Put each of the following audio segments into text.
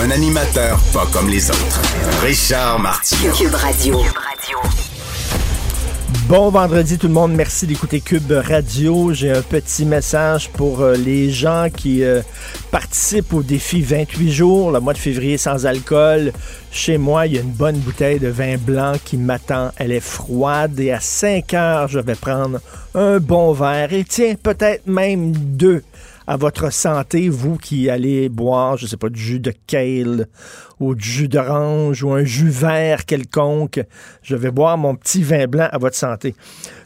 Un animateur pas comme les autres. Richard Martineau. Cube Radio. Bon vendredi tout le monde, merci d'écouter Cube Radio. J'ai un petit message pour euh, les gens qui euh, participent au défi 28 jours, le mois de février sans alcool. Chez moi, il y a une bonne bouteille de vin blanc qui m'attend. Elle est froide et à 5 heures, je vais prendre un bon verre et tiens, peut-être même deux à votre santé, vous qui allez boire, je sais pas, du jus de kale ou du jus d'orange ou un jus vert quelconque. Je vais boire mon petit vin blanc à votre santé.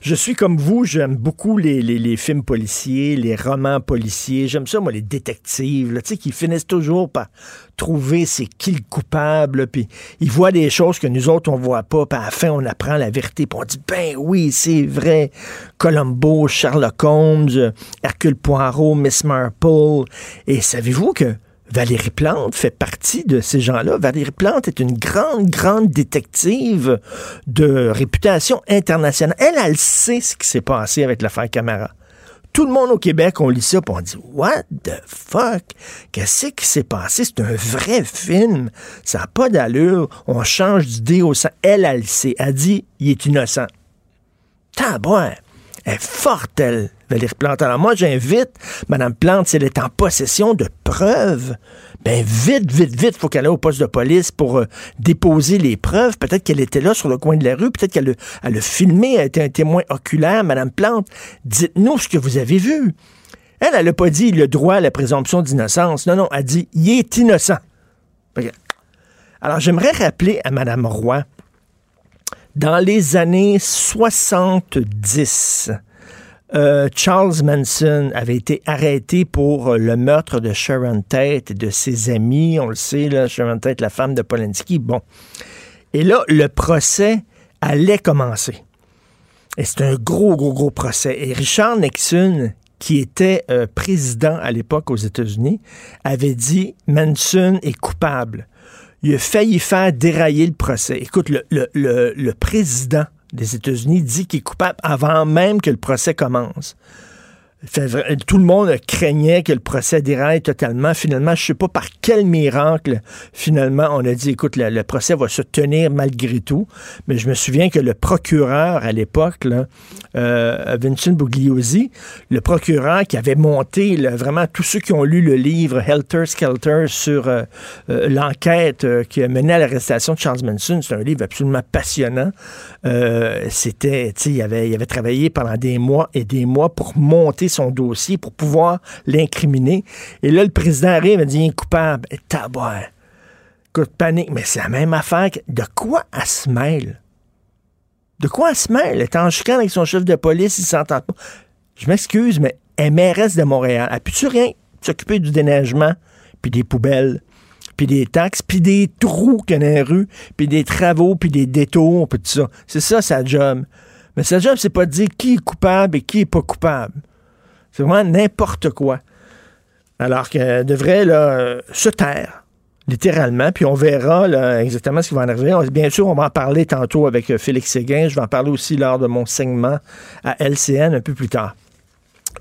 Je suis comme vous, j'aime beaucoup les, films policiers, les romans policiers. J'aime ça, moi, les détectives, tu sais, qui finissent toujours par trouver c'est qui le coupable, puis ils voient des choses que nous autres, on voit pas, puis à la fin, on apprend la vérité, puis on dit, ben oui, c'est vrai. Columbo, Sherlock Holmes, Hercule Poirot, Miss Marple. Et savez-vous que Valérie Plante fait partie de ces gens-là. Valérie Plante est une grande, grande détective de réputation internationale. Elle, elle sait ce qui s'est passé avec l'affaire Camara. Tout le monde au Québec, on lit ça, puis on dit What the fuck? Qu'est-ce qui s'est passé? C'est un vrai film. Ça n'a pas d'allure. On change d'idée au sang. Elle, elle sait. Elle dit Il est innocent. Tabouin. Elle est forte, elle, Alors moi, j'invite Mme Plante, si elle est en possession de preuves, ben vite, vite, vite, faut qu'elle aille au poste de police pour euh, déposer les preuves. Peut-être qu'elle était là sur le coin de la rue, peut-être qu'elle a, a filmé, elle a été un témoin oculaire. Mme Plante, dites-nous ce que vous avez vu. Elle, elle n'a pas dit le droit à la présomption d'innocence. Non, non, elle dit il est innocent. Alors, j'aimerais rappeler à Mme Roy, dans les années 70, euh, Charles Manson avait été arrêté pour euh, le meurtre de Sharon Tate et de ses amis. On le sait, là, Sharon Tate, la femme de Polanski. Bon. Et là, le procès allait commencer. Et c'est un gros, gros, gros procès. Et Richard Nixon, qui était euh, président à l'époque aux États-Unis, avait dit Manson est coupable. Il a failli faire dérailler le procès. Écoute, le, président des États-Unis dit qu'il est coupable avant même que le procès commence. Tout le monde craignait que le procès déraille totalement. Finalement, je ne sais pas par quel miracle, finalement, on a dit, écoute, le, procès va se tenir malgré tout. Mais je me souviens que le procureur à l'époque, euh, Vincent Bugliosi, le procureur qui avait monté vraiment tous ceux qui ont lu le livre Helter Skelter sur euh, euh, l'enquête qui a mené à l'arrestation de Charles Manson, c'est un livre absolument passionnant. C'était, il avait, il avait travaillé pendant des mois et des mois pour monter son dossier pour pouvoir l'incriminer. Et là, le président arrive et dit il est coupable. Et taboire. Écoute, panique. Mais c'est la même affaire. De quoi elle se mêle? De quoi elle se mêle? Elle est en chicane avec son chef de police, il s'entend pas. Je m'excuse, mais mairesse de Montréal. Elle peut-tu rien? S'occuper du déneigement, puis des poubelles, puis des taxes, puis des trous qu'il y a dans les rues, puis des travaux, puis des détours, puis tout ça. C'est ça, sa job. Mais sa job, c'est pas de dire qui est coupable et qui est pas coupable. C'est vraiment n'importe quoi. Alors qu'elle devrait se taire, littéralement, puis on verra exactement ce qui va en arriver. Bien sûr, on va en parler tantôt avec euh, Félix Séguin. Je vais en parler aussi lors de mon segment à LCN un peu plus tard.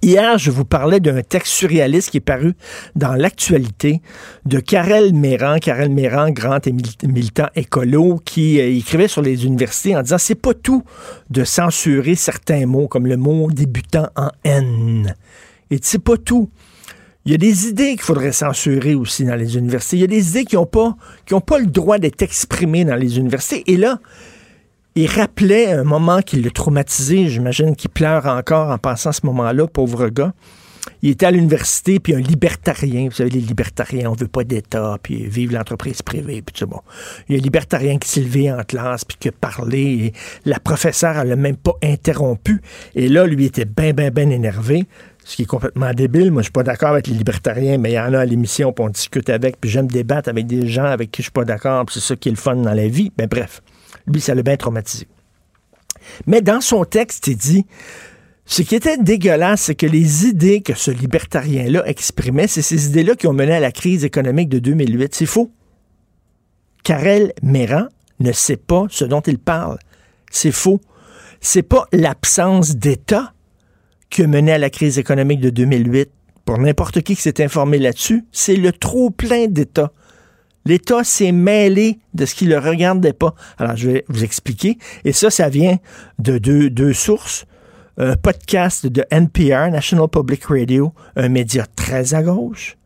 Hier, je vous parlais d'un texte surréaliste qui est paru dans l'actualité de Karel Méran. Karel Méran, grand et militant écolo, qui euh, écrivait sur les universités en disant c'est pas tout de censurer certains mots, comme le mot débutant en N. Et c'est pas tout. Il y a des idées qu'il faudrait censurer aussi dans les universités. Il y a des idées qui n'ont pas, pas le droit d'être exprimées dans les universités. Et là, il rappelait un moment qui l'a traumatisé. J'imagine qu'il pleure encore en pensant à ce moment-là, pauvre gars. Il était à l'université, puis un libertarien, vous savez, les libertariens, on veut pas d'État, puis vive l'entreprise privée, puis tout bon. Il y a un libertarien qui s'est levé en classe, puis qui a parlé, et la professeure, elle l'a même pas interrompu. Et là, lui était bien, bien, bien énervé ce qui est complètement débile. Moi, je suis pas d'accord avec les libertariens, mais il y en a à l'émission, puis on discute avec, puis j'aime débattre avec des gens avec qui je suis pas d'accord, puis c'est ça qui est le fun dans la vie. Ben bref, lui, ça l'a bien traumatisé. Mais dans son texte, il dit, ce qui était dégueulasse, c'est que les idées que ce libertarien-là exprimait, c'est ces idées-là qui ont mené à la crise économique de 2008. C'est faux. Karel Méran ne sait pas ce dont il parle. C'est faux. C'est pas l'absence d'État qui a mené à la crise économique de 2008. Pour n'importe qui qui s'est informé là-dessus, c'est le trop plein d'État. L'État s'est mêlé de ce qui ne le regardait pas. Alors, je vais vous expliquer. Et ça, ça vient de deux, sources. Un podcast de NPR, National Public Radio, un média très à gauche,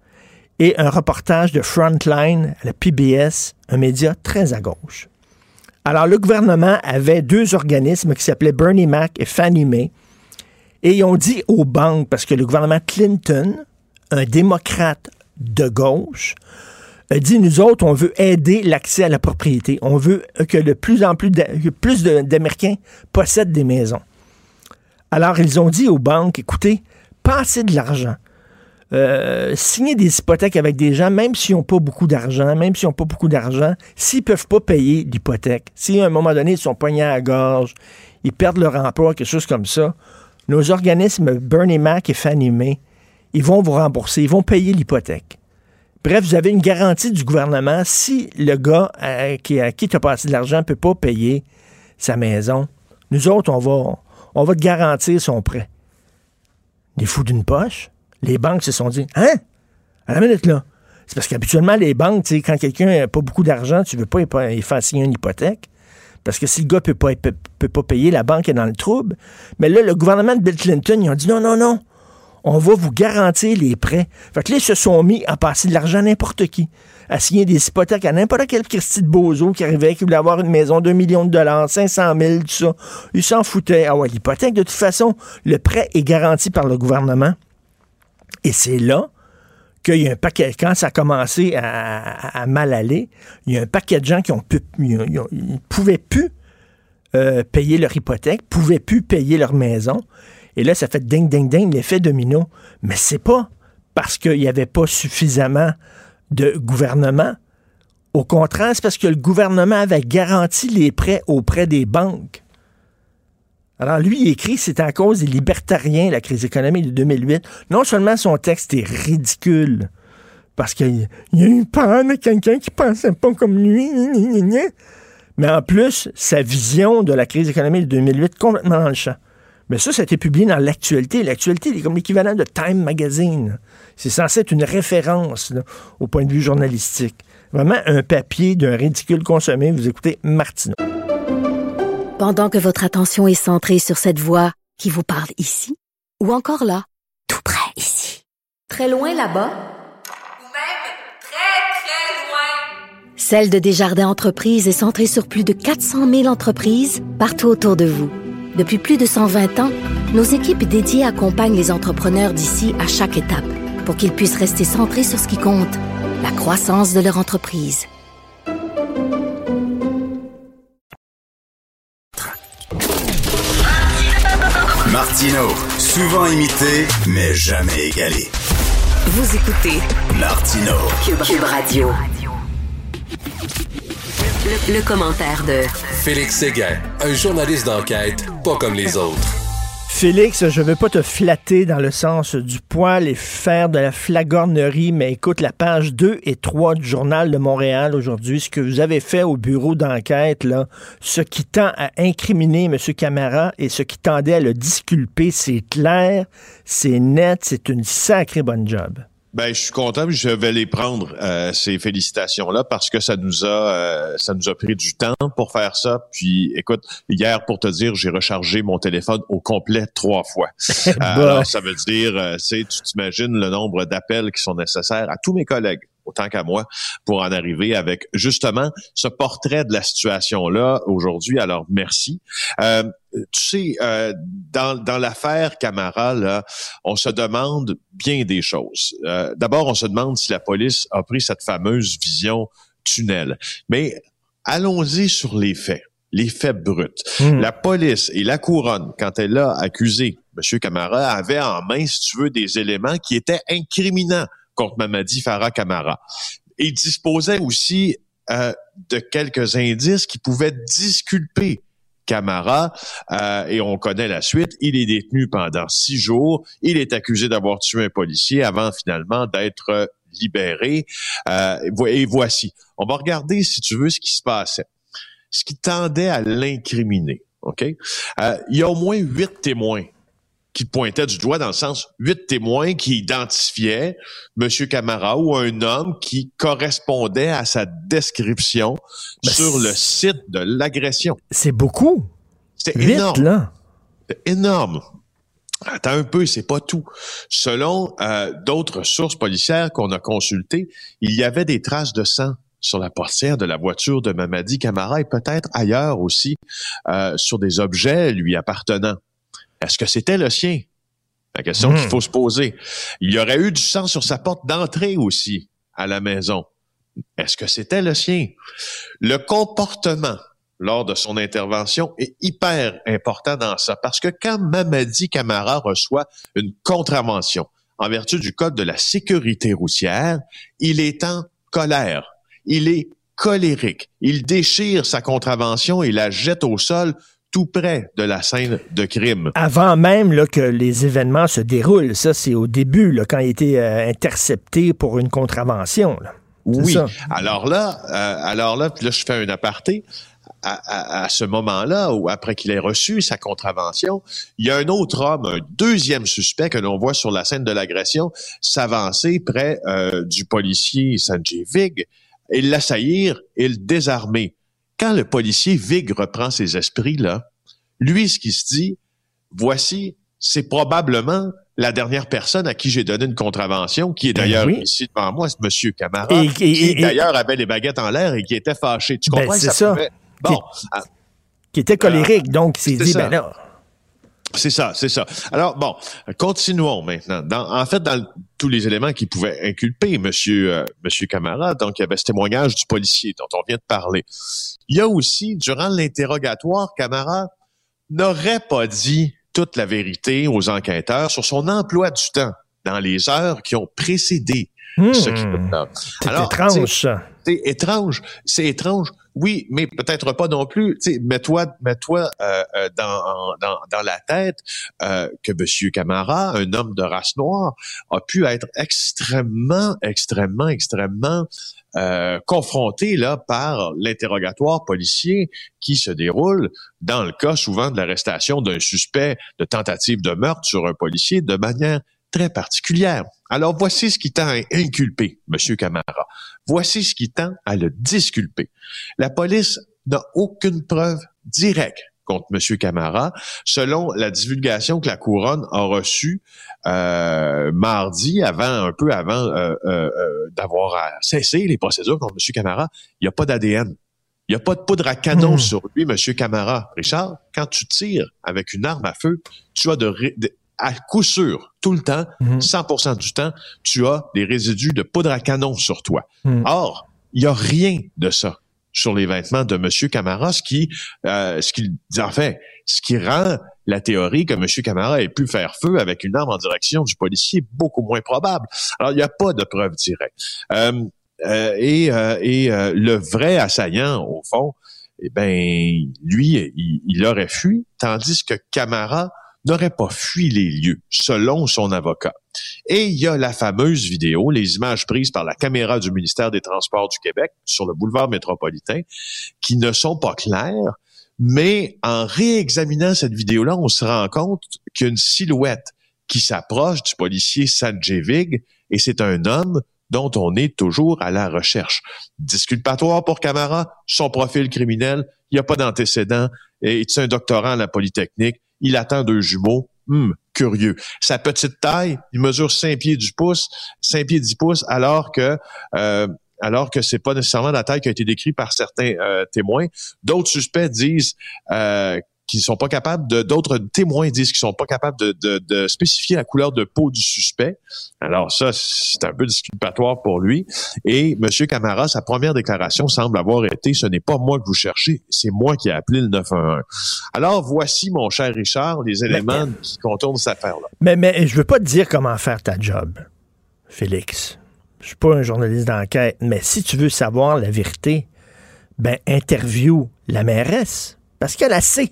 et un reportage de Frontline, la PBS, un média très à gauche. Alors, le gouvernement avait deux organismes qui s'appelaient Bernie Mac et Fannie Mae, et ils ont dit aux banques, parce que le gouvernement Clinton, un démocrate de gauche, dit, nous autres, on veut aider l'accès à la propriété. On veut que de plus en plus d'Américains possèdent des maisons. Alors, ils ont dit aux banques, écoutez, passez de l'argent. Euh, signez des hypothèques avec des gens, même s'ils n'ont pas beaucoup d'argent, même s'ils n'ont pas beaucoup d'argent, s'ils ne peuvent pas payer l'hypothèque, si à un moment donné, ils sont poignés à la gorge, ils perdent leur emploi, quelque chose comme ça, nos organismes Bernie Mac et Fannie Mae, ils vont vous rembourser, ils vont payer l'hypothèque. Bref, vous avez une garantie du gouvernement. Si le gars à, qui, qui tu as passé de l'argent ne peut pas payer sa maison, nous autres, on va, on va te garantir son prêt. Les fous d'une poche, les banques se sont dit Hein? À la minute là. C'est parce qu'habituellement, les banques, quand quelqu'un n'a pas beaucoup d'argent, tu ne veux pas y faire signer une hypothèque. Parce que si le gars ne peut peut, pas payer, la banque est dans le trouble. Mais là, le gouvernement de Bill Clinton, ils ont dit non, non, non. On va vous garantir les prêts. Fait que là, ils se sont mis à passer de l'argent à n'importe qui, à signer des hypothèques à n'importe quel Christy de Bozo qui arrivait, qui voulait avoir une maison de 2 millions de dollars, 500 000, tout ça. Ils s'en foutaient. Ah ouais, l'hypothèque, de toute façon, le prêt est garanti par le gouvernement. Et c'est là qu'il y a un paquet, quand ça a commencé à, mal aller, il y a un paquet de gens qui ont pu, pouvaient plus euh, payer leur hypothèque, pouvaient plus payer leur maison. Et là, ça fait ding, ding, ding, l'effet domino. Mais c'est pas parce qu'il n'y avait pas suffisamment de gouvernement. Au contraire, c'est parce que le gouvernement avait garanti les prêts auprès des banques. Alors, lui, il écrit c'est à cause des libertariens, la crise économique de 2008. Non seulement son texte est ridicule, parce qu'il y a eu peur de quelqu'un qui pensait pas comme lui, mais en plus, sa vision de la crise économique de 2008 complètement dans le champ. Mais ça, ça a été publié dans l'actualité. L'actualité, est comme l'équivalent de Time Magazine. C'est censé être une référence au point de vue journalistique. Vraiment un papier d'un ridicule consommé. Vous écoutez Martineau. Pendant que votre attention est centrée sur cette voix qui vous parle ici, ou encore là, tout près ici, très loin là-bas, ou même très, très loin, Celle de Desjardins Entreprises est centrée sur plus de 400 000 entreprises partout autour de vous. Depuis plus de 120 ans, nos équipes dédiées accompagnent les entrepreneurs d'ici à chaque étape pour qu'ils puissent rester centrés sur ce qui compte, la croissance de leur entreprise. Martino, souvent imité, mais jamais égalé. Vous écoutez Martino, Cube, Cube Radio. Le, le commentaire de Félix Séguin, un journaliste d'enquête pas comme les autres. Félix, je veux pas te flatter dans le sens du poil et faire de la flagornerie, mais écoute la page 2 et 3 du Journal de Montréal aujourd'hui, ce que vous avez fait au bureau d'enquête, là, ce qui tend à incriminer M. Camara et ce qui tendait à le disculper, c'est clair, c'est net, c'est une sacrée bonne job. Ben, je suis content, je vais les prendre euh, ces félicitations-là parce que ça nous a euh, ça nous a pris du temps pour faire ça. Puis, écoute, hier pour te dire, j'ai rechargé mon téléphone au complet trois fois. Euh, alors, ça veut dire, euh, c'est tu t'imagines le nombre d'appels qui sont nécessaires à tous mes collègues autant qu'à moi, pour en arriver avec justement ce portrait de la situation-là aujourd'hui. Alors, merci. Euh, tu sais, euh, dans, dans l'affaire Camara, là, on se demande bien des choses. Euh, D'abord, on se demande si la police a pris cette fameuse vision tunnel. Mais allons-y sur les faits les faits bruts. Hmm. La police et la couronne, quand elle a accusé M. Camara, avaient en main, si tu veux, des éléments qui étaient incriminants contre Mamadi Farah Camara. Il disposait aussi euh, de quelques indices qui pouvaient disculper Camara, euh, et on connaît la suite. Il est détenu pendant six jours. Il est accusé d'avoir tué un policier avant finalement d'être libéré. Euh, et voici. On va regarder, si tu veux, ce qui se passait. Ce qui tendait à l'incriminer. OK? Euh, il y a au moins huit témoins qui pointaient du doigt dans le sens huit témoins qui identifiaient M. Camara ou un homme qui correspondait à sa description Ben, sur le site de l'agression. C'est beaucoup. C'est énorme. là. C'est énorme. Attends un peu, c'est pas tout. Selon euh, d'autres sources policières qu'on a consultées, il y avait des traces de sang sur la portière de la voiture de Mamadi Camara et peut-être ailleurs aussi euh, sur des objets lui appartenant. Est-ce que c'était le sien? La question Hmm. qu'il faut se poser. Il y aurait eu du sang sur sa porte d'entrée aussi à la maison. Est-ce que c'était le sien? Le comportement lors de son intervention est hyper important dans ça parce que quand Mamadi Camara reçoit une contravention en vertu du code de la sécurité routière, il est en colère. Il est colérique. Il déchire sa contravention et la jette au sol tout près de la scène de crime. Avant même là, que les événements se déroulent, ça c'est au début, là, quand il a été euh, intercepté pour une contravention. là. Oui. ça. Alors là, euh, alors là, là, je fais un aparté. À, à- à ce moment-là, ou après qu'il ait reçu sa contravention, il y a un autre homme, un deuxième suspect que l'on voit sur la scène de l'agression, s'avancer près euh, du policier Sanjay Vig et l'assaillir et le désarmer. Quand le policier Vig reprend ses esprits, là, lui, ce qui se dit, voici, c'est probablement la dernière personne à qui j'ai donné une contravention, qui est Ben d'ailleurs oui. ici devant moi, c'est Monsieur Camara, Et- et- qui d'ailleurs avait les baguettes en l'air et qui était fâché. Tu Ben, comprends que c'est ça, pouvait... Bon, ah, Qui était colérique, donc il s'est dit, ça. ben là, c'est ça, c'est ça. Alors bon, continuons maintenant. Dans, en fait, dans tous les éléments qui pouvaient inculper Monsieur euh, Monsieur Camara, donc il y avait ce témoignage du policier dont on vient de parler. Il y a aussi, durant l'interrogatoire, Camara n'aurait pas dit toute la vérité aux enquêteurs sur son emploi du temps dans les heures qui ont précédé hmm, ce qui là. c'est Alors, étrange ça. c'est étrange, c'est étrange. Oui, mais peut-être pas non plus. Mets-toi, mets-toi euh, euh, dans, la tête euh, que Monsieur Camara, un homme de race noire, a pu être extrêmement, extrêmement, extrêmement confronté là par l'interrogatoire policier qui se déroule dans le cas souvent de l'arrestation d'un suspect de tentative de meurtre sur un policier de manière très particulière. Alors voici ce qui tend à inculper Monsieur Camara. Voici ce qui tend à le disculper. La police n'a aucune preuve directe contre M. Camara, selon la divulgation que la couronne a reçue euh, mardi, avant un peu avant euh, euh, d'avoir à cesser les procédures contre M. Camara. Il n'y a pas d'ADN. Il n'y a pas de poudre à canon Hmm. sur lui, M. Camara. Richard, quand tu tires avec une arme à feu, tu as de, de- à coup sûr, tout le temps, Mhm. 100% du temps, tu as des résidus de poudre à canon sur toi. Hmm. Or, il n'y a rien de ça sur les vêtements de M. Camara, ce qui, euh, ce qui, en fait, ce qui rend la théorie que M. Camara ait pu faire feu avec une arme en direction du policier beaucoup moins probable. Alors, il n'y a pas de preuve directe. Euh, euh, et euh, et euh, le vrai assaillant, au fond, eh ben, lui, il, il aurait fui, tandis que Camara n'aurait pas fui les lieux, selon son avocat. Et il y a la fameuse vidéo, les images prises par la caméra du ministère des Transports du Québec sur le boulevard métropolitain, qui ne sont pas claires, mais en réexaminant cette vidéo-là, on se rend compte qu'il y a une silhouette qui s'approche du policier Sanjay Vig et c'est un homme dont on est toujours à la recherche. Disculpatoire pour Camara, son profil criminel, il n'y a pas d'antécédent, et c'est un doctorant à la Polytechnique, il attend deux jumeaux, Hum, curieux. Sa petite taille, il mesure 5 pieds du pouce, 5 pieds 10 pouces, alors que euh, alors que c'est pas nécessairement la taille qui a été décrite par certains euh, témoins. D'autres suspects disent euh, qui sont pas capables de, d'autres témoins disent qu'ils sont pas capables de, de, de, spécifier la couleur de peau du suspect. Alors ça, c'est un peu disculpatoire pour lui. Et M. Camara, sa première déclaration semble avoir été, ce n'est pas moi que vous cherchez, c'est moi qui ai appelé le 911. Alors voici, mon cher Richard, les éléments qui contournent cette affaire-là. Mais, mais je veux pas te dire comment faire ta job, Félix. Je suis pas un journaliste d'enquête, mais si tu veux savoir la vérité, ben interview la mairesse, parce qu'elle a sait.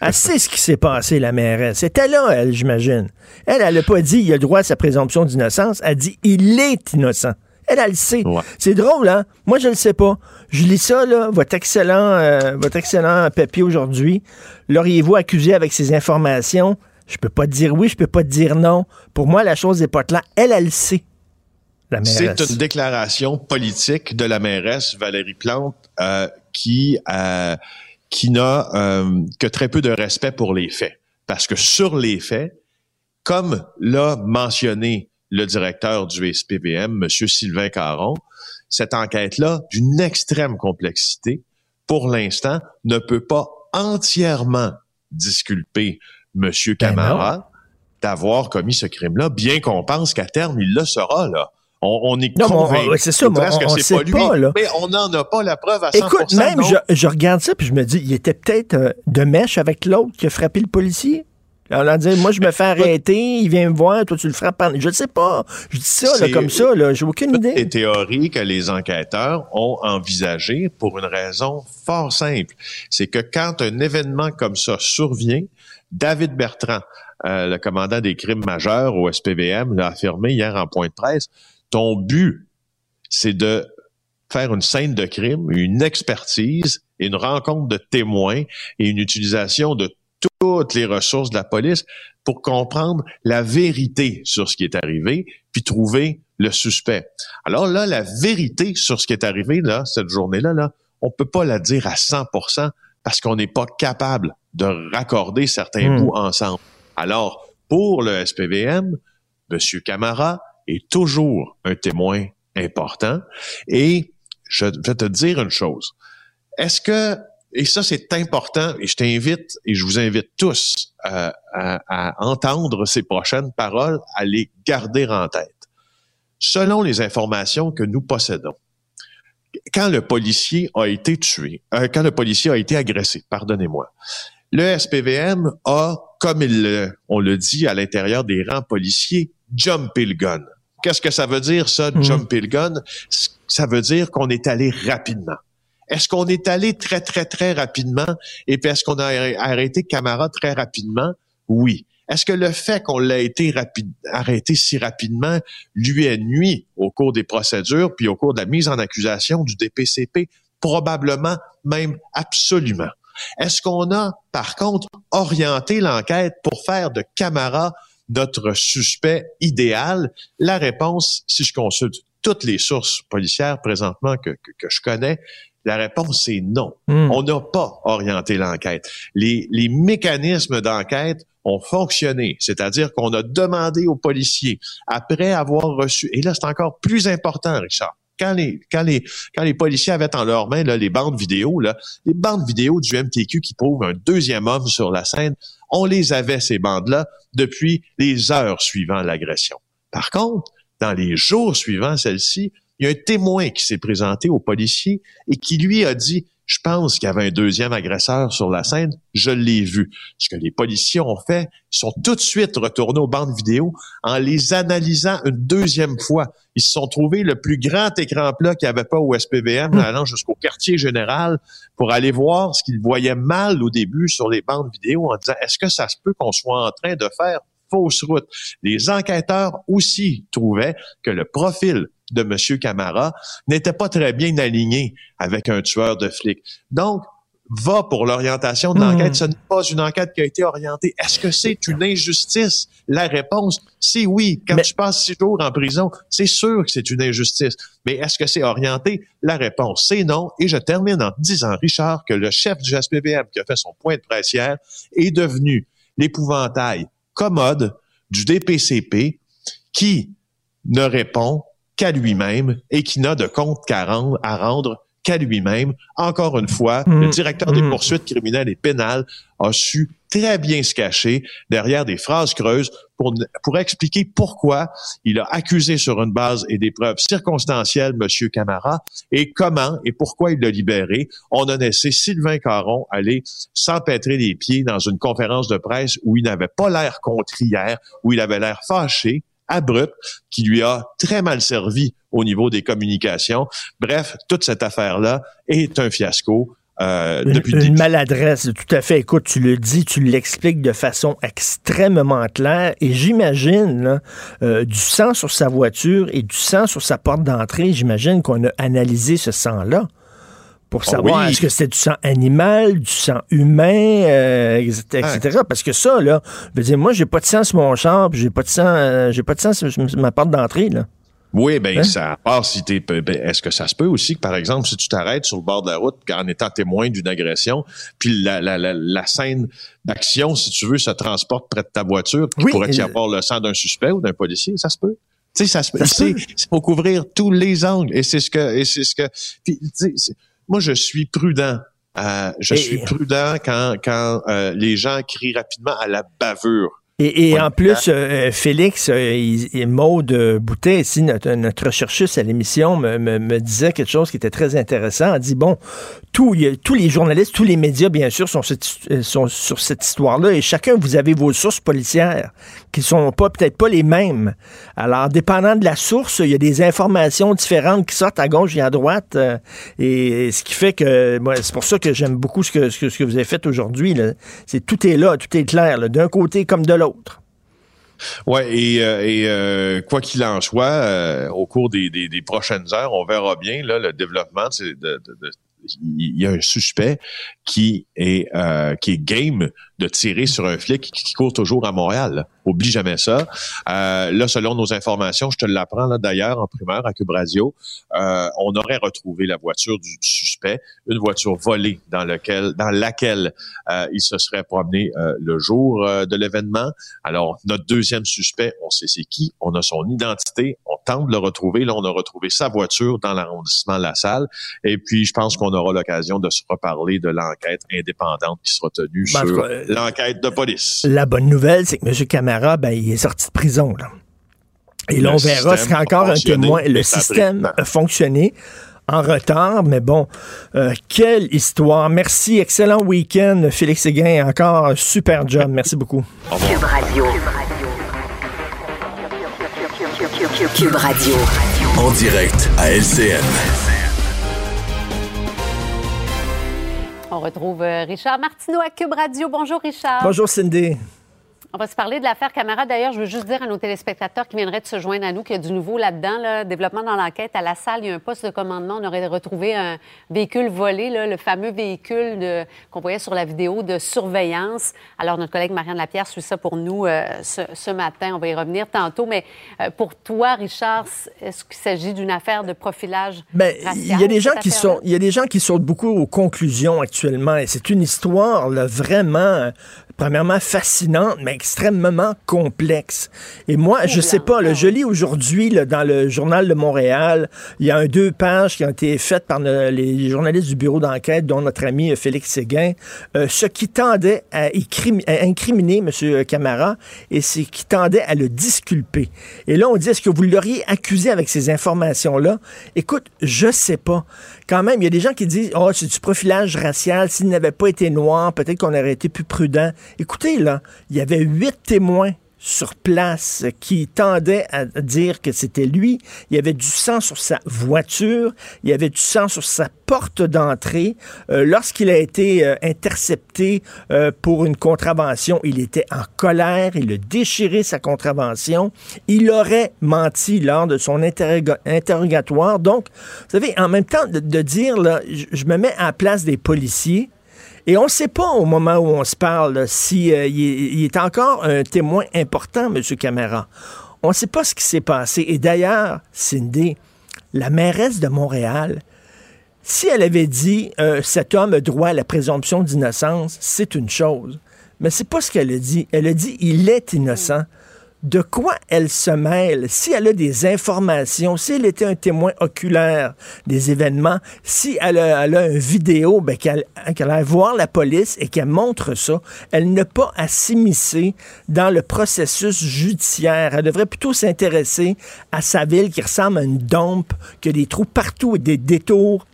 Elle sait ce qui s'est passé, la mairesse. C'était là, elle, j'imagine. Elle, elle n'a pas dit il a le droit à sa présomption d'innocence. Elle dit il est innocent. Elle, elle le sait. Ouais. C'est drôle, hein? Moi, je ne le sais pas. Je lis ça, là, votre excellent, euh, votre excellent papier aujourd'hui. L'auriez-vous accusé avec ces informations? Je peux pas te dire oui, je peux pas te dire non. Pour moi, la chose n'est pas là. Elle, elle le sait. La mairesse. C'est une déclaration politique de la mairesse Valérie Plante euh, qui euh, qui n'a euh, que très peu de respect pour les faits. Parce que sur les faits, comme l'a mentionné le directeur du SPVM, M. Sylvain Caron, cette enquête-là, d'une extrême complexité, pour l'instant, ne peut pas entièrement disculper M. Camara d'avoir commis ce crime-là, bien qu'on pense qu'à terme, il le sera, là. On, on est Non, c'est ça, mais on- on sait pas là. mais on n'en a pas la preuve à 100%. Écoute, même, je, je regarde ça, puis je me dis, il était peut-être euh, de mèche avec l'autre qui a frappé le policier. On a dit, moi, je me fais arrêter, il vient me voir, toi, tu le frappes. en- Je ne sais pas. Je dis ça, là, comme ça, là, j'ai aucune toutes les idée. théories que les enquêteurs ont envisagées pour une raison fort simple. C'est que quand un événement comme ça survient, David Bertrand, euh, le commandant des crimes majeurs au SPVM, l'a affirmé hier en point de presse, ton but, c'est de faire une scène de crime, une expertise, une rencontre de témoins et une utilisation de toutes les ressources de la police pour comprendre la vérité sur ce qui est arrivé, puis trouver le suspect. Alors là, la vérité sur ce qui est arrivé là, cette journée-là, là, on peut pas la dire à 100% parce qu'on n'est pas capable de raccorder certains Hmm. bouts ensemble. Alors, pour le SPVM, Monsieur Camara est toujours un témoin important. Et je vais te dire une chose. Est-ce que, et ça c'est important, et je t'invite, et je vous invite tous à, entendre ces prochaines paroles, à les garder en tête. Selon les informations que nous possédons, quand le policier a été tué, euh, quand le policier a été agressé, pardonnez-moi, le SPVM a, comme on le dit à l'intérieur des rangs policiers, jumpé le gun. Qu'est-ce que ça veut dire, ça, Mhm. jumper le gun? Ça veut dire qu'on est allé rapidement. Est-ce qu'on est allé très, très, très rapidement? Et puis, est-ce qu'on a arr- arrêté Camara très rapidement? Oui. Est-ce que le fait qu'on l'a été rapide, arrêté si rapidement lui a nuit au cours des procédures puis au cours de la mise en accusation du DPCP? Probablement, même absolument. Est-ce qu'on a, par contre, orienté l'enquête pour faire de Camara notre suspect idéal? La réponse, si je consulte toutes les sources policières présentement que, que, que je connais, la réponse c'est non. Hmm. On n'a pas orienté l'enquête. Les, les mécanismes d'enquête ont fonctionné, c'est-à-dire qu'on a demandé aux policiers, après avoir reçu, et là c'est encore plus important, Richard, quand les, quand les, quand les policiers avaient en leur main là, les bandes vidéo, là, les bandes vidéo du MTQ qui prouvent un deuxième homme sur la scène, on les avait, ces bandes-là, depuis les heures suivant l'agression. Par contre, dans les jours suivants celle-ci, il y a un témoin qui s'est présenté au policier et qui lui a dit je pense qu'il y avait un deuxième agresseur sur la scène, je l'ai vu. Ce que les policiers ont fait, ils sont tout de suite retournés aux bandes vidéo en les analysant une deuxième fois. Ils se sont trouvés le plus grand écran plat qu'il n'y avait pas au SPVM, allant jusqu'au quartier général pour aller voir ce qu'ils voyaient mal au début sur les bandes vidéo en disant est-ce que ça se peut qu'on soit en train de faire fausse route? Les enquêteurs aussi trouvaient que le profil de M. Camara n'était pas très bien aligné avec un tueur de flics. Donc, va pour l'orientation de l'enquête. Ce n'est pas une enquête qui a été orientée. Est-ce que c'est une injustice? La réponse, c'est oui. Quand Mais- tu passes six jours en prison, c'est sûr que c'est une injustice. Mais est-ce que c'est orienté? La réponse, c'est non. Et je termine en disant, Richard, que le chef du SPVM qui a fait son point de presse hier est devenu l'épouvantail commode du DPCP qui ne répond qu'à lui-même et qui n'a de compte qu'à rendre, à rendre qu'à lui-même. Encore une fois, le Mm. directeur des Mm. poursuites criminelles et pénales a su très bien se cacher derrière des phrases creuses pour, pour expliquer pourquoi il a accusé sur une base et des preuves circonstancielles M. Camara et comment et pourquoi il l'a libéré. On a laissé Sylvain Caron aller s'empêtrer les pieds dans une conférence de presse où il n'avait pas l'air contrière, où il avait l'air fâché, abrupt, qui lui a très mal servi au niveau des communications. Bref, toute cette affaire-là est un fiasco. euh, Une, depuis une maladresse, tout à fait. Écoute, tu le dis, tu l'expliques de façon extrêmement claire. Et j'imagine euh, du sang sur sa voiture et du sang sur sa porte d'entrée. J'imagine qu'on a analysé ce sang-là pour Ah savoir oui. est-ce que c'était du sang animal, du sang humain, euh, etc., etc. Parce que ça, là, je veux dire, moi, j'ai pas de sang sur mon char, puis j'ai pas de sang, euh, j'ai pas de sang sur ma porte d'entrée, là. Oui, ben Hein? ça à part si t'es ben, est-ce que ça se peut aussi que par exemple si tu t'arrêtes sur le bord de la route en étant témoin d'une agression, puis la, la, la, la scène d'action si tu veux se transporte près de ta voiture, puis Oui, pourrait y avoir le sang d'un suspect ou d'un policier, ça se peut. Tu sais, ça se peut. C'est pour couvrir tous les angles et c'est ce que et c'est ce que. Puis, moi je suis prudent. Euh, je Et- suis prudent quand quand euh, les gens crient rapidement à la bavure. Et, en plus, euh, Félix euh, il- et Maude euh, Boutet, ici, notre, notre recherchiste à l'émission, me, me- me disait quelque chose qui était très intéressant. Elle dit, bon, tout, a- tous les journalistes, tous les médias, bien sûr, sont, cette- sont sur cette histoire-là, et chacun, vous avez vos sources policières qui sont pas peut-être pas les mêmes. Alors, dépendant de la source, il y a des informations différentes qui sortent à gauche et à droite, euh, et ce qui fait que, moi, c'est pour ça que j'aime beaucoup ce que, ce que, ce que vous avez fait aujourd'hui. C'est tout est là, tout est clair, d'un côté comme de l'autre. Ouais, et, euh, euh, quoi qu'il en soit, euh, au cours des, des, prochaines heures, on verra bien là, le développement. De, il y a un suspect qui est qui est game de tirer sur un flic qui, qui court toujours à Montréal. là. Oublie jamais ça. Euh, là, selon nos informations, je te l'apprends là d'ailleurs en primeur à Cube Radio, euh, on aurait retrouvé la voiture du suspect, une voiture volée dans lequel dans laquelle euh, il se serait promené euh, le jour euh, de l'événement. Alors, notre deuxième suspect, on sait c'est qui, on a son identité, on tente de le retrouver. Là, on a retrouvé sa voiture dans l'arrondissement de la salle. Et puis, je pense qu'on aura l'occasion de se reparler de l'enquête indépendante qui sera tenue Ben, sur l'enquête de police. La bonne nouvelle, c'est que M. Camara, ben, il est sorti de prison. Là. Et là, Le on verra, sera encore un témoin. Le système a fonctionné en retard, mais bon, euh, quelle histoire. Merci, excellent week-end, Félix Séguin. Encore un super job. Merci beaucoup. Cube Radio. Cube Radio. En direct à LCN. On retrouve euh, Richard Martineau à Cube Radio. Bonjour, Richard. Bonjour, Cindy. On va se parler de l'affaire Camara. D'ailleurs, je veux juste dire à nos téléspectateurs qui viendraient de se joindre à nous qu'il y a du nouveau là-dedans. Là. Développement dans l'enquête. À la salle, il y a un poste de commandement. On aurait retrouvé un véhicule volé, là, le fameux véhicule de- qu'on voyait sur la vidéo de surveillance. Alors, notre collègue Marianne Lapierre suit ça pour nous euh, ce, ce matin. On va y revenir tantôt. Mais euh, pour toi, Richard, est-ce qu'il s'agit d'une affaire de profilage Ben, il y a des gens qui sont, il y a des gens qui sautent beaucoup aux conclusions actuellement, et c'est une histoire là, vraiment, premièrement fascinante, mais extrêmement complexe. Et moi, je sais pas, là, je lis aujourd'hui dans le journal de Montréal, il y a un deux pages qui ont été faites par le- les journalistes du bureau d'enquête, dont notre ami euh, Félix Séguin, euh, ce qui tendait à incriminer M. Camara et ce qui tendait à le disculper. Et là, on dit, est-ce que vous l'auriez accusé avec ces informations-là? Écoute, je sais pas. Quand même, il y a des gens qui disent, oh, c'est du profilage racial. S'il n'avait pas été noir, peut-être qu'on aurait été plus prudent. Écoutez, là, il y avait huit témoins sur place qui tendaient à dire que c'était lui. Il y avait du sang sur sa voiture, il y avait du sang sur sa porte d'entrée. Euh, Lorsqu'il a été euh, intercepté euh, pour une contravention, il était en colère, il a déchiré sa contravention. Il aurait menti lors de son interroga- interrogatoire. Donc, vous savez, en même temps de, de dire, là, je, je me mets à la place des policiers, Et on ne sait pas au moment où on se parle si euh, il est encore un témoin important, M. Camara. On ne sait pas ce qui s'est passé. Et d'ailleurs, Cindy, la mairesse de Montréal, si elle avait dit euh, cet homme a droit à la présomption d'innocence, c'est une chose. Mais c'est pas ce qu'elle a dit. Elle a dit il est innocent. De quoi elle se mêle? Si elle a des informations, si elle était un témoin oculaire des événements, si elle a, elle une vidéo, ben qu'elle qu'elle aille voir la police et qu'elle montre ça, elle n'a pas à s'immiscer dans le processus judiciaire. Elle devrait plutôt s'intéresser à sa ville qui ressemble à une dompe, qui a des trous partout et des détours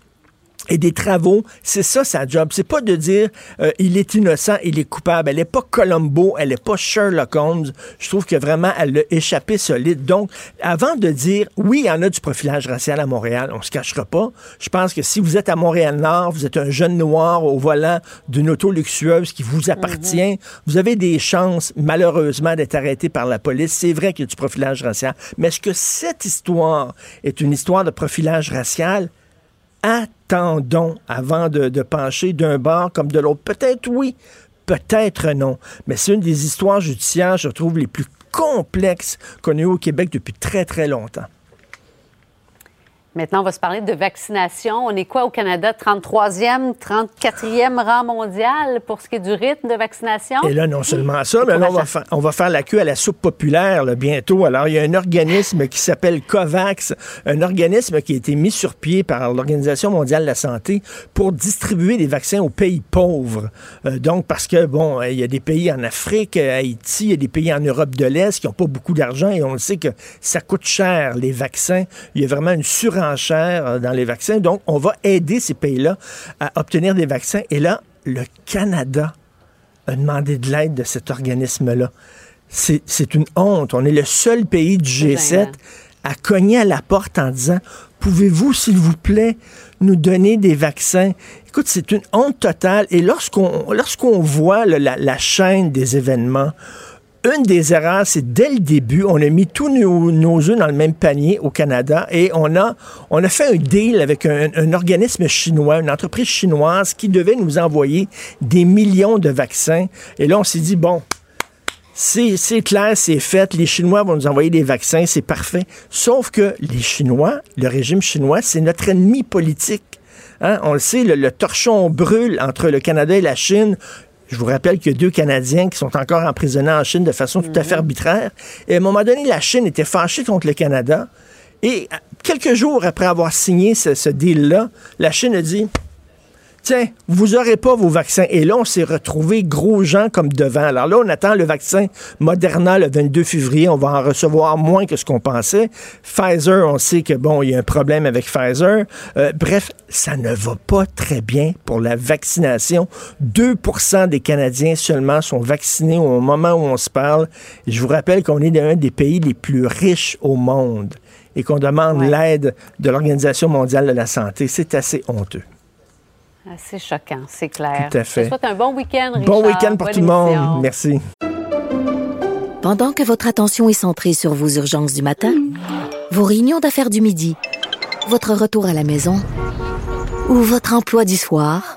et des travaux, c'est ça sa job. C'est pas de dire euh, il est innocent, il est coupable. Elle est pas Columbo, elle est pas Sherlock Holmes. Je trouve que vraiment elle a échappé solide. Donc, avant de dire oui, il y en a du profilage racial à Montréal, on se cachera pas. Je pense que si vous êtes à Montréal-Nord, vous êtes un jeune noir au volant d'une auto luxueuse qui vous appartient, vous avez des chances, malheureusement, d'être arrêté par la police. C'est vrai qu'il y a du profilage racial. Mais est-ce que cette histoire est une histoire de profilage racial? Attendons avant de, pencher d'un bord comme de l'autre. Peut-être oui, peut-être non. Mais c'est une des histoires judiciaires, je trouve, les plus complexes qu'on au Québec depuis très, très longtemps. Maintenant, on va se parler de vaccination. On est quoi au Canada? 33e, 34e rang mondial pour ce qui est du rythme de vaccination? Et là, non seulement ça, mais là, on va, fa- on va faire la queue à la soupe populaire bientôt. Alors, il y a un organisme qui s'appelle COVAX, un organisme qui a été mis sur pied par l'Organisation mondiale de la santé pour distribuer des vaccins aux pays pauvres. Euh, donc, parce que, bon, il y a des pays en Afrique, à Haïti, il y a des pays en Europe de l'Est qui n'ont pas beaucoup d'argent et on le sait que ça coûte cher, les vaccins. Il y a vraiment une surenchère euh, dans les vaccins. Donc, on va aider ces pays-là à obtenir des vaccins. Et là, le Canada a demandé de l'aide de cet organisme-là. C'est c'est une honte. On est le seul pays du G7 gênant. à cogner à la porte en disant Pouvez-vous, s'il vous plaît, nous donner des vaccins? Écoute, c'est une honte totale. Et lorsqu'on lorsqu'on voit là, la, la chaîne des événements, une des erreurs, c'est dès le début, on a mis tous nos, nos œufs dans le même panier au Canada et on a, fait un deal avec un, organisme chinois, une entreprise chinoise qui devait nous envoyer des millions de vaccins. Et là, on s'est dit, bon, c'est clair, c'est fait. Les Chinois vont nous envoyer des vaccins, c'est parfait. Sauf que les Chinois, le régime chinois, c'est notre ennemi politique. Hein? On le sait, le torchon brûle entre le Canada et la Chine. Je vous rappelle qu'il y a deux Canadiens qui sont encore emprisonnés en Chine de façon tout à fait arbitraire. Et à un moment donné, la Chine était fâchée contre le Canada. Et quelques jours après avoir signé ce, ce deal-là, la Chine a dit Tiens, vous aurez pas vos vaccins. Et là, on s'est retrouvé gros gens comme devant. Alors là, on attend le vaccin Moderna le 22 février. On va en recevoir moins que ce qu'on pensait. Pfizer, on sait que bon, il y a un problème avec Pfizer. Euh, bref, ça ne va pas très bien pour la vaccination. 2% des Canadiens seulement sont vaccinés au moment où on se parle. Et je vous rappelle qu'on est dans un des pays les plus riches au monde et qu'on demande Ouais. l'aide de l'Organisation mondiale de la santé. C'est assez honteux. C'est choquant, c'est clair. Tout à fait. Je te souhaite un bon week-end, Richard. Bon week-end pour Bonne tout le monde. Merci. Pendant que votre attention est centrée sur vos urgences du matin, vos réunions d'affaires du midi, votre retour à la maison ou votre emploi du soir,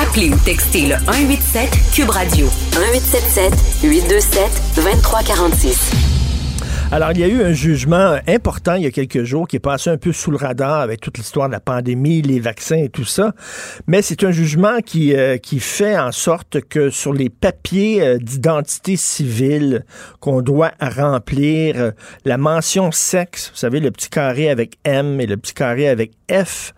Appelez ou textez le 187 Cube Radio 1877 827 2346. Alors, il y a eu un jugement important il y a quelques jours qui est passé un peu sous le radar avec toute l'histoire de la pandémie, les vaccins et tout ça. Mais c'est un jugement qui, euh, qui fait en sorte que sur les papiers euh, d'identité civile qu'on doit remplir, euh, la mention sexe, vous savez, le petit carré avec M et le petit carré avec F,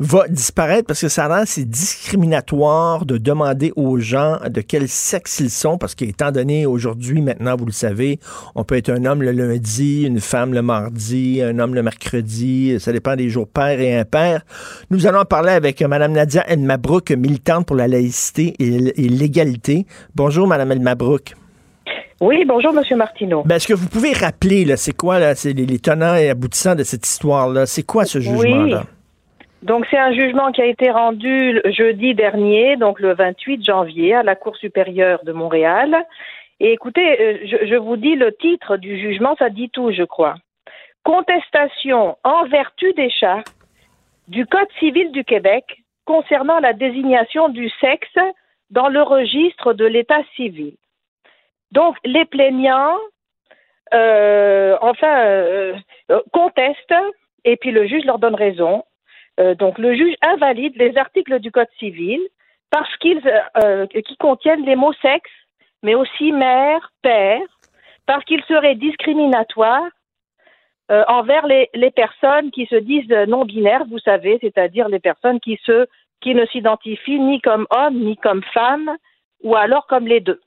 va disparaître parce que ça rend c'est discriminatoire de demander aux gens de quel sexe ils sont parce qu'étant donné aujourd'hui maintenant vous le savez on peut être un homme le lundi une femme le mardi un homme le mercredi ça dépend des jours pairs et impairs nous allons parler avec madame Nadia El Mabrouk militante pour la laïcité et, l'égalité bonjour madame El Mabrouk Oui, bonjour, Monsieur Martineau. Ben, Est-ce que vous pouvez rappeler, là, c'est quoi, là, c'est les, les tenants et aboutissants de cette histoire-là? C'est quoi ce jugement-là? Donc, c'est un jugement qui a été rendu jeudi dernier, donc le 28 janvier, à la Cour supérieure de Montréal. Et écoutez, euh, je, vous dis le titre du jugement, ça dit tout, je crois. Contestation en vertu des chartes du Code civil du Québec concernant la désignation du sexe dans le registre de l'état civil. Donc, les plaignants, euh, enfin, euh, contestent, et puis le juge leur donne raison. Euh, donc, le juge invalide les articles du Code civil parce qu'ils euh, qui contiennent les mots sexe, mais aussi mère, père, parce qu'ils seraient discriminatoires euh, envers les, les personnes qui se disent non binaires, vous savez, c'est-à-dire les personnes qui se qui ne s'identifient ni comme homme ni comme femme, ou alors comme les deux.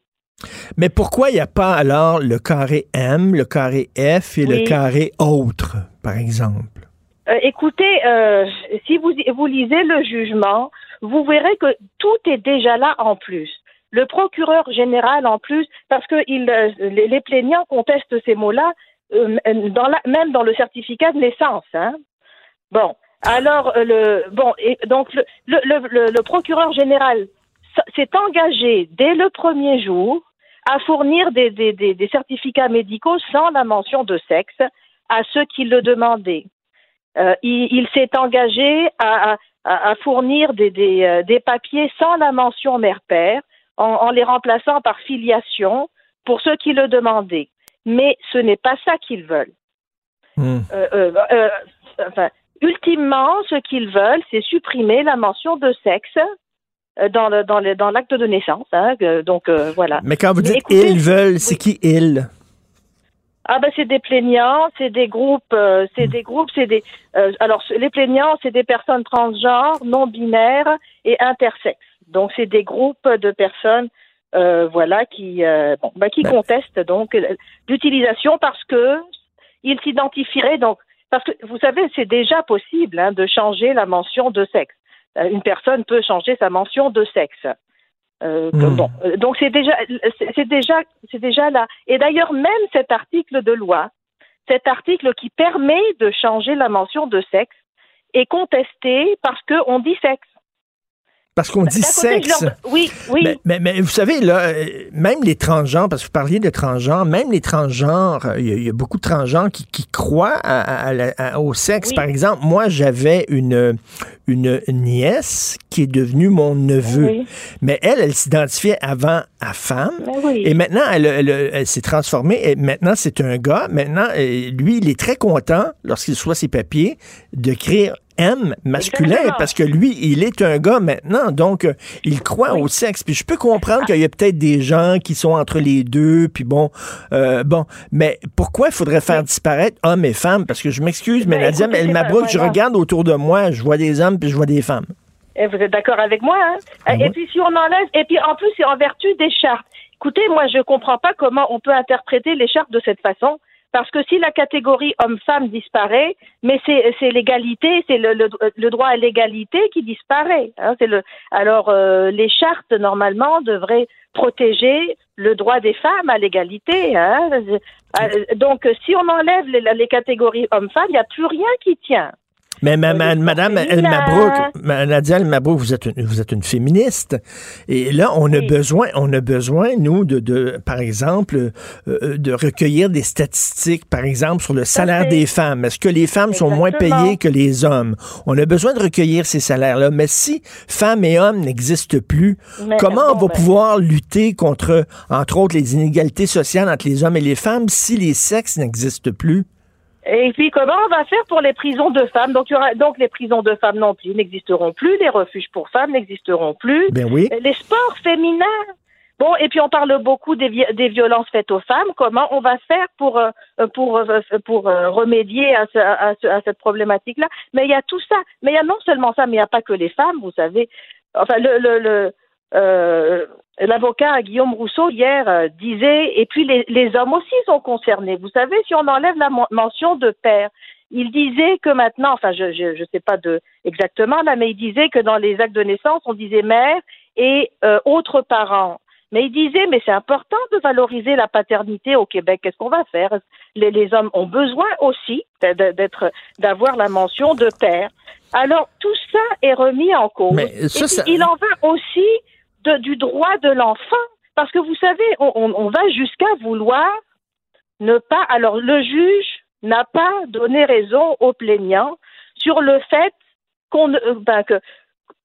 Mais pourquoi il n'y a pas alors le carré M, le carré F et le carré autre, par exemple? Euh, écoutez, euh, si vous, vous lisez le jugement, vous verrez que tout est déjà là en plus. Le procureur général en plus, parce que il, euh, les, plaignants contestent ces mots-là, euh, même dans le certificat de naissance. Hein. Bon, alors le bon et donc le, le, le, le- procureur général s'est engagé dès le premier jour à fournir des, des, des certificats médicaux sans la mention de sexe à ceux qui le demandaient. Euh, il il s'est engagé à, à, à fournir des, des, euh, des papiers sans la mention mère-père, en, en les remplaçant par filiation pour ceux qui le demandaient. Mais ce n'est pas ça qu'ils veulent. Hmm. Euh, enfin, ultimement, ce qu'ils veulent, c'est supprimer la mention de sexe dans le dans le dans l'acte de naissance. Hein, donc voilà. Mais quand vous dites écoutez- ils veulent, c'est qui ils? Ah ben c'est des plaignants, c'est des groupes, euh, c'est des groupes, c'est des. euh, alors les plaignants, c'est des personnes transgenres, non binaires et intersexes. Donc c'est des groupes de personnes, euh, voilà, qui, euh, bon, ben, qui Ben- contestent donc euh, l'utilisation parce que ils s'identifieraient donc parce que vous savez c'est déjà possible hein, de changer la mention de sexe. Euh, une personne peut changer sa mention de sexe. Euh, Hmm. Bon, euh, donc c'est déjà, c'est c'est déjà, c'est déjà là. Et d'ailleurs, même cet article de loi, cet article qui permet de changer la mention de sexe, est contesté parce qu'on dit sexe. Parce qu'on dit côté, je sexe. Oui, oui. Mais, mais, mais vous savez, là, euh, même les transgenres, parce que vous parliez de transgenres, même les transgenres, euh, il y, a- il y a beaucoup de transgenres qui, qui croient à- à- à la- à- au sexe. Oui. Par exemple, moi, j'avais une, une nièce qui est devenue mon neveu. Oui. Mais elle, elle s'identifiait avant à femme. Oui. Et maintenant, elle, elle- elle s'est transformée. Et maintenant, c'est un gars. Maintenant, euh, lui, il est très content, lorsqu'il reçoit ses papiers, d'écrire M masculin Exactement. parce que lui, il est un gars maintenant. Donc, euh, il croit Oui. au sexe. Puis je peux comprendre qu'il y a peut-être des gens qui sont entre les deux. Puis bon, euh, bon. Mais pourquoi il faudrait faire disparaître hommes et femmes? Parce que je m'excuse, mais Ben, Nadia elle Mabrouk, je voilà. regarde autour de moi, je vois des hommes puis je vois des femmes. Et vous êtes d'accord avec moi, hein? Ah Et oui. puis si on enlève, et puis en plus c'est en vertu des chartes. Écoutez, moi je comprends pas comment on peut interpréter les chartes de cette façon, parce que si la catégorie homme-femme disparaît, mais c'est l'égalité, c'est le, le, le droit à l'égalité qui disparaît. Hein? Alors euh, les chartes normalement devraient protéger le droit des femmes à l'égalité. Hein? Euh, Donc si on enlève les, les catégories homme-femme, il n'y a plus rien qui tient. Mais ma- ma- Euh, Madame El. Mabrouk, ma- Nadia El Mabrouk, vous êtes une, vous êtes une féministe. Et là, on a besoin, on a besoin, nous, de, de par exemple, euh, de recueillir des statistiques, par exemple, sur le salaire des femmes. Est-ce que les femmes sont moins payées que les hommes? On a besoin de recueillir ces salaires-là. Mais si femmes et hommes n'existent plus, Mais, comment on va ben, pouvoir lutter contre, entre autres, les inégalités sociales entre les hommes et les femmes si les sexes n'existent plus? Et puis comment on va faire pour les prisons de femmes? Donc il y aura donc les prisons de femmes non plus n'existeront plus, les refuges pour femmes n'existeront plus, Ben oui. les sports féminins. Bon, et puis on parle beaucoup des, vi- des violences faites aux femmes. Comment on va faire pour euh, pour euh, pour euh, remédier à, ce- à, ce- à cette problématique-là? Mais il y a tout ça. Mais il y a non seulement ça, mais il n'y a pas que les femmes. Vous savez, enfin le le, le euh, l'avocat Guillaume Rousseau hier euh, disait, et puis les, les hommes aussi sont concernés. Vous savez, si on enlève la mention de père, il disait que maintenant, enfin je je, je sais pas de exactement là, mais il disait que dans les actes de naissance, on disait mère et euh, autres parents. Mais il disait, mais c'est important de valoriser la paternité au Québec. Qu'est-ce qu'on va faire? Les, les hommes ont besoin aussi d'être, d'avoir la mention de père. Alors tout ça est remis en cause. Mais ça, Et puis, ça- il en va aussi de- du droit de l'enfant, parce que vous savez, on, on- on va jusqu'à vouloir ne pas. Alors le juge n'a pas donné raison aux plaignants sur le fait qu'on euh, ben,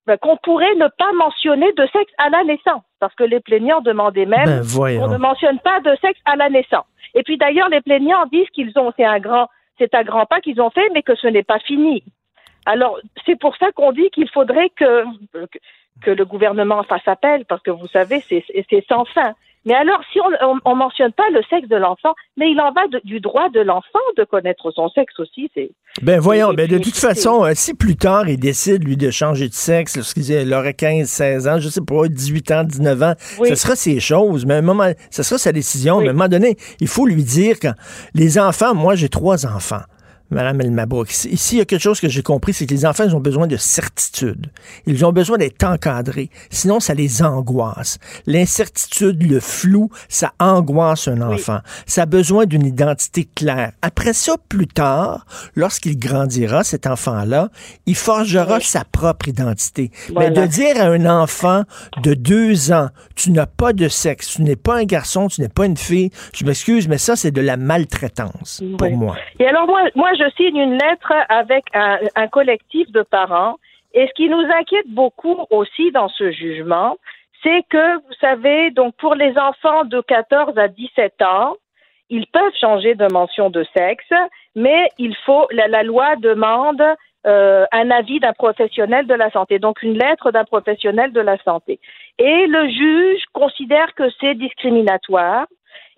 ben, qu'on pourrait ne pas mentionner de sexe à la naissance, parce que les plaignants demandaient même Ben, on ne mentionne pas de sexe à la naissance. Et puis d'ailleurs, les plaignants disent qu'ils ont, c'est un grand, c'est un grand pas qu'ils ont fait, mais que ce n'est pas fini. Alors, c'est pour ça qu'on dit qu'il faudrait que, que, que le gouvernement fasse appel, parce que vous savez, c'est, sans fin. Mais alors, si on, on mentionne pas le sexe de l'enfant, mais il en va de- du droit de l'enfant de connaître son sexe aussi, Ben voyons, ben de toute façon, euh, si plus tard il décide, lui, de changer de sexe, lorsqu'il aurait 15, 16 ans, je sais pas, 18 ans, 19 ans, Oui. ce sera ses choses, mais à un moment, ce sera sa décision, Oui. mais à un moment donné, il faut lui dire quand les enfants, moi j'ai trois enfants. Madame Elmabrook, ici, ici, il y a quelque chose que j'ai compris, c'est que les enfants, ils ont besoin de certitude. Ils ont besoin d'être encadrés. Sinon, ça les angoisse. L'incertitude, le flou, ça angoisse un enfant. Ça a besoin d'une identité claire. Après ça, plus tard, lorsqu'il grandira, cet enfant-là, il forgera Oui. sa propre identité. Voilà. Mais de dire à un enfant de deux ans, tu n'as pas de sexe, tu n'es pas un garçon, tu n'es pas une fille, je m'excuse, mais ça, c'est de la maltraitance pour moi. Et alors moi, moi, je signe une lettre avec un, collectif de parents. Et ce qui nous inquiète beaucoup aussi dans ce jugement, c'est que, vous savez, donc pour les enfants de 14 à 17 ans, ils peuvent changer de mention de sexe, mais il faut, la, la loi demande euh, un avis d'un professionnel de la santé, donc une lettre d'un professionnel de la santé. Et le juge considère que c'est discriminatoire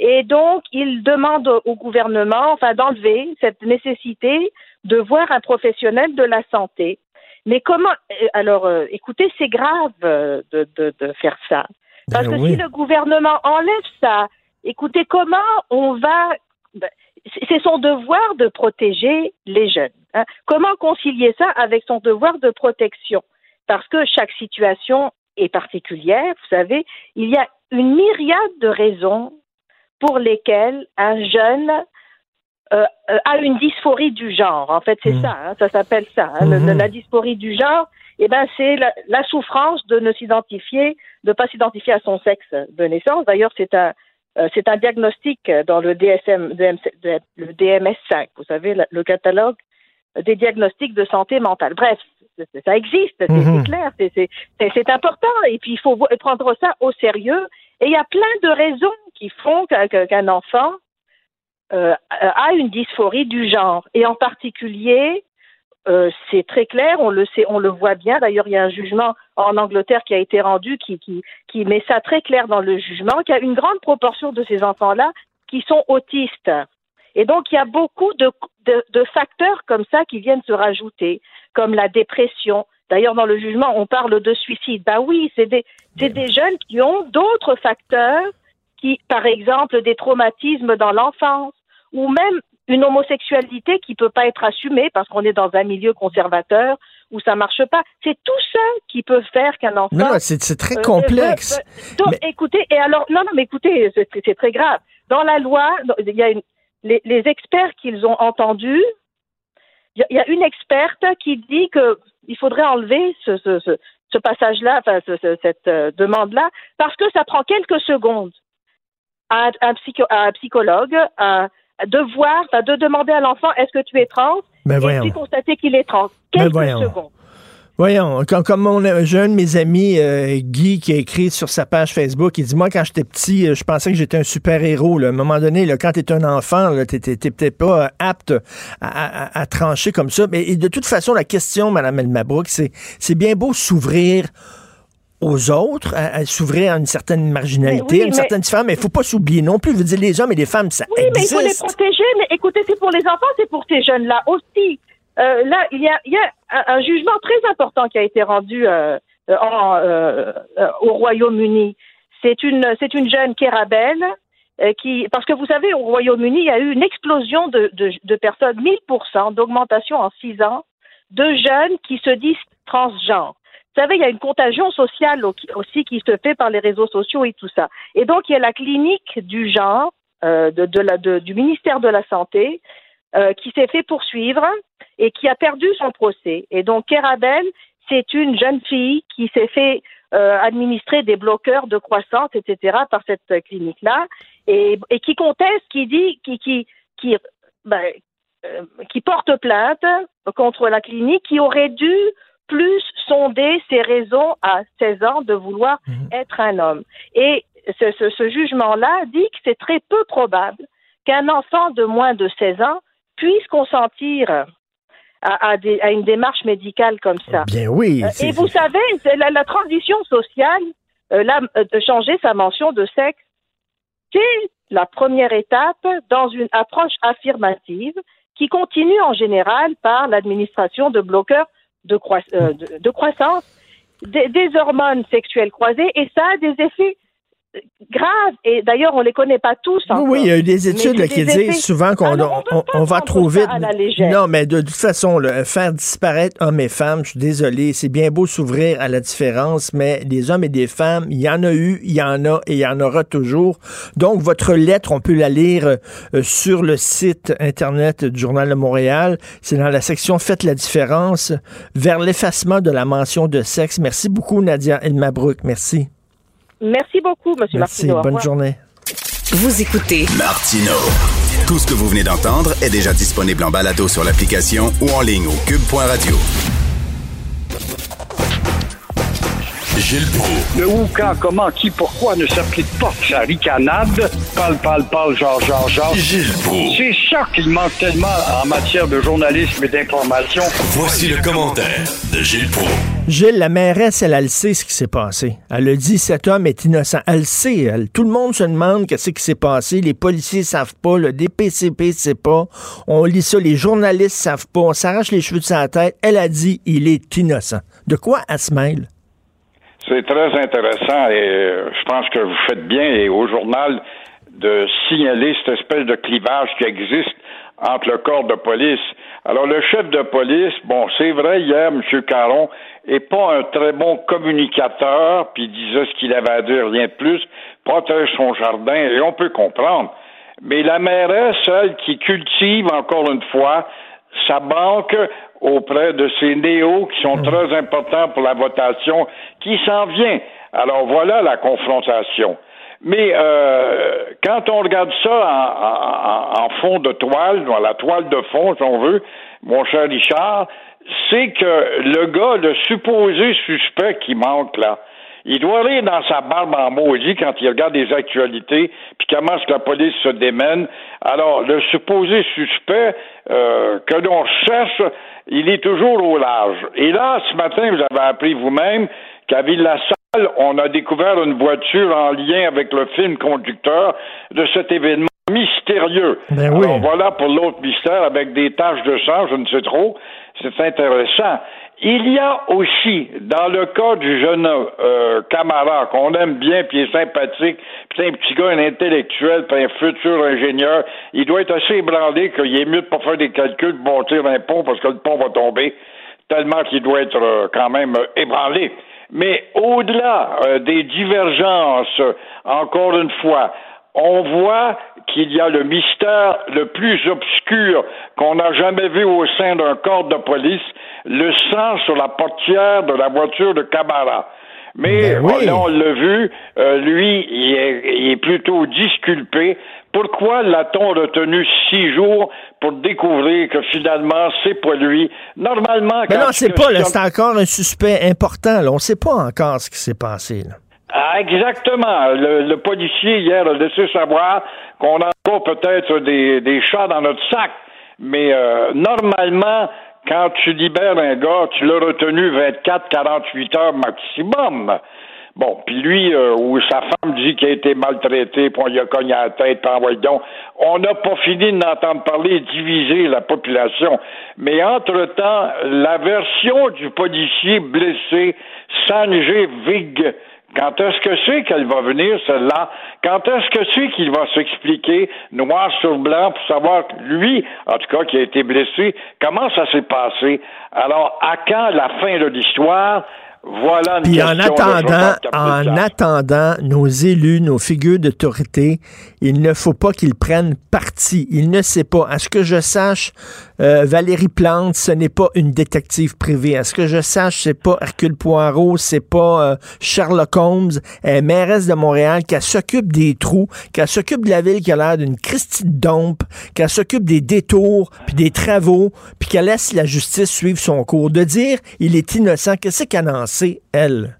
et donc, il demande au- gouvernement, enfin, d'enlever cette nécessité de voir un professionnel de la santé. Mais comment euh, Alors, euh, écoutez, c'est grave euh, de, de, de faire ça. Parce Ben que oui. si le gouvernement enlève ça, écoutez, comment on va ben, c'est- c'est son devoir de protéger les jeunes. hein. Comment concilier ça avec son devoir de protection? Parce que chaque situation est particulière, vous savez, il y a une myriade de raisons pour lesquelles un jeune euh, euh, a une dysphorie du genre. En fait, c'est Mhm. ça, hein, ça s'appelle ça. hein, le- Mhm. la dysphorie du genre, eh ben, c'est la, la souffrance de ne s'identifier, de pas s'identifier à son sexe de naissance. D'ailleurs, c'est un euh, c'est un diagnostic dans le DSM, le DMS5, vous savez, le, le catalogue des diagnostics de santé mentale. Bref, ça existe, c'est c'est clair, c'est- important. Et puis, il faut prendre ça au sérieux. Et il y a plein de raisons qui font qu'un enfant euh, a une dysphorie du genre. Et en particulier, euh, c'est très clair, on le sait, on le voit bien. D'ailleurs, il y a un jugement en Angleterre qui a été rendu qui, met ça très clair dans le jugement, qu'il y a une grande proportion de ces enfants-là qui sont autistes. Et donc, il y a beaucoup de, facteurs comme ça qui viennent se rajouter, comme la dépression. D'ailleurs, dans le jugement, on parle de suicide. Bah oui, c'est des jeunes qui ont d'autres facteurs, qui, par exemple, des traumatismes dans l'enfance, ou même une homosexualité qui peut pas être assumée parce qu'on est dans un milieu conservateur où ça marche pas. C'est tout ça qui peut faire qu'un enfant. Non, non, c'est très euh, complexe. euh, donc, Mais- écoutez, et alors, non, non, mais écoutez, c'est très grave. Dans la loi, il y a une, les, les experts qu'ils ont entendus, il y, a- il y a une experte qui dit que il faudrait enlever ce, ce, ce, ce passage-là, enfin, ce- ce- cette euh, demande-là, parce que ça prend quelques secondes à un, un psycho- à un psychologue à- de voir, de demander à l'enfant est-ce que tu es trans? Ben et voyons. puis constater qu'il est trans. Ben Quelques voyons. secondes. Voyons, comme, comme mon, un jeune de mes amis, euh, Guy, qui a écrit sur sa page Facebook, il dit, moi, quand j'étais petit, euh, je pensais que j'étais un super-héros. À un moment donné, là, quand t'es un enfant, t'es peut-être pas euh, apte à, à- à trancher comme ça. Mais et de toute façon, la question, Mme Elmabrook, c'est c'est bien beau s'ouvrir aux autres, à, à s'ouvrir à une certaine marginalité, oui, à une mais- certaine différence, mais il faut pas s'oublier non plus. Je veux dire, les hommes et les femmes, ça Oui, mais il faut les protéger. Mais écoutez, c'est pour les enfants, c'est pour ces jeunes-là aussi. Euh, là, il y a, il y a un, un jugement très important qui a été rendu euh, euh, en, euh, euh, au Royaume-Uni. C'est une, c'est une jeune Kérabelle euh, qui, parce que vous savez, au Royaume-Uni, il y a eu une explosion de, de, de personnes, 1000% d'augmentation en six ans, de jeunes qui se disent transgenres. Vous savez, il y a une contagion sociale aussi qui se fait par les réseaux sociaux et tout ça. Et donc, il y a la clinique du genre euh, du ministère de la Santé euh, qui s'est fait poursuivre et qui a perdu son procès. Et donc, Kerabel, c'est une jeune fille qui s'est fait euh, administrer des bloqueurs de croissance, etc., par cette clinique-là, et, qui conteste, qui dit, qui, ben, qui porte plainte contre la clinique, qui aurait dû plus sonder ses raisons à 16 ans de vouloir mhm. être un homme. Et ce, ce, ce jugement-là dit que c'est très peu probable qu'un enfant de moins de 16 ans puisse consentir à, à, une démarche médicale comme ça. Bien oui. Euh, et vous savez, la, la, transition sociale, euh, là, euh, de changer sa mention de sexe, c'est la première étape dans une approche affirmative qui continue en général par l'administration de bloqueurs de, de, croissance, des, hormones sexuelles croisées, et ça a des effets grave. Et d'ailleurs, on les connaît pas tous. Encore. Oui, il y a eu des études qui disent souvent qu'on on, va trouver. Non, mais de, toute façon, faire disparaître hommes et femmes, je suis désolé, c'est bien beau s'ouvrir à la différence, mais des hommes et des femmes, il y en a eu, il y en a et il y en aura toujours. Donc, votre lettre, on peut la lire euh, sur le site Internet du Journal de Montréal. C'est dans la section Faites la différence vers l'effacement de la mention de sexe. Merci beaucoup, Nadia Elmabrook. Merci. Merci beaucoup, M. Merci, bonne journée. Vous écoutez Martino. Tout ce que vous venez d'entendre est déjà disponible en balado sur l'application ou en ligne au cube.radio. Gilles Le où, quand, comment, qui, pourquoi ne s'applique pas sa ricanade? Parle, parle, parle, genre, genre, genre. Gilles C'est ça qu'il manque tellement en matière de journalisme et d'information. Voici le commentaire de Gilles Proulx. Gilles, la mairesse, elle, elle sait ce qui s'est passé. Elle a dit cet homme est innocent. Elle sait. Elle. Tout le monde se demande qu'est-ce qui s'est passé. Les policiers savent pas. Le DPCP ne sait pas. On lit ça. Les journalistes savent pas. On s'arrache les cheveux de sa tête. Elle a dit il est innocent. De quoi elle se mêle? C'est très intéressant et euh, je pense que vous faites bien au journal de signaler cette espèce de clivage qui existe entre le corps de police. Alors le chef de police, bon, c'est vrai, hier, M. Caron est pas un très bon communicateur, puis il disait ce qu'il avait à dire, rien de plus, protège son jardin, et on peut comprendre. Mais la mairesse, celle qui cultive, encore une fois, sa banque auprès de ces néos qui sont très importants pour la votation qui s'en vient. Alors voilà la confrontation. Mais euh, quand on regarde ça en, en, fond de toile, dans la toile de fond, si on veut, mon cher Richard, c'est que le gars, le supposé suspect qui manque là, il doit aller dans sa barbe en maudit quand il regarde des actualités, puis comment est-ce que la police se démène. Alors, le supposé suspect euh, que l'on cherche, il est toujours au large. Et là, ce matin, vous avez appris vous-même qu'à Ville-la-Salle, on a découvert une voiture en lien avec le film conducteur de cet événement mystérieux. Ben oui. Alors voilà pour l'autre mystère avec des taches de sang, je ne sais trop. C'est intéressant. Il y a aussi, dans le cas du jeune euh, Camara, qu'on aime bien, puis il est sympathique, puis un petit gars, un intellectuel, puis un futur ingénieur, il doit être assez ébranlé qu'il est mieux de pas faire des calculs de monter un pont parce que le pont va tomber, tellement qu'il doit être euh, quand même euh, ébranlé. Mais au-delà euh, des divergences, encore une fois, on voit qu'il y a le mystère le plus obscur qu'on n'a jamais vu au sein d'un corps de police, le sang sur la portière de la voiture de Camara. Mais ben on l'a vu, euh, lui, il est, il est, plutôt disculpé. Pourquoi l'a-t-on retenu six jours pour découvrir que finalement, c'est pas lui? Normalement... Mais non, c'est pas, c'est encore un suspect important. Là. On sait pas encore ce qui s'est passé. Là. Ah, exactement. Le, policier hier a laissé savoir qu'on a encore peut-être des, des chats dans notre sac. Mais euh, normalement, quand tu libères un gars, tu l'as retenu 24-48 heures maximum. Bon, puis lui, euh, ou sa femme dit qu'il a été maltraité, puis on lui a cogné à la tête, puis donc. On n'a pas fini d'entendre parler et diviser la population. Mais entre-temps, la version du policier blessé, Sanjay Vig, quand est-ce que c'est qu'elle va venir, celle-là? Quand est-ce que c'est qu'il va s'expliquer noir sur blanc pour savoir, lui, en tout cas, qui a été blessé, comment ça s'est passé? Alors, à quand la fin de l'histoire? Voilà une Puis en attendant, en attendant, nos élus, nos figures d'autorité, il ne faut pas qu'ils prennent parti. Il ne sait pas. À ce que je sache, euh, Valérie Plante, ce n'est pas une détective privée. À ce que je sache, c'est pas Hercule Poirot, c'est pas euh, Sherlock Holmes. Est mairesse de Montréal, qu'elle s'occupe des trous, qu'elle s'occupe de la ville qui a l'air d'une Christie dompe, qu'elle s'occupe des détours, puis des travaux, puis qu'elle laisse la justice suivre son cours. De dire il est innocent, qu'est-ce qu'elle en sait, elle?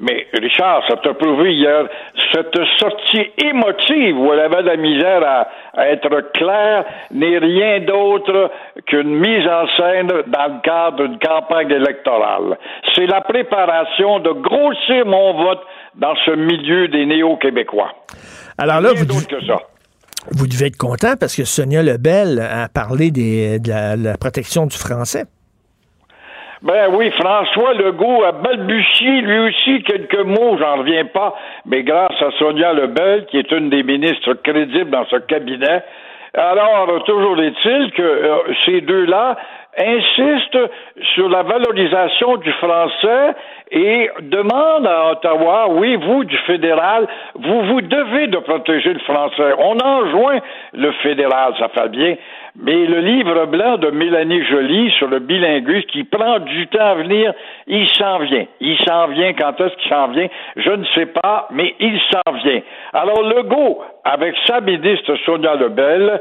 Mais Richard, ça t'a prouvé hier cette sortie émotive où elle avait de la misère à, à être claire n'est rien d'autre qu'une mise en scène dans le cadre d'une campagne électorale. C'est la préparation de grossir mon vote dans ce milieu des néo-québécois. Alors là, Rien vous, d'autre que ça. Vous devez être content parce que Sonia Lebel a parlé des, de la, la protection du français. Ben oui, François Legault a balbutié lui aussi quelques mots, j'en reviens pas, mais grâce à Sonia Lebel, qui est une des ministres crédibles dans ce cabinet, alors toujours est-il que euh, ces deux-là insistent sur la valorisation du français et demandent à Ottawa, oui, vous du fédéral, vous vous devez de protéger le français. On enjoint le fédéral, ça fait bien, mais le livre blanc de Mélanie Joly sur le bilinguisme qui prend du temps à venir, il s'en vient. Il s'en vient. Quand est-ce qu'il s'en vient? Je ne sais pas, mais il s'en vient. Alors, Legault, avec sa ministre Sonia Lebel,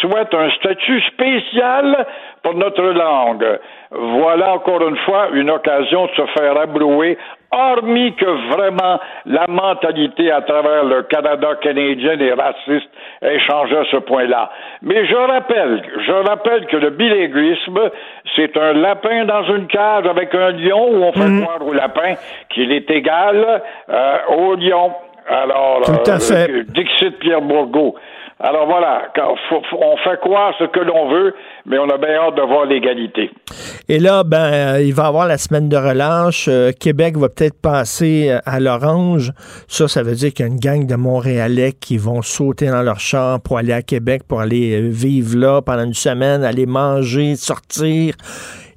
souhaite un statut spécial pour notre langue. Voilà encore une fois une occasion de se faire abrouer hormis que vraiment la mentalité à travers le Canada canadien est raciste ait changé à ce point-là. Mais je rappelle, je rappelle que le bilinguisme, c'est un lapin dans une cage avec un lion où on fait croire au lapin qu'il est égal euh, au lion. Alors, Tout à euh, fait. Dixit Pierre Bourgault. Alors voilà, on fait croire ce que l'on veut, mais on a bien hâte de voir l'égalité. Et là, ben, euh, il va y avoir la semaine de relâche. Euh, Québec va peut-être passer euh, à l'orange. Ça, ça veut dire qu'il y a une gang de Montréalais qui vont sauter dans leur char pour aller à Québec, pour aller vivre là pendant une semaine, aller manger, sortir.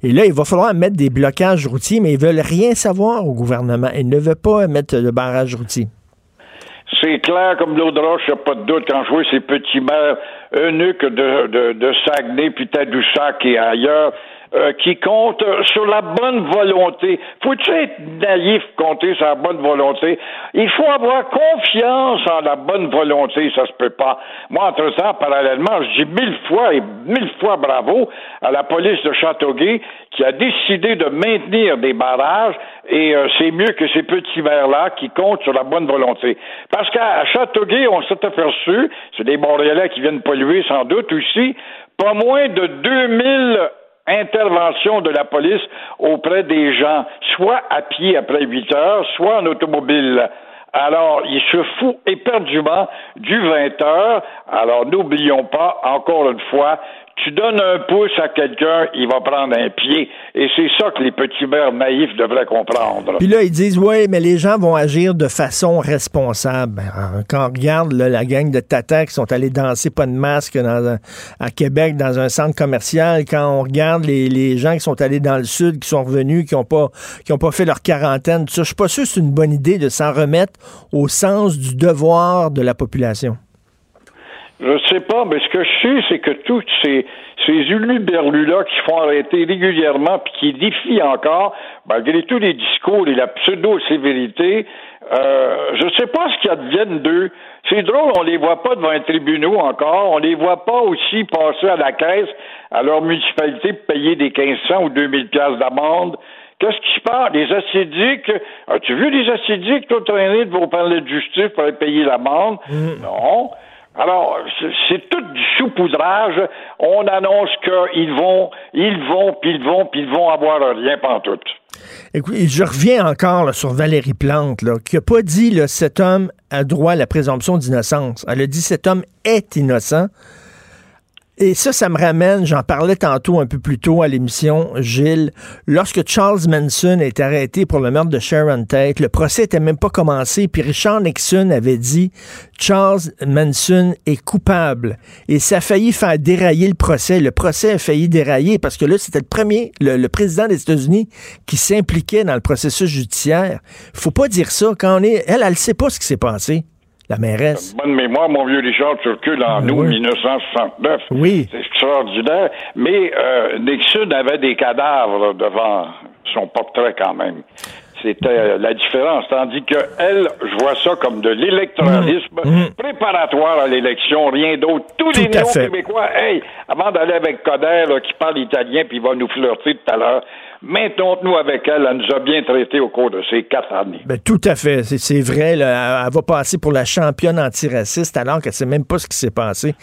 Et là, il va falloir mettre des blocages routiers, mais ils veulent rien savoir au gouvernement. Ils ne veulent pas mettre de barrage routier. C'est clair comme l'eau de roche, il a pas de doute. Quand je vois ces petits maires eunuques de, de, de Saguenay, puis Tadoussac et ailleurs, euh, qui comptent sur la bonne volonté. Faut-tu être naïf, compter sur la bonne volonté? Il faut avoir confiance en la bonne volonté, ça se peut pas. Moi, entre-temps, parallèlement, je dis mille fois et mille fois bravo à la police de Châteauguay qui a décidé de maintenir des barrages et euh, c'est mieux que ces petits maires-là qui comptent sur la bonne volonté. Parce qu'à Châteauguay, on s'est aperçu, c'est des Montréalais qui viennent polluer sans doute aussi, pas moins de 2000 interventions de la police auprès des gens, soit à pied après 8 heures, soit en automobile. Alors, il se fout éperdument du 20 heures. Alors, n'oublions pas, encore une fois, tu donnes un pouce à quelqu'un, il va prendre un pied. Et c'est ça que les petits maires naïfs devraient comprendre. Puis là, ils disent, oui, mais les gens vont agir de façon responsable. Ben, euh, quand on regarde là, la gang de tatas qui sont allés danser pas de masque à Québec dans un centre commercial, quand on regarde les, les gens qui sont allés dans le sud, qui sont revenus, qui n'ont pas, qui ont pas fait leur quarantaine, tout ça, je suis pas sûr que c'est une bonne idée de s'en remettre au sens du devoir de la population. Je sais pas, mais ce que je sais, c'est que tous ces, ces uluberlus-là qui font arrêter régulièrement puis qui défient encore, malgré tous les discours et la pseudo-sévérité, euh, je sais pas ce qu'ils adviennent d'eux. C'est drôle, on les voit pas devant un tribunal encore, on les voit pas aussi passer à la caisse à leur municipalité pour payer des 1500 ou 2000 pièces d'amende. Qu'est-ce qui se passe? Les acidiques, as-tu vu les acidiques, toi, traîner devant le palais de justice pour aller payer l'amende? Non. Alors, c'est- tout du saupoudrage. On annonce qu'ils vont, ils vont, puis ils vont, puis ils vont avoir rien pantoute. Écoute, je reviens encore sur Valérie Plante, là, qui n'a pas dit là, cet homme a droit à la présomption d'innocence. Elle a dit cet homme est innocent. Et ça, ça me ramène, j'en parlais tantôt un peu plus tôt à l'émission, Gilles, lorsque Charles Manson est arrêté pour le meurtre de Sharon Tate, le procès était même pas commencé, puis Richard Nixon avait dit Charles Manson est coupable. Et ça a failli faire dérailler le procès. Le procès a failli dérailler parce que là, c'était le premier, le, président des États-Unis qui s'impliquait dans le processus judiciaire. Faut pas dire ça. Quand on est, elle, elle sait pas ce qui s'est passé la mairesse. Bonne mémoire, mon vieux Richard, tu recules en août 1969. Oui. C'est extraordinaire. Mais euh, Nixon avait des cadavres devant son portrait quand même. C'était la différence. Tandis que elle, je vois ça comme de l'électoralisme mmh. Mmh. préparatoire à l'élection, rien d'autre. Tous les néo-québécois, hey, avant d'aller avec Coder, qui parle italien, puis il va nous flirter tout à l'heure, Mettons-nous avec elle. Elle nous a bien traités au cours de ces quatre années. Ben, tout à fait. C'est vrai. elle va passer pour la championne antiraciste alors qu'elle ne sait même pas ce qui s'est passé.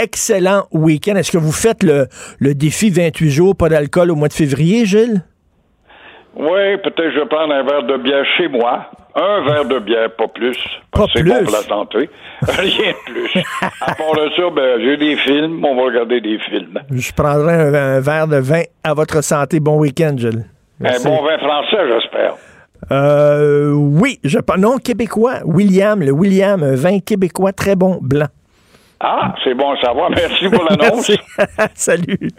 Excellent week-end. Est-ce que vous faites le, le défi 28 jours, pas d'alcool au mois de février, Gilles? Oui, peut-être je vais prendre un verre de bière chez moi. Un verre de bière, pas plus. Pas C'est bon pour la santé. Rien de plus. à part de ça, ben, j'ai des films. On va regarder des films. Je prendrai un, verre de vin à votre santé. Bon week-end, Jules. Un bon vin français, j'espère. Euh, oui, je non québécois. William, le William, un vin québécois très bon, blanc. Ah, c'est bon à savoir. Merci pour l'annonce. Salut.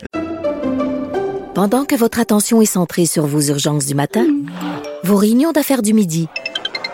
Pendant que votre attention est centrée sur vos urgences du matin, vos réunions d'affaires du midi,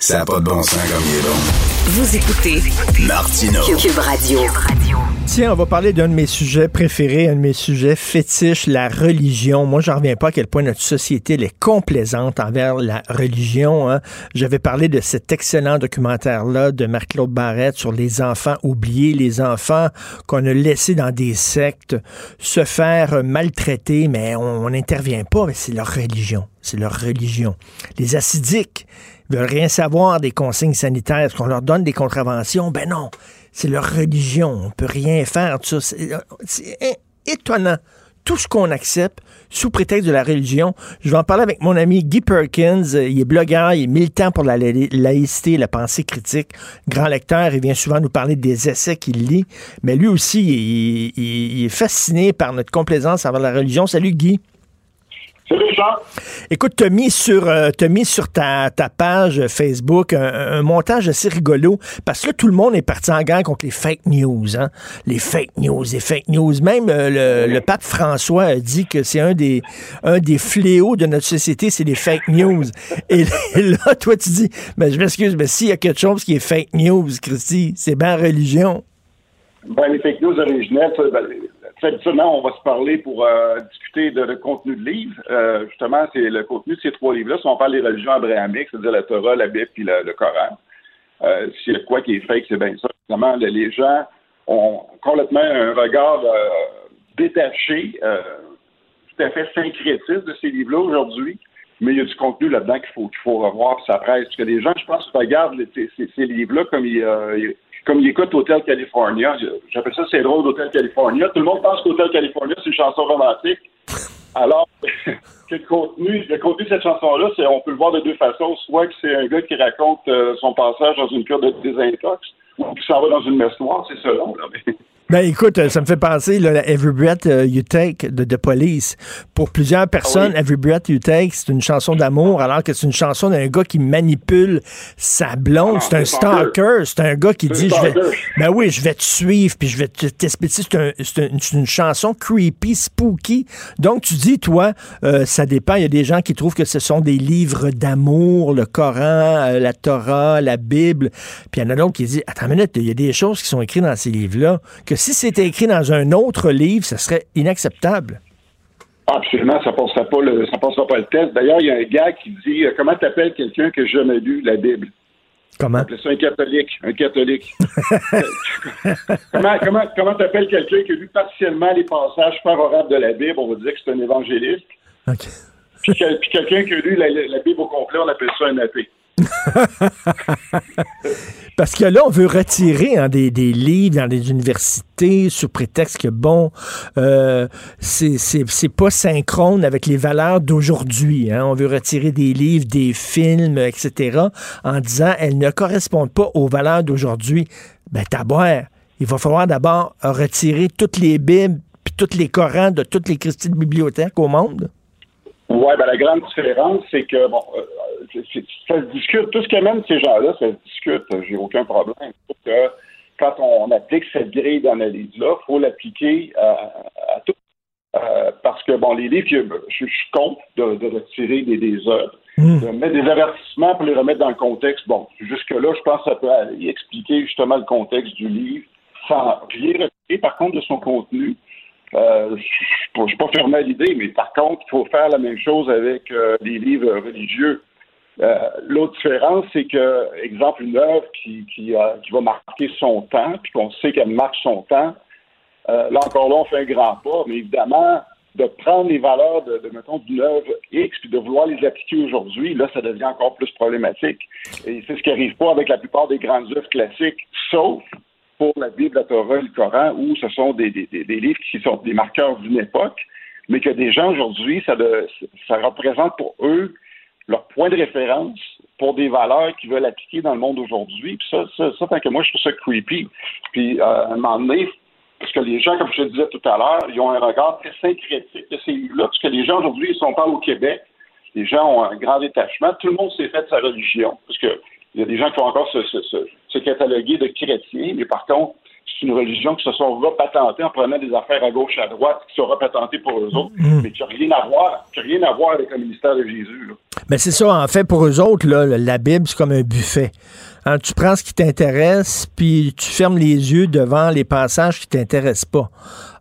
ça n'a pas de bon sens comme il est bon. Vous écoutez Martineau. Cube Radio. Tiens, on va parler d'un de mes sujets préférés, un de mes sujets fétiches, la religion. Moi, j'en reviens pas à quel point notre société est complaisante envers la religion. Hein. J'avais parlé de cet excellent documentaire-là de Marc-Claude Barrette sur les enfants oubliés, les enfants qu'on a laissés dans des sectes se faire maltraiter, mais on n'intervient pas, mais c'est leur religion. C'est leur religion. Les acidiques veulent rien savoir des consignes sanitaires. Est-ce qu'on leur donne des contraventions? Ben non c'est leur religion. On peut rien faire. C'est étonnant. Tout ce qu'on accepte sous prétexte de la religion. Je vais en parler avec mon ami Guy Perkins. Il est blogueur, il est militant pour la laïcité, la pensée critique, grand lecteur. Il vient souvent nous parler des essais qu'il lit. Mais lui aussi, il, est fasciné par notre complaisance envers la religion. Salut Guy. Écoute, tu as mis sur, euh, mis sur ta, ta, page Facebook un, montage assez rigolo parce que là, tout le monde est parti en gang contre les fake news. Hein? Les fake news, les fake news. Même euh, le, pape François a dit que c'est un des, un des fléaux de notre société, c'est les fake news. Et, là, toi, tu dis, ben, je m'excuse, mais s'il y a quelque chose qui est fake news, Christy, c'est bien religion. Ben, les fake news originelles, ben, traditionnellement, on va se parler pour euh, discuter de, contenu de livres. Euh, justement, c'est le contenu de ces trois livres-là. Si on parle des religions abrahamiques, c'est-à-dire la Torah, la Bible puis le, Coran, euh, s'il quoi qui est fake, c'est bien ça. Évidemment, les gens ont complètement un regard détaché, tout à fait syncrétiste de ces livres-là aujourd'hui. Mais il y a du contenu là-dedans qu'il faut qu'il faut revoir, puis ça presse. Parce que les gens, je pense, regardent ces, ces livres-là comme ils comme il écoute Hotel California. J'appelle ça c'est drôle d'Hotel California. Tout le monde pense qu'Hotel California, c'est une chanson romantique. Alors, le contenu, le contenu de cette chanson-là, c'est on peut le voir de deux façons. Soit que c'est un gars qui raconte euh, son passage dans une cure de désintox, ou qui s'en va dans une messe noire, c'est selon. Là. Ben écoute, euh, ça me fait penser là, à Every Breath euh, You Take de The Police. Pour plusieurs personnes, ah Every Breath You Take, c'est une chanson d'amour, alors que c'est une chanson d'un gars qui manipule sa blonde. Ah, c'est un stalker. C'est un gars qui dit, je vais, ben oui, je vais te suivre, puis je vais te t'expliquer. C'est un, une, chanson creepy, spooky. Donc tu dis, toi, euh, ça dépend. Il y a des gens qui trouvent que ce sont des livres d'amour, le Coran, la Torah, la Bible. Puis il y en a d'autres qui disent, attends une minute, il y a des choses qui sont écrites dans ces livres-là que si c'était écrit dans un autre livre, ce serait inacceptable. Absolument, ça ne passera pas le, ça passera pas le test. D'ailleurs, il y a un gars qui dit euh, Comment t'appelles quelqu'un qui n'a jamais lu la Bible? Comment? appelle ça un catholique. Un catholique. comment comment, comment t'appelles quelqu'un qui a lu partiellement les passages favorables de la Bible? On va dire que c'est un évangéliste. Puis quelqu'un qui a lu la, la Bible au complet, on appelle ça un athée. Parce que là, on veut retirer hein, des, des livres dans les universités sous prétexte que, bon, euh, c'est- pas synchrone avec les valeurs d'aujourd'hui. hein. On veut retirer des livres, des films, etc., en disant elles ne correspondent pas aux valeurs d'aujourd'hui. Ben, boire. Il va falloir d'abord retirer toutes les Bibles puis tous les Corans de toutes les Christines bibliothèques au monde. Ouais, ben la grande différence, c'est que bon, euh, ça se discute. Tout ce qu'amènent ces gens-là, ça se discute. J'ai aucun problème. Que quand on applique cette grille d'analyse-là, il faut l'appliquer à, à tout. Euh, parce que bon, les livres, je, suis contre de, de retirer des, des œuvres, de mettre des avertissements pour les remettre dans le contexte. Bon, jusque-là, je pense que ça peut aller expliquer justement le contexte du livre sans rien retirer, par contre, de son contenu. Euh, je ne suis pas fermé à l'idée, mais par contre, il faut faire la même chose avec euh, les livres religieux. Euh, L'autre différence, c'est que, exemple, une œuvre qui, va marquer son temps, puis qu'on sait qu'elle marque son temps, là encore là, on fait un grand pas, mais évidemment, de prendre les valeurs de, de mettons, d'une œuvre X, puis de vouloir les appliquer aujourd'hui, là, ça devient encore plus problématique. Et c'est ce qui n'arrive pas avec la plupart des grandes œuvres classiques, sauf pour la Bible, la Torah le Coran, où ce sont des, des, des- livres qui sont des marqueurs d'une époque, mais que des gens aujourd'hui, ça, ça représente pour eux leur point de référence pour des valeurs qu'ils veulent appliquer dans le monde aujourd'hui. Puis ça, ça, ça, tant que moi, je trouve ça creepy. Puis, euh, à un moment donné, parce que les gens, comme je te disais tout à l'heure, ils ont un regard très syncrétique de ces livres-là, parce que les gens aujourd'hui, si on parle au Québec, les gens ont un grand détachement. Tout le monde s'est fait de sa religion, parce que il y a des gens qui vont encore se, se, se, se cataloguer de chrétiens, mais par contre, c'est une religion qui se sont repatentées en prenant des affaires à gauche, à droite, qui sont repatentées pour eux autres, mais qui n'ont rien à voir, qui rien à voir avec le ministère de Jésus. Là. Mais c'est ça, en fait, pour eux autres, là, la Bible, c'est comme un buffet. Hein, tu prends ce qui t'intéresse, puis tu fermes les yeux devant les passages qui t'intéressent pas.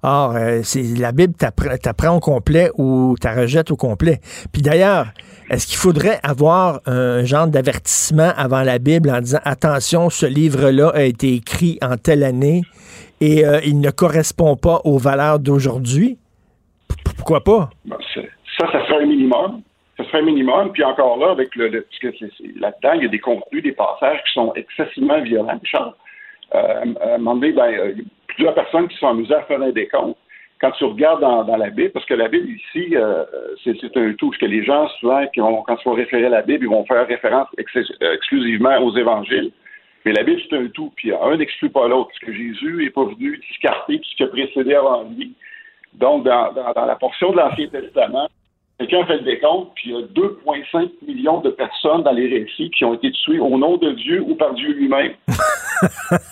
Or, euh, la Bible, t'appre- t'apprends au complet ou t'as rejettes au complet. Puis d'ailleurs, est-ce qu'il faudrait avoir un genre d'avertissement avant la Bible en disant attention, ce livre-là a été écrit en telle année et euh, il ne correspond pas aux valeurs d'aujourd'hui? Pourquoi pas? Ben, ça, ça serait un minimum. Serait minimum. Puis encore là, avec le, le- là-dedans, il y a des contenus, des passages qui sont excessivement violents, Charles. Euh, à un moment donné, ben, euh, il y a plusieurs personnes qui sont amusées à faire un décompte. Quand tu regardes dans, la Bible, parce que la Bible ici, euh, c'est un tout, parce que les gens, souvent, quand ils vont référer à la Bible, ils vont faire référence euh, exclusivement aux évangiles. Mais la Bible, c'est un tout, puis un n'exclut pas l'autre, parce que Jésus n'est pas venu discarter tout ce qui a précédé avant lui. Donc, dans la portion de l'Ancien Testament, quelqu'un a fait le décompte, puis il y a 2,5 millions de personnes dans les récits qui ont été tuées au nom de Dieu ou par Dieu lui-même.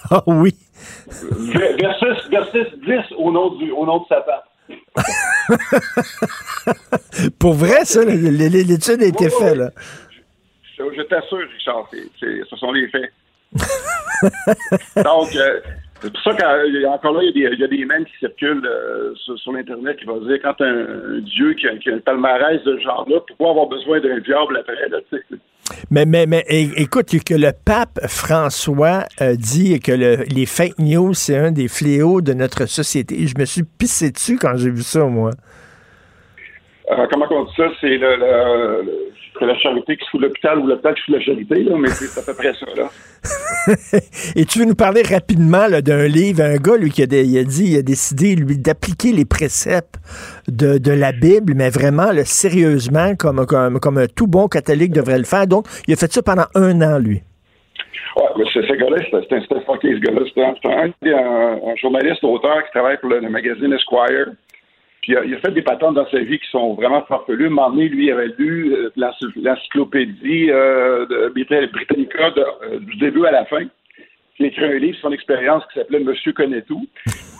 Ah oui. Ver- Versus, versus 10 au nom, du, au nom de Satan. Pour vrai, ça, l'étude a été Oui, oui, faite, oui. là. Je, je t'assure, Richard, c'est- c'est- ce sont les faits. Donc, euh, c'est pour ça qu'encore là, il y, a des- il y a des mèmes qui circulent euh, sur, sur l'Internet qui vont dire quand un, un Dieu qui a, qui a un palmarès de ce genre-là, pourquoi avoir besoin d'un diable après? Là? Mais, mais, mais écoute, que le pape François euh, dit que le- les fake news, c'est un des fléaux de notre société. Je me suis pissé dessus quand j'ai vu ça, moi. Euh, comment on dit ça? C'est le, le- le- c'est la charité qui se fout l'hôpital ou l'hôpital qui fout la charité, là, mais c'est à peu près ça. Là. Et tu veux nous parler rapidement d'un livre, un gars lui, qui a, des- il a dit, il a décidé lui d'appliquer les préceptes de, de la Bible, mais vraiment là, sérieusement, comme, comme, comme un tout bon catholique devrait le faire. Donc, il a fait ça pendant un an, lui. Ouais, mais c'est- ce gars-là, c'était c'était- c'était fucké, ce gars-là. C'était un, un, un- un journaliste, auteur qui travaille pour le, le magazine Esquire. Puis il a, fait des patentes dans sa vie qui sont vraiment farfelues. Donné, lui, avait lu euh, l'ency- l'encyclopédie euh, Britannica euh, du début à la fin. Il a écrit un livre sur son expérience qui s'appelait Monsieur connaît tout.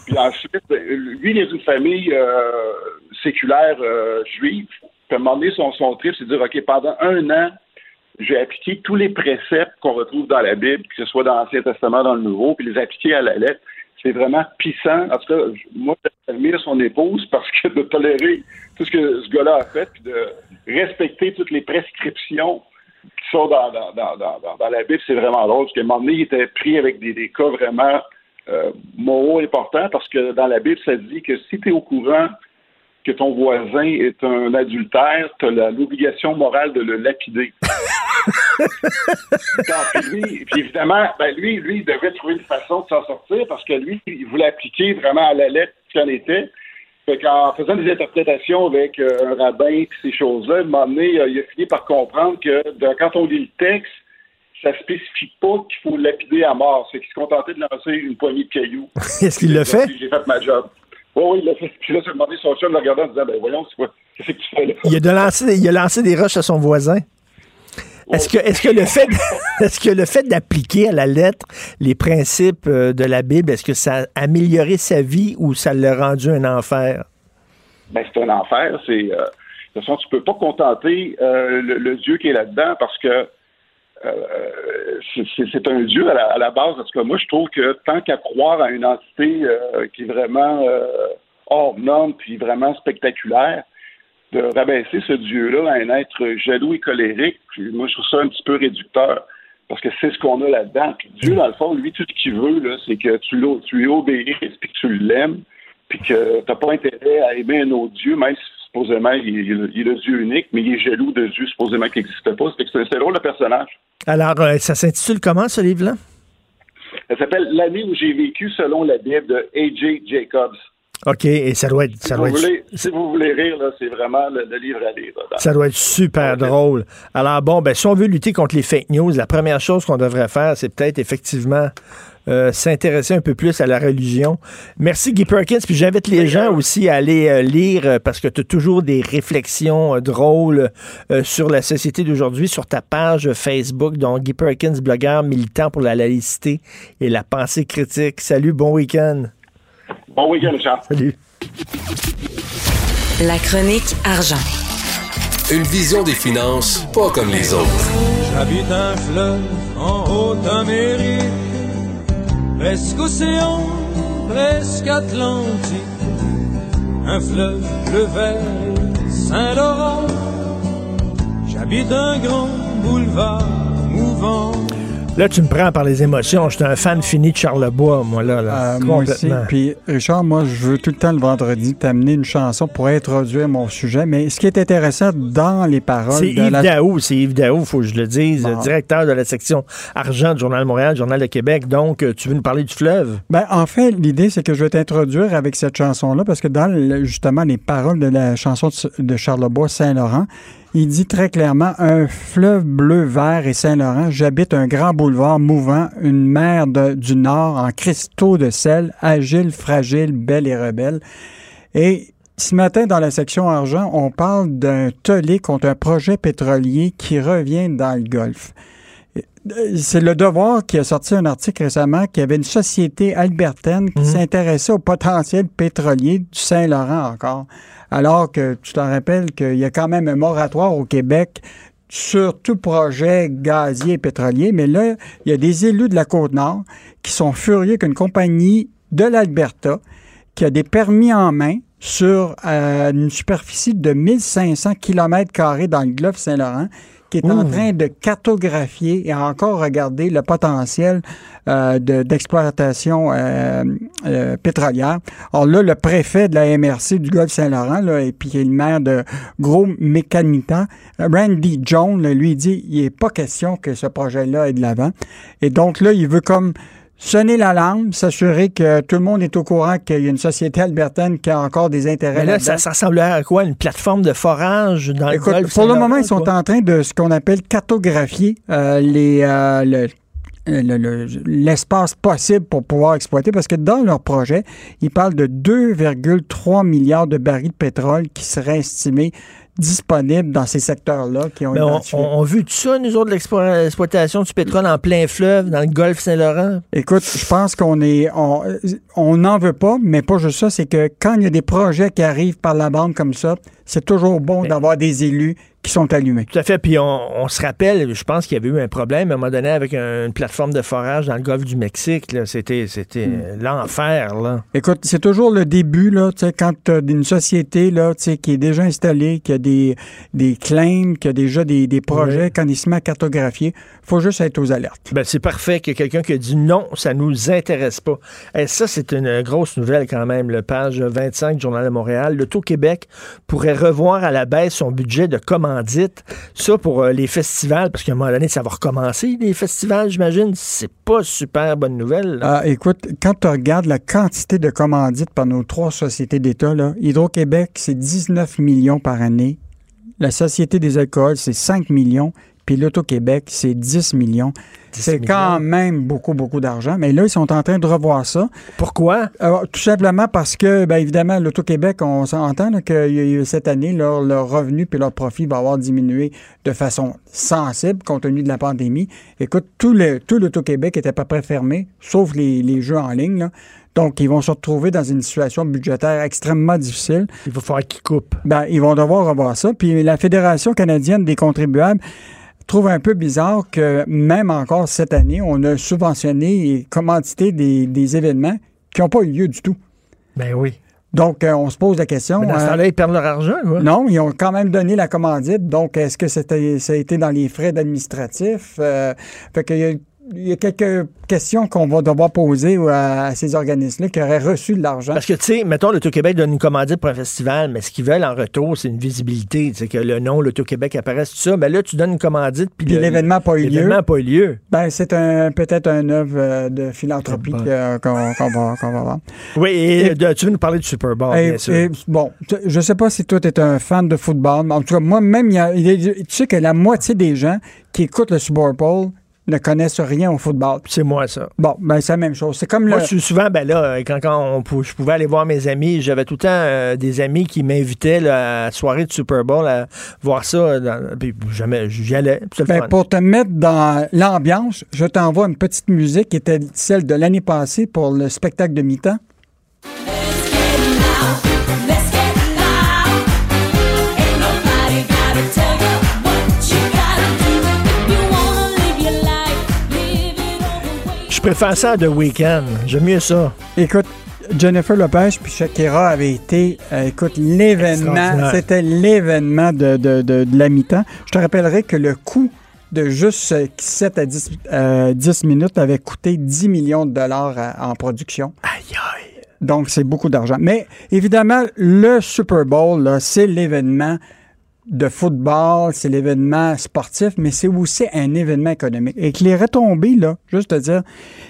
Puis ensuite, euh, lui, il est d'une famille euh, séculaire euh, juive. Puis à son, son trip, c'est de dire, OK, pendant un an, j'ai appliqué tous les préceptes qu'on retrouve dans la Bible, que ce soit dans l'Ancien Testament, dans le Nouveau, puis les appliquer à la lettre. C'est vraiment puissant. En tout cas, moi, j'admire son épouse parce que de tolérer tout ce que ce gars-là a fait, puis de respecter toutes les prescriptions qui sont dans, dans, dans, dans, dans la Bible, c'est vraiment drôle, parce qu'à un moment donné, il était pris avec des, des cas vraiment euh, moraux importants, parce que dans la Bible, ça dit que si tu es au courant que ton voisin est un adultère, tu as l'obligation morale de le lapider. Lui, puis évidemment, ben lui, lui, il devait trouver une façon de s'en sortir parce que lui, il voulait appliquer vraiment à la lettre ce qu'il en était. Fait qu'en faisant des interprétations avec euh, un rabbin et ces choses-là, à un moment donné, euh, il a fini par comprendre que de- quand on lit le texte, ça spécifie pas qu'il faut le lapider à mort. C'est qu'il se contentait de lancer une poignée de cailloux. Est-ce qu'il l'a fait? J'ai fait ma job. Oui, oui, il l'a fait. Puis là, j'ai demandé son chum de le regarder en disant, ben voyons, c'est quoi? Qu'est-ce que tu fais là? Il a, de lancer- il a lancé des roches à son voisin. Est-ce que, est-ce que le fait, est-ce que le fait d'appliquer à la lettre les principes euh, de la Bible, est-ce que ça a amélioré sa vie ou ça l'a rendu un enfer? ben, c'est un enfer. C'est, euh, de toute façon, tu peux pas contenter euh, le, Dieu qui est là-dedans parce que euh, c'est- un Dieu à la, base. Moi, je trouve que tant qu'à croire à une entité qui est vraiment hors norme puis vraiment spectaculaire, de rabaisser ce Dieu-là à un être jaloux et colérique, puis moi, je trouve ça un petit peu réducteur. Parce que c'est ce qu'on a là-dedans. Puis Dieu, dans le fond, lui, tout ce qu'il veut, là, c'est que tu, tu lui obéisses, puis que tu l'aimes, puis que tu n'as pas intérêt à aimer un autre Dieu, même si supposément il, il- il est le Dieu unique, mais il est jaloux de Dieu supposément qui n'existe pas. C'est, c'est drôle le personnage. Alors, euh, ça s'intitule comment, ce livre-là? Elle s'appelle L'année où j'ai vécu selon la Bible de A.J. Jacobs. OK, et ça doit être, Si, ça vous doit être, voulez, si vous voulez rire, là, c'est vraiment le, le livre à lire. là. ça doit être super drôle. Alors, bon, ben, si on veut lutter contre les fake news, la première chose qu'on devrait faire, c'est peut-être effectivement euh, s'intéresser un peu plus à la religion. Merci, Guy Perkins. Puis j'invite les gens aussi à aller euh, lire euh, parce que tu as toujours des réflexions euh, drôles euh, sur la société d'aujourd'hui sur ta page Facebook. Donc, Guy Perkins, blogueur militant pour la laïcité et la pensée critique. Salut, bon week-end. Bon week-end, Charles. Salut. La chronique argent. Une vision des finances pas comme les autres. J'habite un fleuve en Haute-Amérique, presque océan, presque Atlantique. Un fleuve bleu vert, Saint-Laurent. J'habite un grand boulevard mouvant. Là, tu me prends par les émotions. J'étais un fan fini de Charlebois, moi, là. là Euh, moi aussi. Puis, Richard, moi, je veux tout le temps le vendredi t'amener une chanson pour introduire mon sujet. Mais ce qui est intéressant dans les paroles. C'est Yves la- Daou, c'est Yves Daou, faut que je le dise, Bon. directeur de la section argent du Journal de Montréal, Journal de Québec. Donc, euh, tu veux nous parler du fleuve? Ben, en fait, l'idée, c'est que je vais t'introduire avec cette chanson-là, parce que dans justement les paroles de la chanson de Charlebois, Saint-Laurent, il dit très clairement Un fleuve bleu, vert et Saint-Laurent, j'habite un grand boulevard mouvant, une mer du Nord en cristaux de sel, agile, fragile, belle et rebelle. Et ce matin, dans la section argent, on parle d'un tollé contre un projet pétrolier qui revient dans le Golfe. C'est le Devoir qui a sorti un article récemment qu'il y avait une société albertaine qui s'intéressait au potentiel pétrolier du Saint-Laurent encore. Alors que tu te rappelles qu'il y a quand même un moratoire au Québec sur tout projet gazier et pétrolier, mais là, il y a des élus de la Côte-Nord qui sont furieux qu'une compagnie de l'Alberta qui a des permis en main sur euh, une superficie de 1500 km dans le Golfe Saint-Laurent, qui est en train de cartographier et encore regarder le potentiel euh, de- d'exploitation euh, euh, pétrolière. Alors là, le préfet de la MRC du Golfe Saint-Laurent, là, et puis le maire de Gros Mécanita, Randy Jones, là, lui dit, il n'est pas question que ce projet-là ait de l'avant. Et donc là, il veut comme sonner l'alarme, s'assurer que tout le monde est au courant qu'il y a une société albertaine qui a encore des intérêts Mais là, ça, ça à quoi? Une plateforme de forage dans Écoute, le Golfe pour le moment, ils sont en train de ce qu'on appelle cartographier euh, les, euh, le- le- le- l'espace possible pour pouvoir exploiter parce que dans leur projet, ils parlent de 2,3 milliards de barils de pétrole qui seraient estimés disponibles dans ces secteurs-là qui ont Mais on, on- on a vu tout ça, nous autres, l'explo- l'exploitation du pétrole en plein fleuve, dans le Golfe Saint-Laurent? Écoute, je pense qu'on est. On on n'en veut pas, mais pas juste ça. C'est que quand il y a des projets qui arrivent par la bande comme ça, c'est toujours bon d'avoir des élus qui sont allumés. Tout à fait. Puis on, on se rappelle, je pense qu'il y avait eu un problème à un moment donné avec un- une plateforme de forage dans le golfe du Mexique. C'était, c'était euh, l'enfer. Écoute, c'est toujours le début, là, quand tu as une société là, qui est déjà installée, qui a des, des claims, qu'il y a déjà des, des projets, quand il se met à cartographier, faut juste être aux alertes. Ben, c'est parfait qu'il y ait quelqu'un qui a dit non, ça nous intéresse pas. Et ça, c'est une grosse nouvelle quand même, le page 25 du Journal de Montréal. L'Auto-Québec pourrait revoir à la baisse son budget de commandite. Ça, pour euh, les festivals, parce qu'à un moment donné, ça va recommencer, les festivals, j'imagine. C'est pas super bonne nouvelle. Ah, écoute, quand tu regardes la quantité de commandites par nos trois sociétés d'État, Hydro-Québec, c'est 19 millions par année. La Société des alcools, c'est 5 millions. Puis l'Auto-Québec, c'est 10 millions. C'est quand même beaucoup, beaucoup d'argent. Mais là, ils sont en train de revoir ça. Pourquoi? Alors, tout simplement parce que, bien évidemment, l'Auto-Québec, on s'entend que cette année, leur, leur revenu puis leur profit va avoir diminué de façon sensible compte tenu de la pandémie. Écoute, tout le tout l'Auto-Québec était à peu près fermé, sauf les, les jeux en ligne. là. Donc, ils vont se retrouver dans une situation budgétaire extrêmement difficile. Il va falloir qu'ils coupent. Ben, ils vont devoir revoir ça. Puis la Fédération canadienne des contribuables trouve un peu bizarre que même encore cette année, on a subventionné et commandité des, des événements qui n'ont pas eu lieu du tout. Ben oui. Donc, euh, on se pose la question. Mais dans ce euh, temps-là, ils perdent leur argent, quoi. non, ils ont quand même donné la commandite. Donc, est-ce que c'était, ça a été dans les frais administratifs? Euh, fait qu'il y a, il y a quelques questions qu'on va devoir poser à, à ces organismes-là qui auraient reçu de l'argent. Parce que, tu sais, mettons, l'Auto-Québec donne une commandite pour un festival, mais ce qu'ils veulent en retour, c'est une visibilité. C'est que le nom, l'Auto-Québec apparaisse, tout ça. Mais là, tu donnes une commandite, puis l'événement n'a pas eu lieu. L'événement n'a pas eu lieu. Ben, c'est un, peut-être un œuvre euh, de philanthropie que- qu'on, va, qu'on va voir. Oui, et, de- tu veux nous parler du Super Bowl, Et- bien sûr. et, bon, je sais pas si toi, tu es un fan de football, mais en tout cas, moi-même, il y a- il y a- tu sais que la moitié des gens qui écoutent le Super Bowl ne connaissent rien au football. C'est moi, ça. Bon, ben, c'est la même chose. C'est comme Moi, le... je suis souvent, ben là, quand, quand on je pouvais aller voir mes amis, j'avais tout le temps euh, des amis qui m'invitaient là, à la soirée de Super Bowl à voir ça. Dans, puis jamais, j'y allais. Ben, pour te mettre dans l'ambiance, je t'envoie une petite musique qui était celle de l'année passée pour le spectacle de mi-temps. Préfère ça à The Weeknd. J'aime mieux ça. Écoute, Jennifer Lopez puis Shakira avait été, euh, écoute, l'événement, c'était l'événement de, de, de, de la mi-temps. Je te rappellerai que le coût de juste euh, 7 à 10, euh, 10 minutes avait coûté 10 millions de dollars à- en production. Aïe, aïe. Donc, c'est beaucoup d'argent. Mais évidemment, le Super Bowl, c'est l'événement de football, c'est l'événement sportif, mais c'est aussi un événement économique. Et que les retombées, là, juste te dire,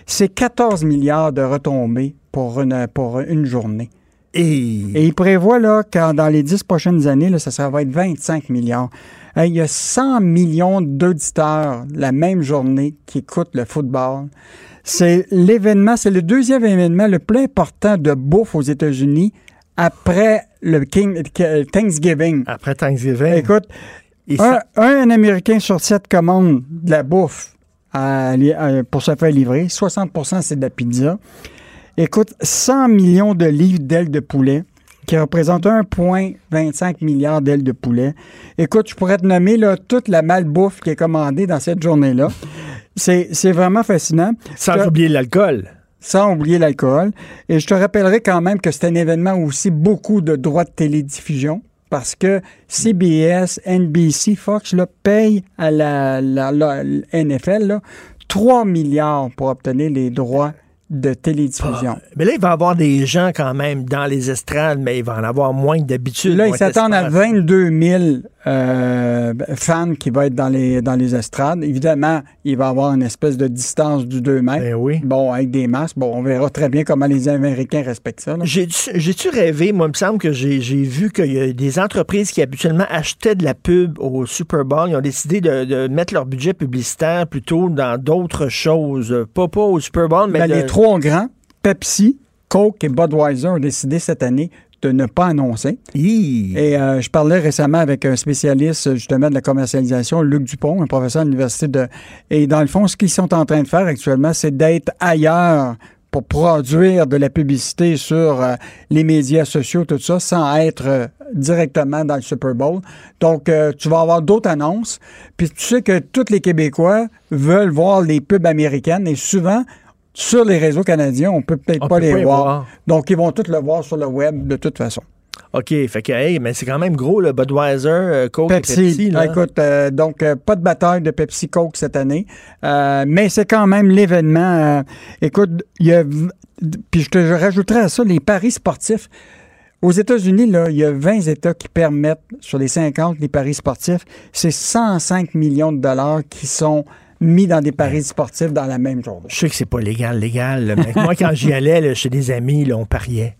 c'est 14 milliards de retombées pour une, pour une journée. Et, Et il prévoit là, que dans les 10 prochaines années, là, ça, ça va être 25 milliards. Il y a 100 millions d'auditeurs la même journée qui écoutent le football. C'est l'événement, c'est le deuxième événement le plus important de bouffe aux États-Unis après le King, Thanksgiving. après Thanksgiving, Écoute, un, un Américain sur sept commande de la bouffe à li- à- pour se faire livrer. 60% c'est de la pizza. Écoute, 100 millions de livres d'ailes de poulet, qui représentent 1,25 milliard d'ailes de poulet. Écoute, je pourrais te nommer là, toute la malbouffe qui est commandée dans cette journée-là. C'est vraiment fascinant. sans oublier l'alcool. Sans oublier l'alcool. Et je te rappellerai quand même que c'est un événement aussi beaucoup de droits de télédiffusion parce que CBS, NBC, Fox là, payent à la, la- la- NFL là, 3 milliards pour obtenir les droits de télédiffusion. Mais là, il va y avoir des gens quand même dans les estrades, mais il va en avoir moins que d'habitude. Là, Ils s'attendent à 22 000 euh, fans qui vont être dans les, dans les estrades. Évidemment, il va y avoir une espèce de distance du 2 mètres. Ben oui. Bon, avec des masques. Bon, on verra très bien comment les Américains respectent ça. J'ai-tu rêvé? Moi, il me semble que j'ai vu qu'il y a des entreprises qui habituellement achetaient de la pub au Super Bowl. Ils ont décidé de, de mettre leur budget publicitaire plutôt dans d'autres choses. Pas, pas au Super Bowl, mais Ben, le- Les trois grands, Pepsi, Coke et Budweiser, ont décidé cette année de ne pas annoncer. Hi. Et euh, je parlais récemment avec un spécialiste justement de la commercialisation, Luc Dupont, un professeur à l'université de... Et dans le fond, ce qu'ils sont en train de faire actuellement, c'est d'être ailleurs pour produire de la publicité sur euh, les médias sociaux, tout ça, sans être euh, directement dans le Super Bowl. Donc, euh, tu vas avoir d'autres annonces. Puis tu sais que tous les Québécois veulent voir les pubs américaines et souvent, sur les réseaux canadiens, on peut peut-être pas peut les pas voir. voir. Donc, ils vont tous le voir sur le web de toute façon. OK, fait que, hey, mais c'est quand même gros, le Budweiser, euh, Coke et Pepsi. Pepsi. là. Écoute, euh, donc, euh, pas de bataille de Pepsi Coke cette année. Euh, mais c'est quand même l'événement. écoute, il y a. Puis je te je rajouterais à ça les paris sportifs. Aux États-Unis, là, il y a 20 États qui permettent, sur les 50, les paris sportifs. C'est 105 millions de dollars qui sont mis dans des paris sportifs dans la même journée. Je sais que c'est pas légal, légal. là, mais moi, quand j'y allais là, chez des amis, là, on pariait.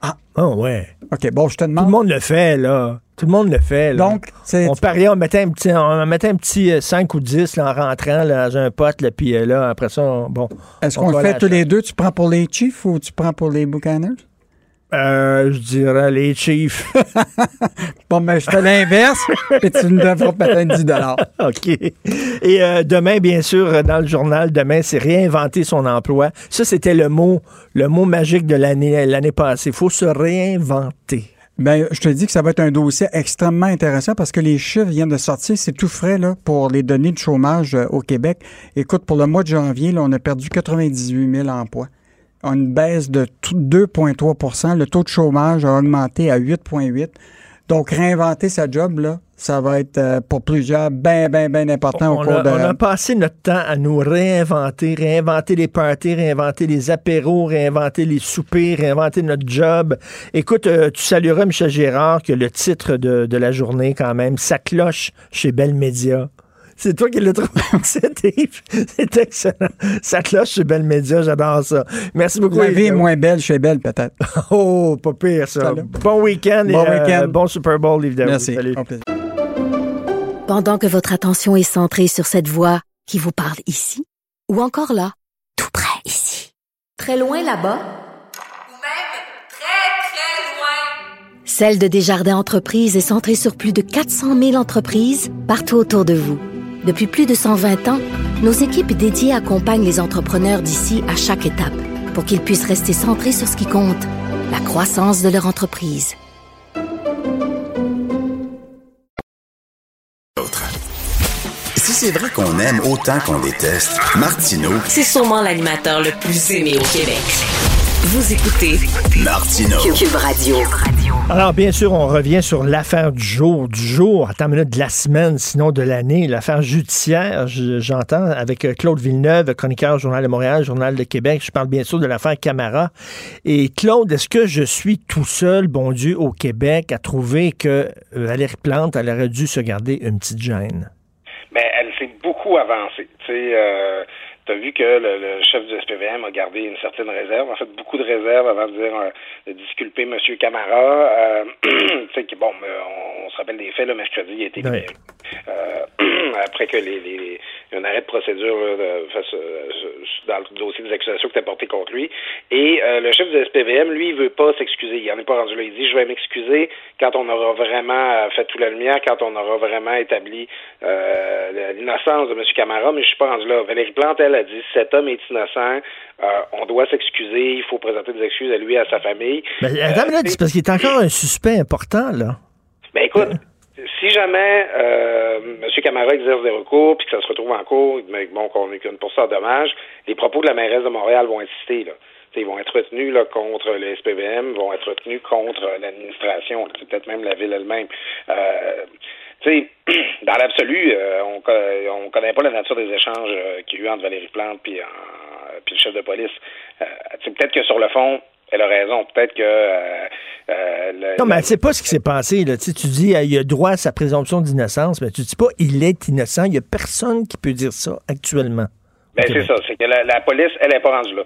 Ah. Oh, ouais. OK, bon, je te Tout demande. le monde le fait, là. Tout le monde le fait, là. Donc, c'est. on pariait, on mettait un petit, on mettait un petit euh, 5 ou 10 là, en rentrant là, dans un pote, là, puis euh, là, après ça, on- bon. Est-ce on qu'on le fait tous les deux? Tu prends pour les Chiefs ou tu prends pour les Buccaneers? Euh, je dirais les Chiefs. Bon, mais je fais l'inverse, puis tu me devras peut-être 10 OK. Et euh, demain, bien sûr, dans le journal, demain, c'est réinventer son emploi. Ça, c'était le mot, le mot magique de l'année, l'année passée. Il faut se réinventer. Ben, je te dis que ça va être un dossier extrêmement intéressant parce que les chiffres viennent de sortir. C'est tout frais là, pour les données de chômage euh, au Québec. Écoute, pour le mois de janvier, là, on a perdu 98 000 emplois. A une baisse de tout- 2,3% Le taux de chômage a augmenté à 8,8% Donc, réinventer sa job, là, ça va être euh, pour plusieurs bien, bien, bien important au cours a, de... on a passé notre temps à nous réinventer, réinventer les parties, réinventer les apéros, réinventer les soupers, réinventer notre job. Écoute, euh, tu salueras Michel Gérard que le titre de, de la journée, quand même, ça cloche chez Bell Media. C'est toi qui l'as trouvé. C'est excellent. Ça cloche chez Bell Media, j'adore ça. Merci beaucoup. La vie est moins belle chez Belle, peut-être. Oh, pas pire, ça. Salut. Bon week-end Bon et euh, week-end. bon Super Bowl, évidemment. Merci. Salut. Pendant que votre attention est centrée sur cette voix qui vous parle ici, ou encore là, tout près ici, très loin là-bas, Ou même très, très loin. Celle de Desjardins Entreprises est centrée sur plus de 400 000 entreprises partout autour de vous. Depuis plus de 120 ans, nos équipes dédiées accompagnent les entrepreneurs d'ici à chaque étape pour qu'ils puissent rester centrés sur ce qui compte, la croissance de leur entreprise. Si c'est vrai qu'on aime autant qu'on déteste, Martineau, C'est sûrement l'animateur le plus aimé au Québec. Vous écoutez Martineau. Cube Radio. Alors, bien sûr, on revient sur l'affaire du jour, du jour, attends une minute, de la semaine, sinon de l'année, l'affaire judiciaire, je- j'entends, avec euh, Claude Villeneuve, chroniqueur Journal de Montréal, Journal de Québec. Je parle bien sûr de l'affaire Camara. Et Claude, est-ce que je suis tout seul, bon Dieu, au Québec, à trouver que euh, Valérie Plante, elle aurait dû se garder une petite gêne? Ben, elle s'est beaucoup avancée. Tu sais, euh, t'as vu que le, le chef du SPVM a gardé une certaine réserve, en fait beaucoup de réserves avant de dire euh, de disculper M. Camara. Euh, tu sais, que, bon, on, on se rappelle des faits, le mercredi, il a été libéré. Euh, après que les, les, un arrêt de procédure là, de- face, euh, dans le dossier des accusations qui étaient portées contre lui. Et euh, le chef du SPVM, lui, il veut pas s'excuser. Il en est pas rendu là. Il dit, je vais m'excuser quand on aura vraiment euh, fait tout la lumière, quand on aura vraiment établi euh, l'innocence de M. Camara, mais je suis pas rendu là. Valérie Plante, elle, a dit, cet homme est innocent, euh, on doit s'excuser, il faut présenter des excuses à lui et à sa famille. Ben, attends minute, c'est parce qu'il est encore un suspect important, là. Ben écoute, si jamais euh, M. Camara exerce des recours puis que ça se retrouve en cours, mais bon, qu'on ait qu'une pourcent de dommages, les propos de la mairesse de Montréal vont insister, là. T'sais, ils vont être retenus là, contre le SPVM, vont être retenus contre l'administration, peut-être même la ville elle-même. Euh, dans l'absolu, euh, on, on connaît pas la nature des échanges euh, qu'il y a eu entre Valérie Plante puis, euh, le chef de police. Euh, peut-être que sur le fond, elle a raison. Peut-être que euh, euh, le- Non, mais elle sait pas ce qui s'est passé. Là. Tu, sais, tu dis, il a droit à sa présomption d'innocence, mais tu dis pas, il est innocent. Il y a personne qui peut dire ça actuellement. Ben, c'est ça. C'est que la, la police, elle n'est pas rendue là.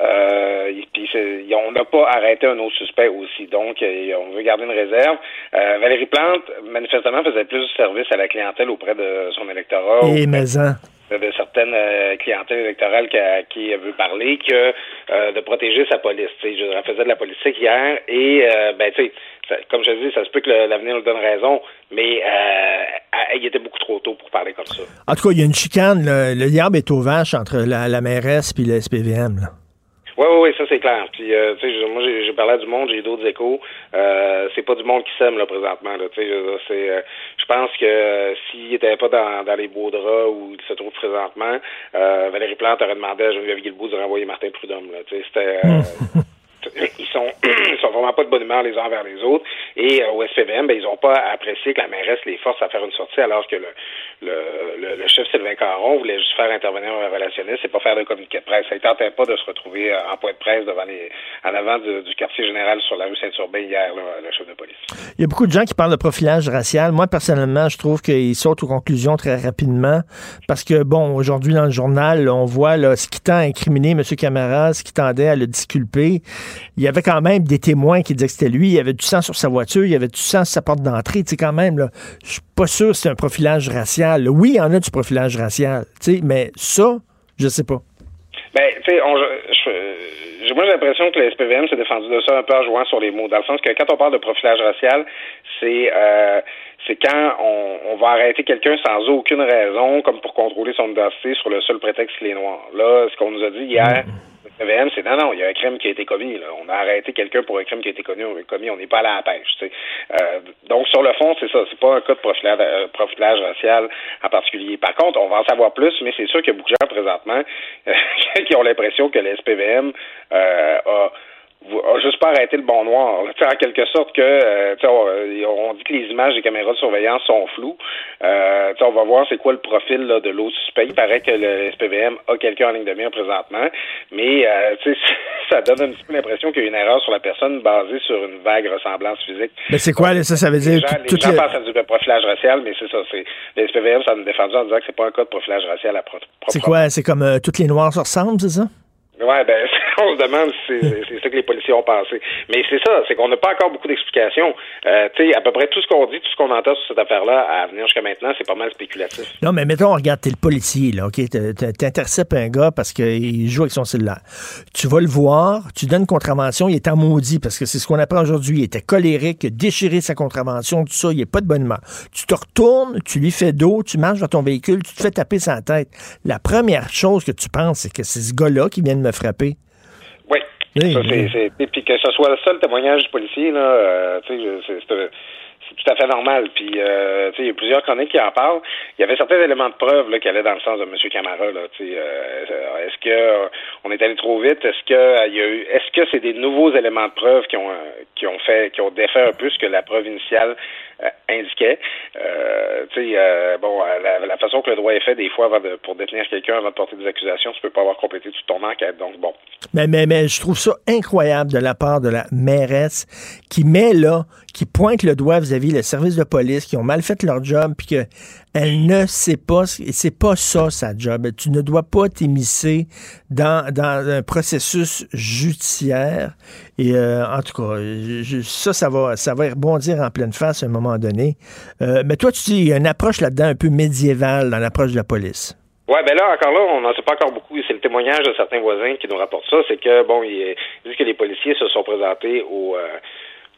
Euh, puis c'est- on n'a pas arrêté un autre suspect aussi. Donc, euh, on veut garder une réserve. Euh, Valérie Plante, manifestement, faisait plus de service à la clientèle auprès de son électorat. Et maison. De, certaines euh, clientèles électorales qui, a- qui veut parler que euh, de protéger sa police. Tu sais, je elle faisait de la politique hier et euh, ben tu sais, comme je dis, ça se peut que l'avenir nous donne raison, mais euh, il était beaucoup trop tôt pour parler comme ça. En tout cas, il y a une chicane. Le, le diable est aux vaches entre la, la mairesse et le SPVM. Là. Oui, oui, ça c'est clair. Puis, euh, tu sais, moi, j'ai parlé du monde, j'ai d'autres échos. Euh, c'est pas du monde qui s'aime là présentement. Là, tu sais, c'est, euh, je pense que euh, s'il était pas dans, dans les beaux draps où il se trouve présentement, euh, Valérie Plante aurait demandé à Geneviève Guilbeault de renvoyer Martin Prudhomme. Là, tu sais, c'était. ils sont ils sont vraiment pas de bonne humeur les uns envers les autres. Et euh, au SPVM, ben, ils ont pas apprécié que la mairesse les force à faire une sortie alors que le, le, le, chef Sylvain Caron voulait juste faire intervenir un relationniste et pas faire de communiqué de presse. Ça ne tentait pas de se retrouver euh, en point de presse devant les, en avant du, quartier général sur la rue Saint-Urbain hier, le chef de police. Il y a beaucoup de gens qui parlent de profilage racial. Moi, personnellement, je trouve qu'ils sautent aux conclusions très rapidement parce que, bon, aujourd'hui, dans le journal, on voit là, ce qui tend à incriminer M. Camara, ce qui tendait à le disculper. Il y avait quand même des témoins qui disaient que c'était lui. Il y avait du sang sur sa voiture, il y avait du sang sur sa porte d'entrée. Tu sais, quand même, là, je suis pas sûr que c'est un profilage racial. Oui, il y en a du profilage racial, tu sais, mais ça, je sais pas. Ben, tu sais, j'ai l'impression que le SPVM s'est défendu de ça un peu en jouant sur les mots, dans le sens que quand on parle de profilage racial, c'est euh, c'est quand on, on, va arrêter quelqu'un sans aucune raison, comme pour contrôler son identité sur le seul prétexte qu'il est noir. Là, ce qu'on nous a dit hier, SPVM, c'est non, non, il y a un crime qui a été commis. Là. On a arrêté quelqu'un pour un crime qui a été commis, on n'est pas à la pêche. Euh, donc, sur le fond, c'est ça. C'est pas un cas de profilage, euh, profilage racial en particulier. Par contre, on va en savoir plus, mais c'est sûr qu'il y a beaucoup de gens présentement qui ont l'impression que le SPVM euh, a juste pas arrêté le bon noir. en quelque sorte que euh, on, dit que les images des caméras de surveillance sont floues. Euh, on va voir c'est quoi le profil là, de l'autre suspect. Il paraît que le SPVM a quelqu'un en ligne de mire présentement, mais euh, ça donne un petit peu l'impression qu'il y a une erreur sur la personne basée sur une vague ressemblance physique. Mais c'est quoi ça Ça veut dire les gens, les gens pensent à du profilage racial, mais c'est ça. C'est le SPVM, ça nous défendu en disant que c'est pas un cas de profilage racial à propre. C'est quoi C'est comme euh, toutes les noirs se ressemblent, c'est ça? Ouais, ben, on se demande si c'est ça que les policiers ont pensé. Mais c'est ça, c'est qu'on n'a pas encore beaucoup d'explications. Euh, tu sais, à peu près tout ce qu'on dit, tout ce qu'on entend sur cette affaire-là, à venir jusqu'à maintenant, c'est pas mal spéculatif. Non, mais mettons, regarde, t'es le policier, là, OK? T'interceptes un gars parce qu'il joue avec son cellulaire. Tu vas le voir, tu donnes une contravention, il est en maudit parce que c'est ce qu'on apprend aujourd'hui. Il était colérique, il a déchiré sa contravention, tout ça, il est pas de bonne humeur. Tu te retournes, tu lui fais d'eau, tu marches dans ton véhicule, tu te fais taper sa tête. La première chose que tu penses, c'est que c'est ce gars-là qui vient de me frapper. Oui. ça, c'est, puis que ce soit le seul témoignage du policier, là, euh, c'est, tout à fait normal. Puis, euh, il y a plusieurs chroniques qui en parlent. Il y avait certains éléments de preuve là, qui allaient dans le sens de M. Camara. Là, euh, est-ce que euh, on est allé trop vite? Est-ce que il y a eu Est-ce que c'est des nouveaux éléments de preuve qui ont qui ont fait qui ont défait un peu ce que la preuve initiale indiquait Bon, la, façon que le droit est fait des fois avant de, pour détenir quelqu'un avant de porter des accusations, tu peux pas avoir complété toute ton enquête. Donc bon. Mais mais mais je trouve ça incroyable de la part de la mairesse qui met là qui pointe le doigt vis-à-vis le service de police, qui ont mal fait leur job, puis qu'elle ne sait pas, c'est pas ça sa job. Tu ne dois pas t'émisser dans, dans un processus judiciaire. Et euh, en tout cas, ça, ça va, ça va rebondir en pleine face à un moment donné. Euh, mais toi, tu dis, il y a une approche là-dedans un peu médiévale dans l'approche de la police. Ouais, ben là, encore là, on n'en sait pas encore beaucoup. C'est le témoignage de certains voisins qui nous rapportent ça. C'est que, bon, ils disent que les policiers se sont présentés au, euh,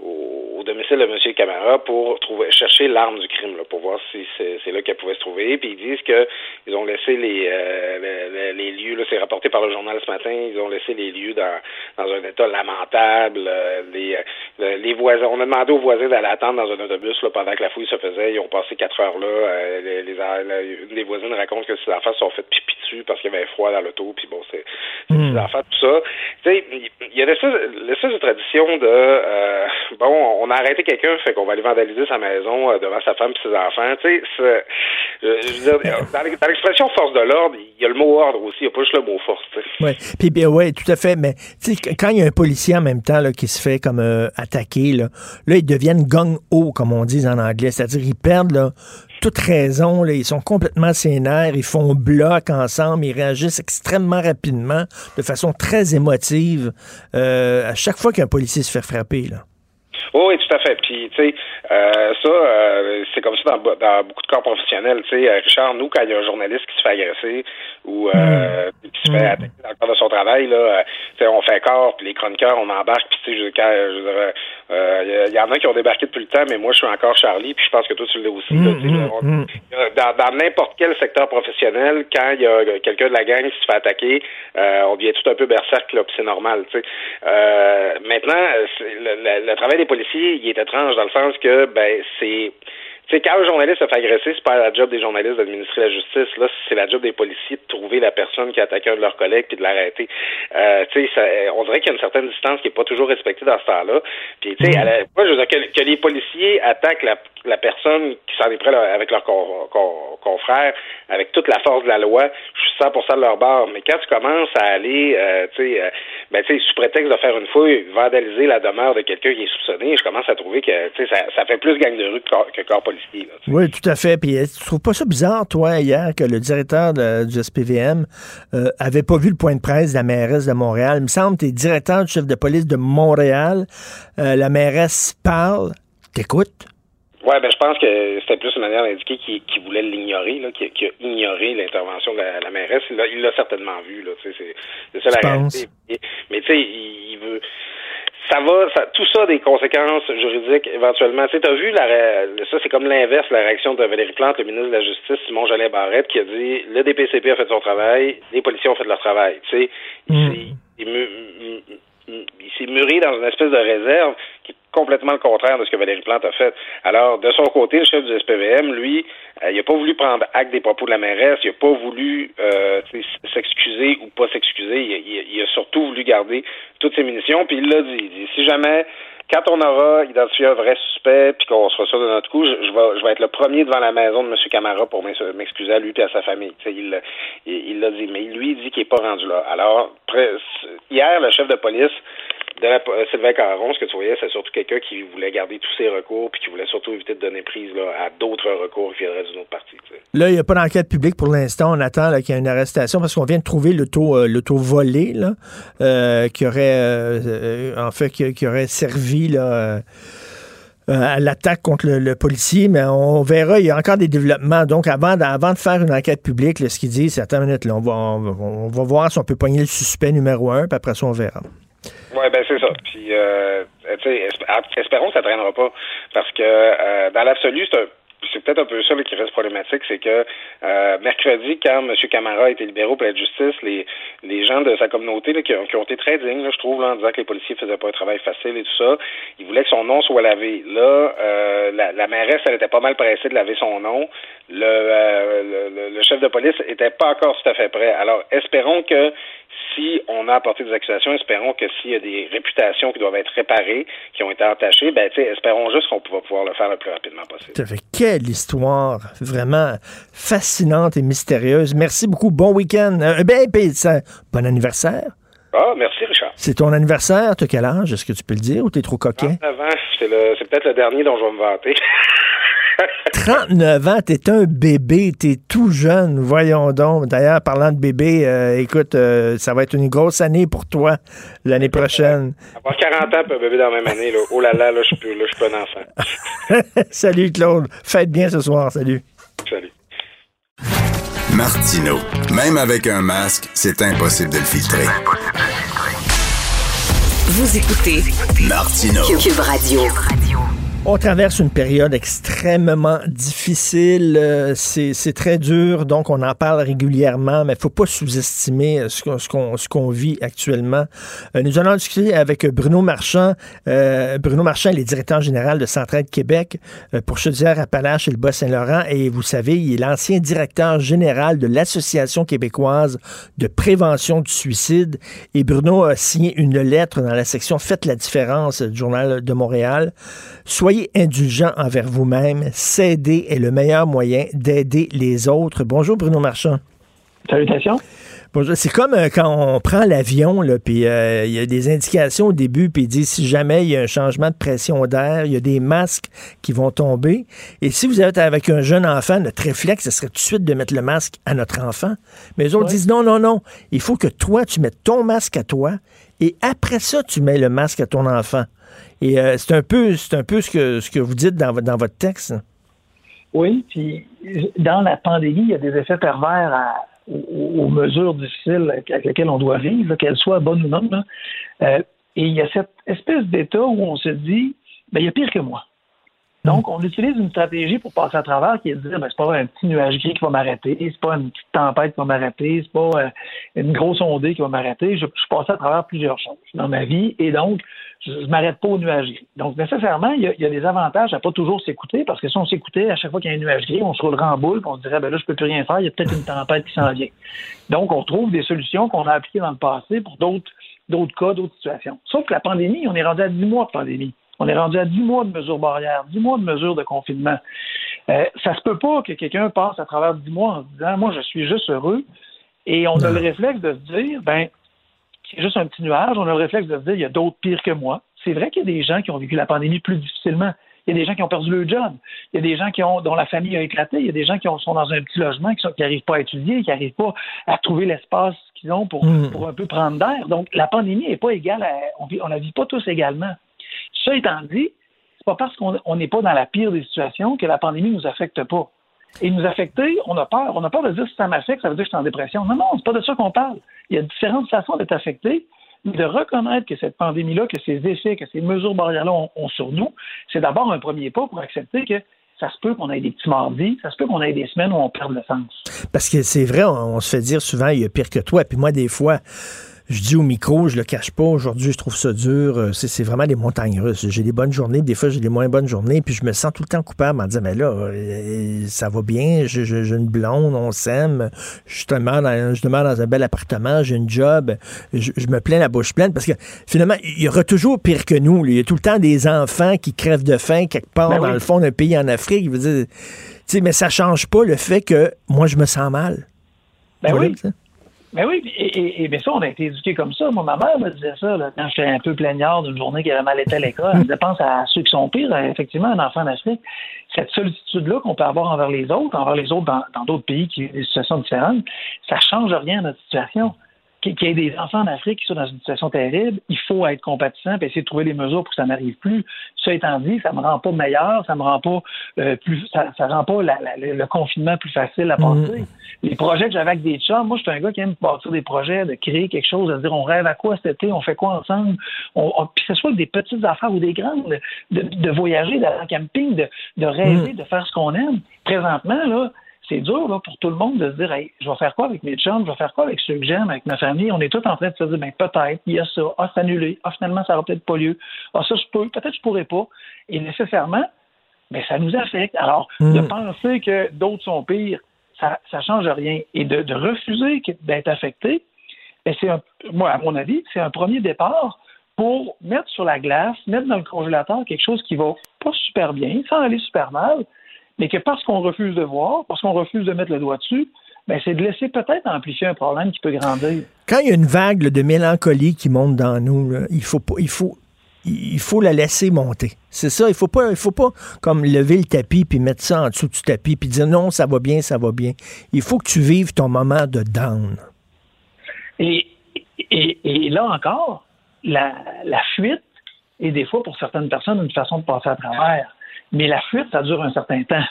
au, domicile de M. Camara pour trouver, chercher l'arme du crime, là, pour voir si c'est là qu'elle pouvait se trouver. Puis ils disent qu'ils ont laissé les, euh, les, lieux, là, c'est rapporté par le journal ce matin, ils ont laissé les lieux dans, dans un état lamentable. Euh, les, euh, les voisins, on a demandé aux voisins d'aller attendre dans un autobus là, pendant que la fouille se faisait. Ils ont passé quatre heures là. les, les, une des voisines raconte que ses enfants se sont fait pipi dessus parce qu'il y avait froid dans l'auto. Puis bon, c'est mmh. enfants, tout ça. Tu sais, il y a l'espèce de tradition de bon, on a arrêté quelqu'un, fait qu'on va aller vandaliser sa maison euh, devant sa femme et ses enfants. Tu sais, dans l'expression force de l'ordre, il y a le mot ordre aussi, il n'y a pas juste le mot force. Oui, puis ben, ouais, tout à fait. Mais quand il y a un policier en même temps là, qui se fait comme euh, attaquer, là, là, ils deviennent gang-ho, comme on dit en anglais. C'est-à-dire ils perdent là, toute raison. Là, ils sont complètement sénères, ils font bloc ensemble, ils réagissent extrêmement rapidement, de façon très émotive, euh, à chaque fois qu'un policier se fait frapper. Là. Oui, tout à fait. Puis, tu sais, euh, ça, euh, c'est comme ça dans, dans, beaucoup de corps professionnels. Tu sais, Richard, nous, quand il y a un journaliste qui se fait agresser ou euh, mm. qui se fait mm. attaquer dans le cadre de son travail, là, tu sais, on fait corps, puis les chroniqueurs, on embarque, puis tu sais, quand, je il y, en a qui ont débarqué depuis le temps, mais moi, je suis encore Charlie, puis je pense que toi, tu l'es aussi. Mm, dans, dans n'importe quel secteur professionnel, quand il y a quelqu'un de la gang qui se fait attaquer, on devient tout un peu berserk, là, puis c'est normal. Tu sais. maintenant, le, le, le, travail des policiers, il est étrange dans le sens que ben c'est Sais, quand un journaliste se fait agresser, c'est pas la job des journalistes d'administrer la justice. Là, c'est la job des policiers de trouver la personne qui a attaqué un de leurs collègues puis de l'arrêter. Euh, tu sais, on dirait qu'il y a une certaine distance qui est pas toujours respectée dans ce temps-là. Puis, tu sais, moi, je veux dire que, les policiers attaquent la, personne qui s'en est près avec leur confrère, avec toute la force de la loi, je suis 100% de leur bord. Mais quand tu commences à aller, euh, tu sais, euh, ben, tu sais, sous prétexte de faire une fouille, vandaliser la demeure de quelqu'un qui est soupçonné, je commence à trouver que, tu sais, ça, ça, fait plus gang de rue que corps, que corps policier. Oui, tout à fait. Puis tu trouves pas ça bizarre, toi, hier, que le directeur de, du SPVM euh, avait pas vu le point de presse de la mairesse de Montréal? Il me semble que tu es directeur du chef de police de Montréal. Euh, la mairesse parle. T'écoutes? Oui, ben je pense que c'était plus une manière d'indiquer qu'il voulait l'ignorer, qu'il qui a ignoré l'intervention de la, mairesse. Il l'a certainement vu, là. C'est ça la réalité. Mais tu sais, il, veut ça va, ça, tout ça a des conséquences juridiques éventuellement. Tu sais, as vu, la, ça c'est comme l'inverse, la réaction de Valérie Plante, le ministre de la Justice, Simon Jolin Barrette, qui a dit le DPCP a fait son travail, les policiers ont fait leur travail. Tu sais, mm. il, il s'est muré dans une espèce de réserve complètement le contraire de ce que Valérie Plante a fait. Alors, de son côté, le chef du SPVM, lui, euh, il n'a pas voulu prendre acte des propos de la mairesse, il n'a pas voulu euh, s'excuser ou pas s'excuser, il, il, a surtout voulu garder toutes ses munitions, puis il l'a dit, il dit, si jamais quand on aura identifié un vrai suspect puis qu'on sera sûr de notre coup, je, vais, être le premier devant la maison de M. Camara pour m'excuser à lui et à sa famille. il, l'a dit, mais lui, il dit qu'il n'est pas rendu là. Alors, hier, le chef de police de la, euh, Sylvain Caron, ce que tu voyais, c'est surtout quelqu'un qui voulait garder tous ses recours puis qui voulait surtout éviter de donner prise à d'autres recours qui viendraient d'une autre partie. Là, il n'y a pas d'enquête publique pour l'instant. On attend qu'il y ait une arrestation parce qu'on vient de trouver taux, euh, volé euh, qui aurait en fait qui, aurait servi là, à l'attaque contre le, policier, mais on verra, il y a encore des développements. Donc, avant, avant de faire une enquête publique, ce qu'il dit, c'est attends une minute, là, on, va, on, va voir si on peut pogner le suspect numéro un, puis après ça, on verra. Oui, ben c'est ça. Puis, euh, espérons que ça ne traînera pas. Parce que euh, dans l'absolu, c'est c'est peut-être un peu ça qui reste problématique, c'est que euh, mercredi, quand M. Camara a été libéré pour la justice, les, les gens de sa communauté là, qui, ont, qui, ont, été très dignes, là, je trouve, là, en disant que les policiers faisaient pas un travail facile et tout ça, ils voulaient que son nom soit lavé. Là, euh, la, la mairesse, elle était pas mal pressée de laver son nom. Le, euh, le, le, chef de police était pas encore tout à fait prêt. Alors, espérons que si on a apporté des accusations, espérons que s'il y a des réputations qui doivent être réparées, qui ont été entachées, ben, espérons juste qu'on va pouvoir le faire le plus rapidement possible. Quelle histoire vraiment fascinante et mystérieuse. Merci beaucoup. Bon week-end. Euh, ben, bon anniversaire. Ah, merci, Richard. C'est ton anniversaire. Tu quel âge? Est-ce que tu peux le dire ou t'es trop coquin? C'est peut-être le dernier dont je vais me vanter. 39 ans, t'es un bébé, t'es tout jeune, voyons donc. D'ailleurs, parlant de bébé, euh, écoute, euh, ça va être une grosse année pour toi l'année prochaine. Avoir 40 ans, un bébé dans la même année, là. oh là là, là, je suis, là, je suis pas un enfant. salut Claude, faites bien ce soir, salut. Salut. Martino, même avec un masque, c'est impossible de le filtrer. Vous écoutez Martino. Cube Radio. On traverse une période extrêmement difficile. Euh, c'est très dur, donc on en parle régulièrement, mais il faut pas sous-estimer euh, ce qu'on vit actuellement. Euh, nous allons discuter avec Bruno Marchand. Bruno Marchand, il est directeur général de Centraide Québec pour Chaudière-Appalaches et le Bas-Saint-Laurent. Et vous savez, il est l'ancien directeur général de l'Association québécoise de prévention du suicide. Et Bruno a signé une lettre dans la section Faites la différence du Journal de Montréal. Soyez indulgent envers vous-même. S'aider est le meilleur moyen d'aider les autres. Bonjour Bruno Marchand. Salutations. Bonjour. C'est comme euh, quand on prend l'avion, puis euh, il y a des indications au début, puis il dit si jamais il y a un changement de pression d'air, il y a des masques qui vont tomber. Et si vous êtes avec un jeune enfant, notre réflexe, ce serait tout de suite de mettre le masque à notre enfant. Mais les autres disent non, non, non. Il faut que toi, tu mettes ton masque à toi, et après ça, tu mets le masque à ton enfant. Et euh, c'est un peu, c'est un peu ce que, ce que vous dites dans, dans votre texte. Oui, puis dans la pandémie, il y a des effets pervers aux, mesures difficiles avec lesquelles on doit vivre, qu'elles soient bonnes ou non. Euh, et il y a cette espèce d'état où on se dit, ben, il y a pire que moi. Donc, on utilise une stratégie pour passer à travers qui est de dire, ben, c'est pas un petit nuage gris qui va m'arrêter, c'est pas une petite tempête qui va m'arrêter, c'est pas euh, une grosse ondée qui va m'arrêter. Je, je suis passé à travers plusieurs choses dans ma vie et donc, je, ne m'arrête pas au nuage gris. Donc, nécessairement, il y, a, il y a des avantages à pas toujours s'écouter parce que si on s'écoutait à chaque fois qu'il y a un nuage gris, on se roulerait en boule puis on se dirait, ben là, je peux plus rien faire, il y a peut-être une tempête qui s'en vient. Donc, on trouve des solutions qu'on a appliquées dans le passé pour d'autres d'autres cas, d'autres situations. Sauf que la pandémie, on est rendu à 10 mois de pandémie. On est rendu à 10 mois de mesures barrières, 10 mois de mesures de confinement. Euh, ça se peut pas que quelqu'un passe à travers 10 mois en se disant, moi, je suis juste heureux. Et on a le réflexe de se dire, ben, c'est juste un petit nuage. On a le réflexe de se dire, il y a d'autres pires que moi. C'est vrai qu'il y a des gens qui ont vécu la pandémie plus difficilement. Il y a des gens qui ont perdu leur job. Il y a des gens qui ont, dont la famille a éclaté. Il y a des gens qui sont dans un petit logement, qui n'arrivent pas à étudier, qui n'arrivent pas à trouver l'espace qu'ils ont pour, Mm. pour un peu prendre d'air. Donc, la pandémie n'est pas égale à, on ne la vit pas tous également. Ça étant dit, c'est pas parce qu'on on n'est pas dans la pire des situations que la pandémie nous affecte pas. Et nous affecter, on a peur. On a peur de dire si ça m'affecte, ça veut dire que je suis en dépression. Non, non, c'est pas de ça qu'on parle. Il y a différentes façons d'être affecté. Mais de reconnaître que cette pandémie-là, que ces effets, que ces mesures barrières-là ont, sur nous, c'est d'abord un premier pas pour accepter que ça se peut qu'on ait des petits mardis, ça se peut qu'on ait des semaines où on perd le sens. Parce que c'est vrai, on, on se fait dire souvent, il y a pire que toi. Puis moi, des fois, je dis au micro, je le cache pas, aujourd'hui, je trouve ça dur. Euh, C'est vraiment des montagnes russes. J'ai des bonnes journées, des fois, j'ai des moins bonnes journées, puis je me sens tout le temps coupable en disant, mais là, euh, ça va bien, j'ai une blonde, on s'aime, je demeure, dans, je demeure dans un bel appartement, j'ai une job, je, je me plains la bouche pleine, parce que finalement, il y aura toujours pire que nous. Il y a tout le temps des enfants qui crèvent de faim quelque part Ben dans oui. le fond d'un pays en Afrique. Je veux dire, tu sais, mais ça change pas le fait que moi, je me sens mal. Ben oui. ça? Ben oui, et, et, bien ça, on a été éduqués comme ça. Moi, ma mère me disait ça là, quand j'étais un peu plaignard d'une journée qui avait mal été à l'école. Elle me pense à ceux qui sont pires, euh, effectivement, un enfant d'Afrique. Cette solitude-là qu'on peut avoir envers les autres, envers les autres dans d'autres pays qui ont des situations différentes, ça change rien à notre situation. Qu'il y ait des enfants en Afrique qui sont dans une situation terrible, il faut être compatissant et essayer de trouver des mesures pour que ça n'arrive plus. Ça étant dit, ça me rend pas meilleur, ça me rend pas euh, plus, ça, ça rend pas la- la- le, confinement plus facile à passer. Les projets que j'avais avec des chums, moi, je suis un gars qui aime bâtir des projets, de créer quelque chose, de dire on rêve à quoi cet été, on fait quoi ensemble, on, on- puis que ce soit des petites affaires ou des grandes, de, de voyager, d'aller en camping, de, de rêver, de faire ce qu'on aime. Présentement, là, c'est dur là, pour tout le monde de se dire hey, je vais faire quoi avec mes chums, je vais faire quoi avec ceux que j'aime, avec ma famille? On est tous en train de se dire ben, peut-être, il y a ça, ah, c'est annulé, ah, finalement, ça n'aura peut-être pas lieu, ah, ça, je peux, peut-être je pourrais pas. Et nécessairement, ben, ça nous affecte. Alors, de penser que d'autres sont pires, ça ne change rien. Et de, de refuser d'être affecté, ben, c'est moi, à mon avis, c'est un premier départ pour mettre sur la glace, mettre dans le congélateur quelque chose qui va pas super bien, sans aller super mal, mais que parce qu'on refuse de voir, parce qu'on refuse de mettre le doigt dessus, ben, c'est de laisser peut-être amplifier un problème qui peut grandir. Quand il y a une vague là, de mélancolie qui monte dans nous, là, il faut pas, il faut, il faut la laisser monter. C'est ça. Il faut pas, il faut pas comme lever le tapis puis mettre ça en dessous du tapis puis dire non, ça va bien, ça va bien. Il faut que tu vives ton moment de down. Et, et, et là encore, la, la fuite est des fois pour certaines personnes une façon de passer à travers. Mais la fuite, ça dure un certain temps.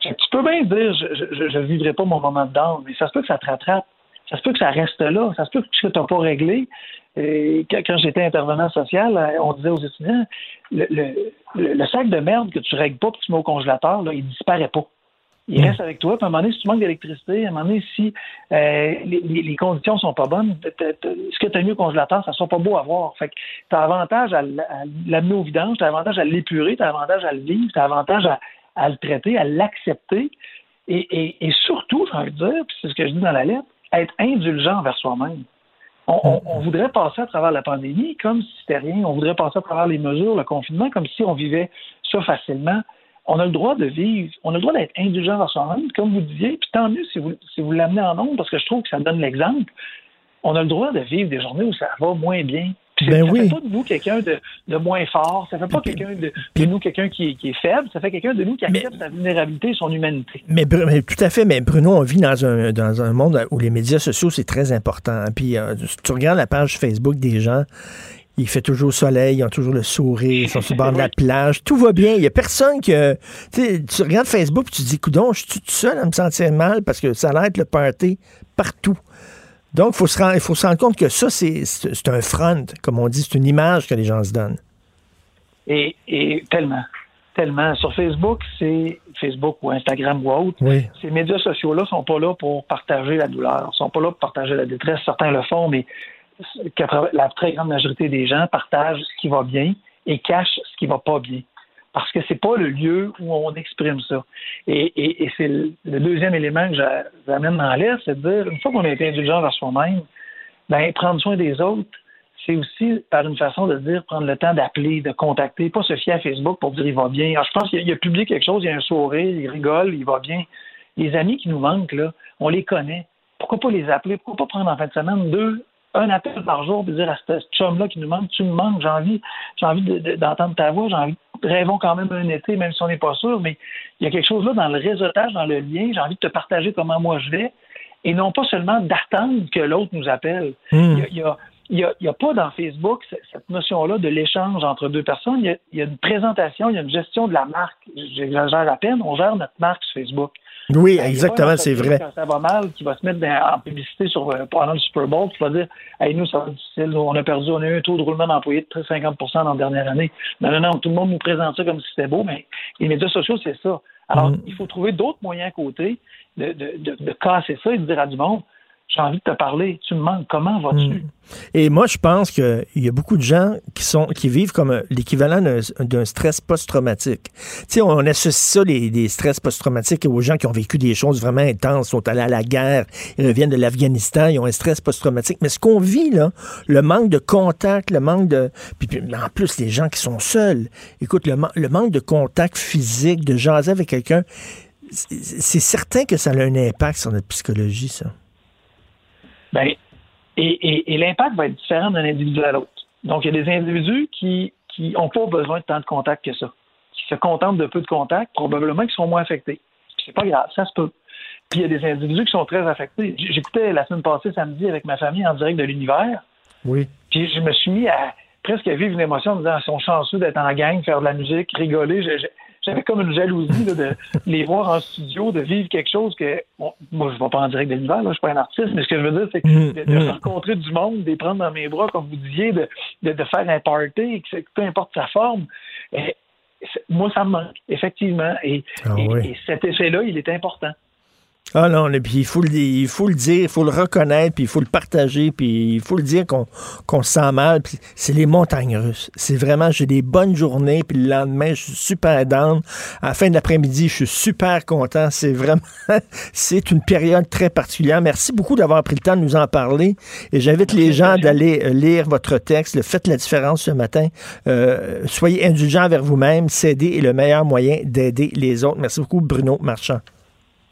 Tu peux bien dire, je ne vivrai pas mon moment de down, mais ça se peut que ça te rattrape. Ça se peut que ça reste là. Ça se peut que tu n'as pas réglé. Et quand j'étais intervenant social, euh, on disait aux étudiants, le- le sac de merde que tu règles pas que tu mets au congélateur, là, il disparaît pas. Il reste avec toi. Puis à un moment donné, si tu manques d'électricité, à un moment donné, si euh, les, les- conditions sont pas bonnes, ce que tu as mis au congélateur, ça ne sera pas beau à voir. Fait que tu as avantage à l'amener au vidange, tu as avantage à l'épurer, tu as avantage à le vivre, tu as avantage à, le traiter, à l'accepter. Et, surtout, j'ai envie de dire, puis c'est ce que je dis dans la lettre, être indulgent envers soi-même. On, on- on voudrait passer à travers la pandémie comme si c'était rien. On voudrait passer à travers les mesures, le confinement, comme si on vivait ça facilement. On a le droit de vivre, on a le droit d'être indulgent envers soi-même, comme vous disiez, puis tant mieux si vous, si vous l'amenez en nombre, parce que je trouve que ça donne l'exemple. On a le droit de vivre des journées où ça va moins bien. Puis Ben ça oui. fait pas de nous quelqu'un de, de moins fort, ça fait pas quelqu'un de, de nous quelqu'un qui, est- qui est faible, ça fait quelqu'un de nous qui accepte sa vulnérabilité et son humanité. Mais, tout à fait, mais Bruno, on vit dans un, dans un monde où les médias sociaux, c'est très important. Puis euh, si tu regardes la page Facebook des gens, il fait toujours soleil, ils ont toujours le sourire, ils sont sur le bord de la plage, tout va bien. Il y a personne que... Tu regardes Facebook et tu te dis, coudon, je suis tout seul à me sentir mal parce que ça a l'air de le party partout. Donc, il faut, se rendre- il faut se rendre compte que ça, c'est un front, comme on dit, c'est une image que les gens se donnent. Et, et tellement. tellement. Sur Facebook, c'est Facebook ou Instagram ou autre. Oui. Ces médias sociaux-là sont pas là pour partager la douleur, sont pas là pour partager la détresse. Certains le font, mais la très grande majorité des gens partagent ce qui va bien et cachent ce qui va pas bien. Parce que c'est pas le lieu où on exprime ça. Et, c'est le, deuxième élément que j'amène dans l'air, c'est de dire, une fois qu'on a été indulgent vers soi-même, ben, prendre soin des autres, c'est aussi par une façon de dire prendre le temps d'appeler, de contacter, pas se fier à Facebook pour dire il va bien. Alors, je pense qu'il a, publié quelque chose, il a un sourire, il rigole, il va bien. Les amis qui nous manquent, là, on les connaît. Pourquoi pas les appeler? Pourquoi pas prendre en fin de semaine deux, un appel par jour et dire à ce chum-là qui nous manque, tu me manques, j'ai envie, j'ai envie d'entendre ta voix, j'ai envie, rêvons quand même un été, même si on n'est pas sûr, mais il y a quelque chose là dans le réseautage, dans le lien, j'ai envie de te partager comment moi je vais, et non pas seulement d'attendre que l'autre nous appelle. Hmm. Il, y a, il n'y a, pas dans Facebook cette notion-là de l'échange entre deux personnes. Il y, a, une présentation, il y a une gestion de la marque. J'exagère à peine, on gère notre marque sur Facebook. Oui, exactement, c'est vrai. Quand ça va mal, qui va se mettre en publicité sur, euh, pendant le Super Bowl, qui va dire Hey, nous, ça va difficile, on a perdu, on a eu un taux de roulement d'employés de 50% dans la dernière année. Non, non, non, tout le monde nous présente ça comme si c'était beau, mais les médias sociaux, c'est ça. Alors, mm. il faut trouver d'autres moyens à côté de, de, de, de casser ça et de dire à du monde j'ai envie de te parler, tu me manques, comment vas-tu? Hmm. Et moi, je pense qu'il y a beaucoup de gens qui sont qui vivent comme l'équivalent d'un stress post-traumatique. Tu sais, on associe ça, les, stress post-traumatiques, aux gens qui ont vécu des choses vraiment intenses, sont allés à la guerre, ils reviennent de l'Afghanistan, ils ont un stress post-traumatique. Mais ce qu'on vit, là, le manque de contact, le manque de... Puis, en plus, les gens qui sont seuls, écoute, le, le manque de contact physique, de jaser avec quelqu'un, c'est certain que ça a un impact sur notre psychologie, ça. Ben, et, l'impact va être différent d'un individu à l'autre. Donc, il y a des individus qui n'ont pas besoin de tant de contact que ça, qui se contentent de peu de contact, probablement qui sont moins affectés. C'est pas grave, ça se peut. Puis il y a des individus qui sont très affectés. J'écoutais la semaine passée, samedi, avec ma famille en direct de l'univers. Oui. Puis je me suis mis à presque vivre une émotion en me disant, ils sont chanceux d'être en gang, faire de la musique, rigoler j'avais comme une jalousie de les voir en studio, de vivre quelque chose que moi je ne vais pas en direct de l'hiver, je suis pas un artiste, mais ce que je veux dire, c'est mm, de, mm. rencontrer du monde, de les prendre dans mes bras, comme vous disiez, de, de, faire un party, peu importe sa forme. moi, ça me manque, effectivement. Et, ah et cet effet-là, il est important. Ah non, puis il faut, le, il faut le dire, il faut le reconnaître, puis il faut le partager, puis il faut le dire qu'on se sent mal. C'est les montagnes russes. C'est vraiment, j'ai des bonnes journées, puis le lendemain, je suis super down. À la fin de l'après-midi, je suis super content. C'est vraiment, c'est une période très particulière. Merci beaucoup d'avoir pris le temps de nous en parler. Et j'invite les gens d'aller euh, lire votre texte. Le Faites la différence ce matin. Euh, soyez indulgents vers vous-même. S'aider est le meilleur moyen d'aider les autres. Merci beaucoup, Bruno Marchand.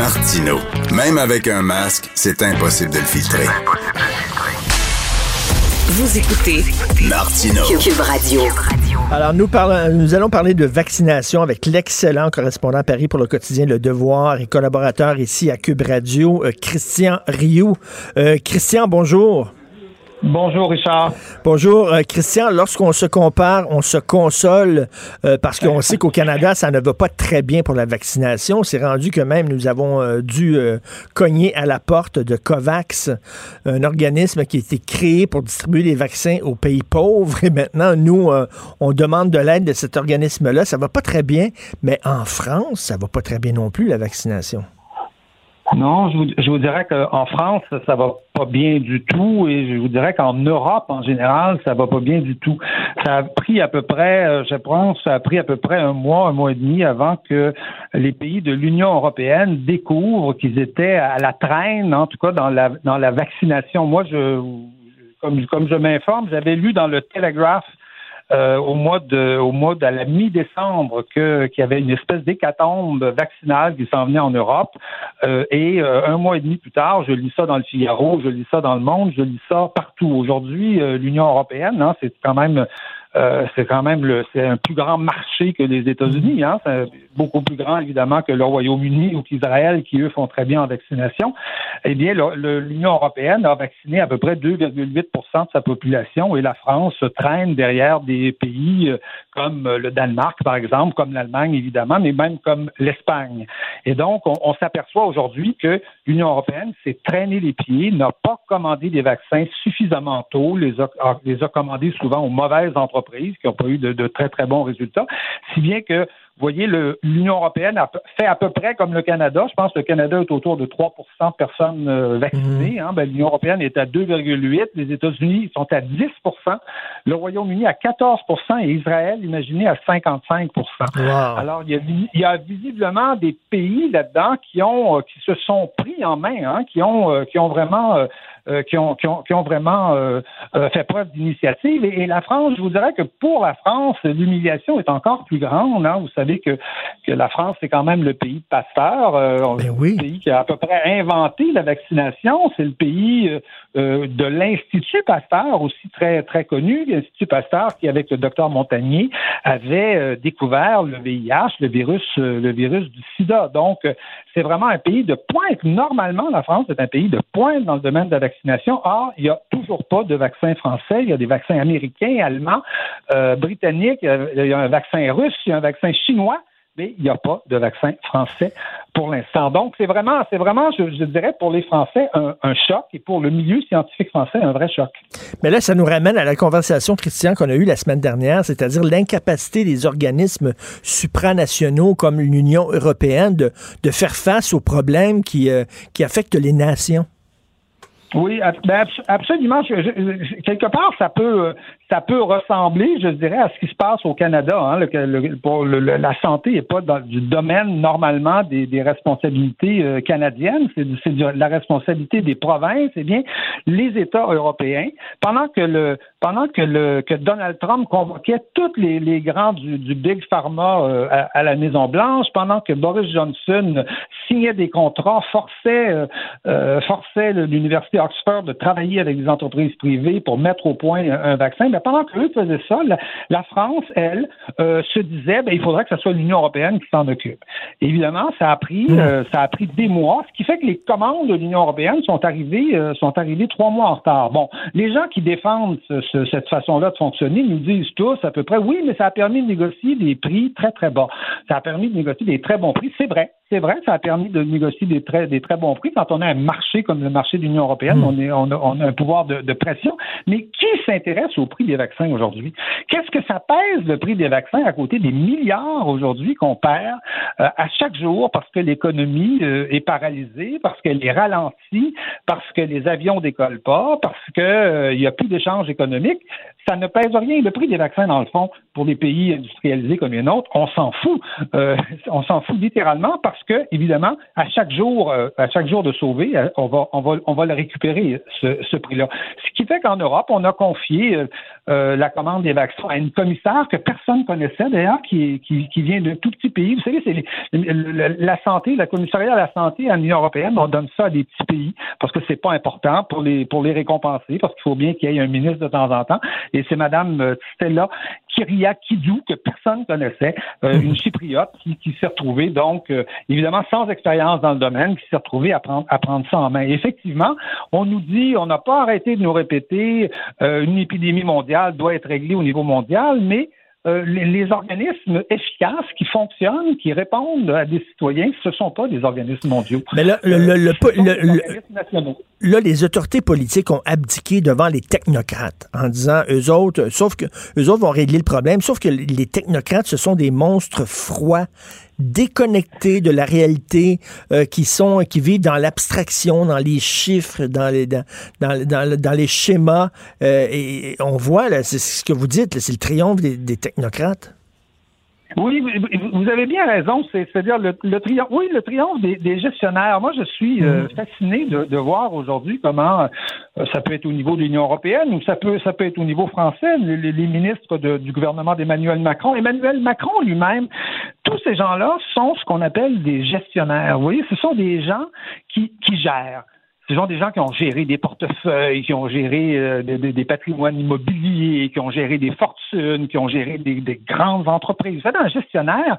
Martino. Même avec un masque, c'est impossible de le filtrer. Vous écoutez Martino. Cube Radio. Alors, nous, parlons, nous allons parler de vaccination avec l'excellent correspondant à Paris pour le quotidien Le Devoir et collaborateur ici à Cube Radio, euh, Christian Rioux. Euh, Christian, bonjour. Bonjour Richard. Bonjour euh, Christian. Lorsqu'on se compare, on se console euh, parce qu'on sait qu'au Canada, ça ne va pas très bien pour la vaccination. C'est rendu que même nous avons euh, dû cogner à la porte de COVAX, un organisme qui a été créé pour distribuer les vaccins aux pays pauvres. Et maintenant, nous, on demande de l'aide de cet organisme-là. Ça va pas très bien, mais en France, ça va pas très bien non plus, la vaccination. Non, je vous, je vous dirais qu'en France, ça va pas bien du tout et je vous dirais qu'en Europe, en général, ça va pas bien du tout. Ça a pris à peu près, euh, je pense, ça a pris à peu près un mois, un mois et demi avant que les pays de l'Union européenne découvrent qu'ils étaient à la traîne, en tout cas dans la, dans la vaccination. Moi, je, comme, comme je m'informe, j'avais lu dans le Telegraph euh, au mois de, au mois de la mi-décembre que qu'il y avait une espèce d'hécatombe vaccinale qui s'en venait en Europe. Euh, et euh, un mois et demi plus tard, je lis ça dans le Figaro, je lis ça dans le Monde, je lis ça partout. Aujourd'hui, l'Union européenne, hein, c'est quand même euh, c'est quand même le, c'est un plus grand marché que les États-Unis. Hein? C'est beaucoup plus grand, évidemment, que le Royaume-Uni ou qu'Israël, qui, eux, font très bien en vaccination. Eh bien, l'Union européenne a vacciné à peu près 2,8% de sa population et la France traîne derrière des pays euh, comme le Danemark, par exemple, comme l'Allemagne, évidemment, mais même comme l'Espagne. Et donc, on, on s'aperçoit aujourd'hui que l'Union européenne s'est traîné les pieds, n'a pas commandé des vaccins suffisamment tôt, les a, les a commandés souvent aux mauvaises entreprises qui n'ont pas eu de, très, très bons résultats. Si bien que, vous voyez, l'Union européenne a fait à peu près comme le Canada. Je pense que le Canada est autour de 3% de personnes euh, vaccinées. Mhm. Hein. Ben, L'Union européenne est à 2,8 Les États-Unis sont à 10% Le Royaume-Uni à 14% et Israël, imaginez, à 55% Alors, il y, a, visiblement des pays là-dedans qui ont euh, qui se sont pris en main, hein, qui ont qui ont vraiment qui, ont, qui, ont, qui, ont, vraiment euh, fait preuve d'initiative. Et, la France, je vous dirais que pour la France, l'humiliation est encore plus grande. Hein. Vous savez que, que la France, c'est quand même le pays de Pasteur, ben le pays qui a à peu près inventé la vaccination. C'est le pays de l'Institut Pasteur, aussi très, très connu, l'Institut Pasteur qui, avec le docteur Montagnier, avait découvert le VIH, le virus, le virus du sida. Donc, c'est vraiment un pays de pointe. Normalement, la France est un pays de pointe dans le domaine de la vaccination. Or, il n'y a toujours pas de vaccin français. Il y a des vaccins américains, allemands, euh, britanniques. Il y a un vaccin russe, il y a un vaccin chinois mais il n'y a pas de vaccin français pour l'instant. Donc, c'est vraiment, c'est vraiment, je, dirais, pour les Français, un, choc et pour le milieu scientifique français, un vrai choc. Mais là, ça nous ramène à la conversation, Christian, qu'on a eue la semaine dernière, c'est-à-dire l'incapacité des organismes supranationaux comme l'Union européenne de, de, faire face aux problèmes qui, euh, qui affectent les nations. Oui, ben, absolument. quelque part, ça peut, ça peut ressembler, je dirais, à ce qui se passe au Canada. Hein. Le, pour la santé n'est pas dans du domaine normalement des, des responsabilités euh, canadiennes, c'est la responsabilité des provinces. Eh bien, les États européens, pendant que le pendant que le que Donald Trump convoquait tous les, les grands du, du big pharma euh, à, la Maison Blanche, pendant que Boris Johnson signait des contrats, forçait euh, forçait l'université Oxford de travailler avec des entreprises privées pour mettre au point un, vaccin. Ben, pendant qu'eux faisaient ça, la, France, elle, euh, se disait, ben, il faudrait que ce soit l'Union européenne qui s'en occupe. Évidemment, ça a pris, hmm. euh, ça a pris des mois, ce qui fait que les commandes de l'Union européenne sont arrivées, euh, sont arrivées trois mois en retard. Bon, les gens qui défendent cette façon-là de fonctionner nous disent tous à peu près, oui, mais ça a permis de négocier des prix très très bas. Ça a permis de négocier des très bons prix. C'est vrai, c'est vrai, ça a permis de négocier des très, des très bons prix. Quand on a un marché comme le marché de l'Union européenne, on, est, on, a, on, a, un pouvoir de, de pression. Mais qui s'intéresse au prix des vaccins aujourd'hui? Qu'est-ce que ça pèse le prix des vaccins à côté des milliards aujourd'hui qu'on perd euh, à chaque jour parce que l'économie euh, est paralysée, parce qu'elle est ralentie, parce que les avions décollent pas, parce qu'il euh, n'y a plus d'échanges économiques? Ça ne pèse rien. Le prix des vaccins, dans le fond, pour les pays industrialisés comme les nôtres, on s'en fout. on s'en fout littéralement parce que, évidemment, à chaque jour, euh, à chaque jour de sauver, euh, on va, on va, on va le récupérer, ce, prix-là. Ce qui fait qu'en Europe, on a confié euh, la commande des vaccins à une commissaire que personne connaissait, d'ailleurs, qui, qui, qui vient d'un tout petit pays. Vous savez, c'est la santé, la commissariat à la santé à l'Union européenne, on donne ça à des petits pays parce que c'est pas important pour les, pour les récompenser, parce qu'il faut bien qu'il y ait un ministre de temps en temps. Et c'est Madame Stella Kyria Kidou, que personne connaissait, une chypriote qui, qui s'est retrouvée donc évidemment sans expérience dans le domaine, qui s'est retrouvé à prendre, à prendre ça en main. effectivement, on nous dit, on n'a pas arrêté de nous répéter, euh, une épidémie mondiale doit être réglée au niveau mondial, mais euh, les, organismes efficaces qui fonctionnent, qui répondent à des citoyens, ce ne sont pas des organismes mondiaux. Mais là, là, les autorités politiques ont abdiqué devant les technocrates en disant eux autres, sauf que eux autres vont régler le problème, sauf que les technocrates, ce sont des monstres froids déconnectés de la réalité, euh, qui sont, qui vivent dans l'abstraction, dans les chiffres, dans les, dans, dans, dans, les schémas. Euh, et, on voit, là, c'est ce que vous dites, c'est le triomphe des, technocrates. Oui, vous avez bien raison. C'est-à-dire le, le, triomphe, oui, le triomphe des, gestionnaires. Moi, je suis euh, mm. fasciné de, de voir aujourd'hui comment Euh, ça peut être au niveau de l'Union européenne ou ça peut, ça peut être au niveau français, les, les ministres de, du gouvernement d'Emmanuel Macron. Emmanuel Macron lui-même, tous ces gens-là sont ce qu'on appelle des gestionnaires. Vous voyez, ce sont des gens qui, qui gèrent. Ce sont des gens qui ont géré des portefeuilles, qui ont géré euh, des, patrimoines immobiliers, qui ont géré des fortunes, qui ont géré des, des grandes entreprises. Vous savez, un gestionnaire,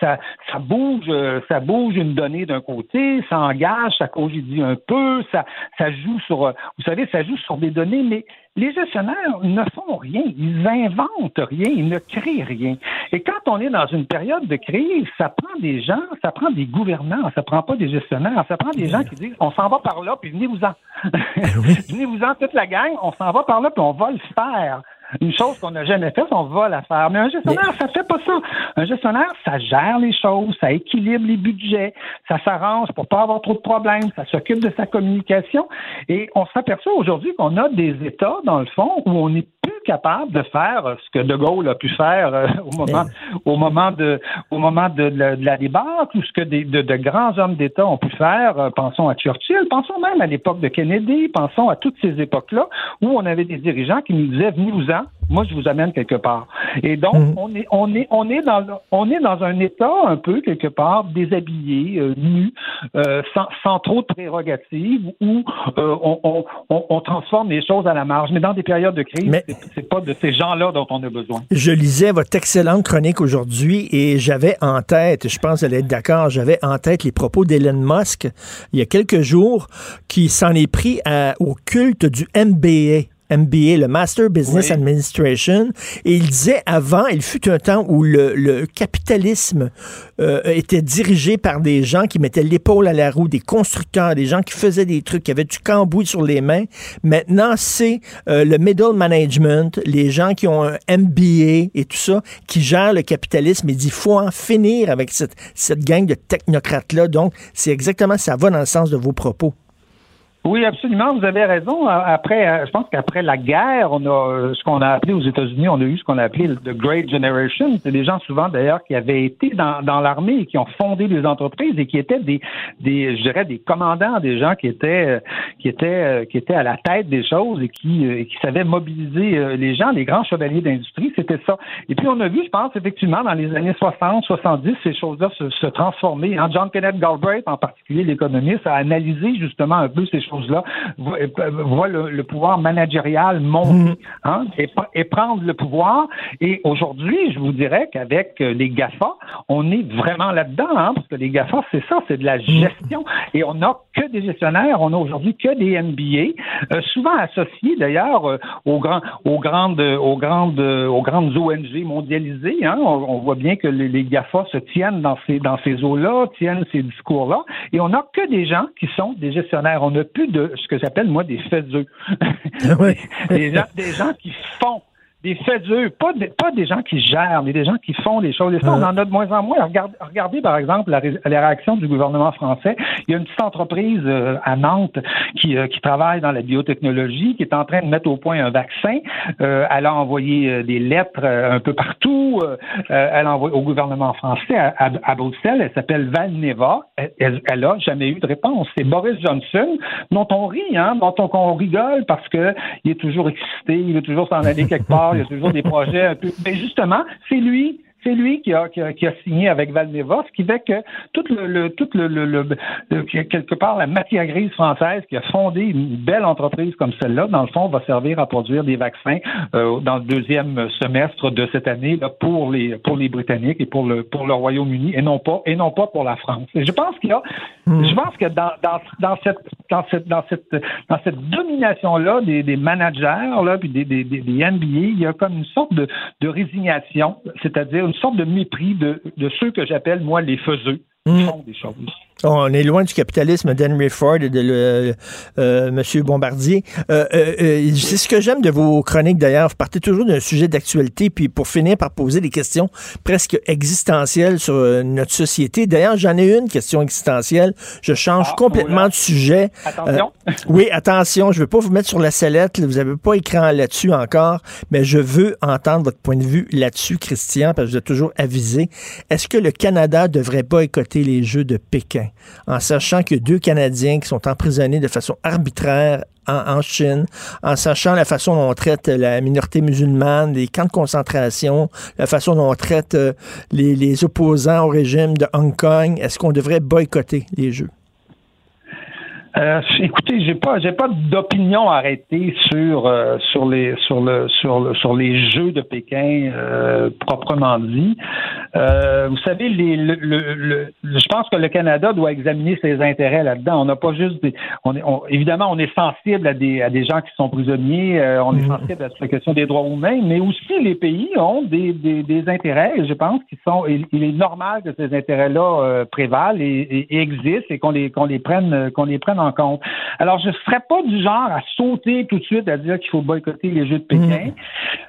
ça, bouge, euh, ça bouge une donnée d'un côté, ça engage, ça congédie un peu, ça, ça joue sur, euh, vous savez, ça joue sur des données, mais les gestionnaires ne font rien, ils inventent rien, ils ne créent rien. Et quand on est dans une période de crise, ça prend des gens, ça prend des gouvernants, ça prend pas des gestionnaires, ça prend des gens qui disent on s'en va par là, puis venez-vous-en. venez-vous-en toute la gang, on s'en va par là, puis on va le faire une chose qu'on n'a jamais faite, on va la faire. Mais un gestionnaire, ça fait pas ça. Un gestionnaire, ça gère les choses, ça équilibre les budgets, ça s'arrange pour pas avoir trop de problèmes, ça s'occupe de sa communication. Et on s'aperçoit aujourd'hui qu'on a des États, dans le fond, où on n'est plus capable de faire ce que De Gaulle a pu faire euh, au moment, au moment de, au moment de, la, de débâcle, ou ce que des, de, de, grands hommes d'État ont pu faire. Euh, pensons à Churchill, pensons même à l'époque de Kennedy, pensons à toutes ces époques-là où on avait des dirigeants qui nous disaient venez-vous-en, moi je vous amène quelque part. Et donc mm. on est on est on est dans on est dans un état un peu quelque part déshabillé, euh, nu, euh, sans, sans, trop de prérogatives où euh, on, on, on, transforme les choses à la marge. Mais dans des périodes de crise, Mais... c'est pas de ces gens-là dont on a besoin. Je lisais votre excellente chronique aujourd'hui et j'avais en tête, je pense que vous allez être d'accord, j'avais en tête les propos d'Elon Musk il y a quelques jours qui s'en est pris à, au culte du MBA. MBA, le Master Business oui. Administration. Et il disait avant, il fut un temps où le, le capitalisme euh, était dirigé par des gens qui mettaient l'épaule à la roue, des constructeurs, des gens qui faisaient des trucs, qui avaient du cambouis sur les mains. Maintenant, c'est euh, le middle management, les gens qui ont un MBA et tout ça, qui gèrent le capitalisme. Il dit, faut en finir avec cette, cette gang de technocrates-là. Donc, c'est exactement, ça va dans le sens de vos propos. Oui, absolument. Vous avez raison. Après, je pense qu'après la guerre, on a ce qu'on a appelé aux États-Unis, on a eu ce qu'on a appelé the Great Generation. C'est des gens souvent d'ailleurs qui avaient été dans, dans l'armée et qui ont fondé des entreprises et qui étaient des, des, je dirais, des commandants, des gens qui étaient, qui étaient, qui étaient à la tête des choses et qui, qui savaient mobiliser les gens, les grands chevaliers d'industrie. C'était ça. Et puis on a vu, je pense, effectivement, dans les années 60, 70, ces choses-là se, se transformer. Hein. John Kenneth Galbraith, en particulier l'économiste, a analysé justement un peu ces choses choses-là, voit le, le, pouvoir managérial monter mmh. hein, et, et, prendre le pouvoir. Et aujourd'hui, je vous dirais qu'avec les GAFA, on est vraiment là-dedans, hein, parce que les GAFA, c'est ça, c'est de la gestion. Et on n'a que des gestionnaires, on a aujourd'hui que des MBA, euh, souvent associés d'ailleurs euh, aux, grands, aux, grandes, aux, grandes, aux grandes ONG mondialisées. Hein. On, on, voit bien que les, les, GAFA se tiennent dans ces, dans ces eaux-là, tiennent ces discours-là. Et on n'a que des gens qui sont des gestionnaires. On n'a plus de ce que j'appelle, moi, des faits d'eux. des, gens, des gens qui font des faits d'eux, pas, de, pas des gens qui gèrent, mais des gens qui font des choses. Et ça, on en a de moins en moins. Regardez, regardez par exemple, la, la, réaction du gouvernement français. Il y a une petite entreprise euh, à Nantes qui, euh, qui travaille dans la biotechnologie, qui est en train de mettre au point un vaccin. Euh, elle a envoyé des lettres un peu partout. elle a envoyé au gouvernement français à, à, à Bruxelles. Elle s'appelle Valneva. Elle, elle, a jamais eu de réponse. C'est Boris Johnson, dont on rit, hein, dont on, on rigole parce que il est toujours excité, il veut toujours s'en aller quelque part il y a toujours des projets un peu. Mais justement, c'est lui c'est lui qui a, qui a, qui, a, signé avec Valneva, ce qui fait que tout le, le tout le, le, le, quelque part la matière grise française qui a fondé une belle entreprise comme celle-là, dans le fond, va servir à produire des vaccins euh, dans le deuxième semestre de cette année là, pour les pour les Britanniques et pour le pour le Royaume-Uni et non pas et non pas pour la France. Et je pense qu'il y a mmh. je pense que dans, dans, dans cette dans cette dans cette dans cette domination là des, des managers là puis des, des, des, des NBA, il y a comme une sorte de, de résignation, c'est-à-dire une sorte de mépris de, de ceux que j'appelle, moi, les faiseux, mmh. font des choses. On est loin du capitalisme d'Henry Ford et de le, euh, M. Bombardier. Euh, euh, euh, c'est ce que j'aime de vos chroniques d'ailleurs. Vous partez toujours d'un sujet d'actualité, puis pour finir par poser des questions presque existentielles sur euh, notre société. D'ailleurs, j'en ai une question existentielle. Je change ah, complètement voilà. de sujet. Attention. oui, attention. Je ne veux pas vous mettre sur la sellette. Vous n'avez pas écran là-dessus encore, mais je veux entendre votre point de vue là-dessus, Christian, parce que je vous ai toujours avisé. Est-ce que le Canada devrait boycotter les Jeux de Pékin, en sachant que deux Canadiens qui sont emprisonnés de façon arbitraire en, Chine, en sachant la façon dont on traite la minorité musulmane, les camps de concentration, la façon dont on traite euh, les opposants au régime de Hong Kong, est-ce qu'on devrait boycotter les Jeux? Euh, écoutez, j'ai pas, j'ai pas d'opinion arrêtée sur euh, sur les sur le sur le, sur les Jeux de Pékin euh, proprement dit. Euh, vous savez, les, le, le, je pense que le Canada doit examiner ses intérêts là-dedans. On n'a pas juste des, on est, on, évidemment, on est sensible à des à des gens qui sont prisonniers. on est sensible à la question des droits humains, mais aussi les pays ont des des, des intérêts. je pense qu'ils sont. Il, est normal que ces intérêts-là prévalent et, et, existent et qu'on les qu'on les prenne qu'on les prenne en compte. Alors, je ne serais pas du genre à sauter tout de suite à dire qu'il faut boycotter les Jeux de Pékin,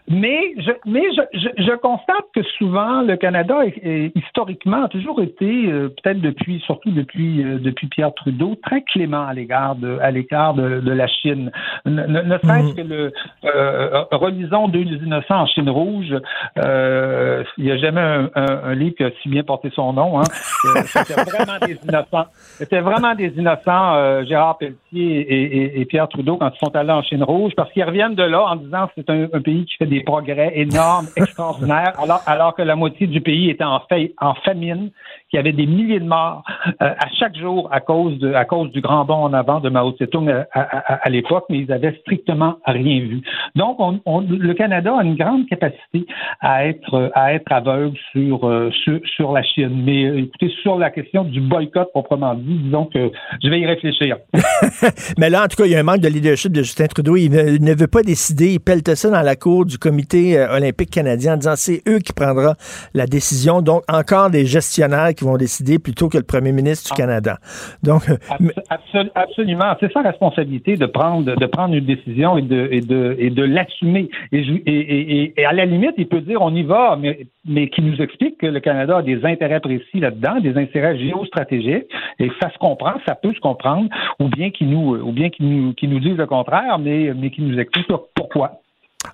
mmh. mais, je, mais je, je, constate que souvent, le Canada, est, historiquement, a toujours été, euh, peut-être depuis, surtout depuis, euh, depuis Pierre Trudeau, très clément à l'égard de, à l'égard de, de, la Chine. Ne, ne serait-ce mmh. que le, euh, relisons Deux innocents en Chine rouge, euh, il n'y a jamais un, un, livre qui a si bien porté son nom, hein. C'était vraiment des innocents. C'était vraiment des innocents, Gérard Pelletier et, Pierre Trudeau quand ils sont allés en Chine rouge, parce qu'ils reviennent de là en disant que c'est un, pays qui fait des progrès énormes, extraordinaires, alors, que la moitié du pays fait, en famine, qu'il y avait des milliers de morts euh, à chaque jour à cause, à cause du grand bond en avant de Mao Tse-tung à, à, l'époque, mais ils avaient strictement rien vu. Donc, on, le Canada a une grande capacité à être, à être aveugle sur, euh, sur, la Chine. Mais euh, écoutez, sur la question du boycott proprement dit, disons que je vais y réfléchir. mais là, en tout cas, il y a un manque de leadership de Justin Trudeau. Il ne, veut pas décider. Il pelte ça dans la cour du comité olympique canadien en disant c'est eux qui prendra la décision. Donc, encore des gestionnaires vont décider plutôt que le premier ministre du ah. Canada. Donc, euh, absolument, c'est sa responsabilité de prendre de prendre une décision et de et de et de l'assumer. Et, et, et, à la limite, il peut dire on y va, mais mais qui nous explique que le Canada a des intérêts précis là-dedans, des intérêts géostratégiques, et ça se comprend, ça peut se comprendre, ou bien qu'il nous ou bien nous qui nous disent le contraire, mais mais qui nous explique pourquoi.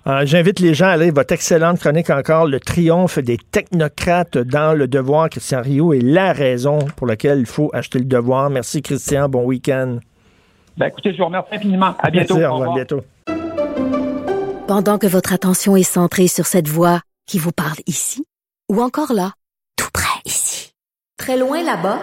Euh, j'invite les gens à lire votre excellente chronique encore, Le triomphe des technocrates dans le devoir. Christian Rio est la raison pour laquelle il faut acheter le devoir. Merci Christian, bon week-end. Ben, écoutez, je vous remercie infiniment. À bientôt. Merci, au revoir. À bientôt. Pendant que votre attention est centrée sur cette voix qui vous parle ici, ou encore là, tout près ici, très loin là-bas,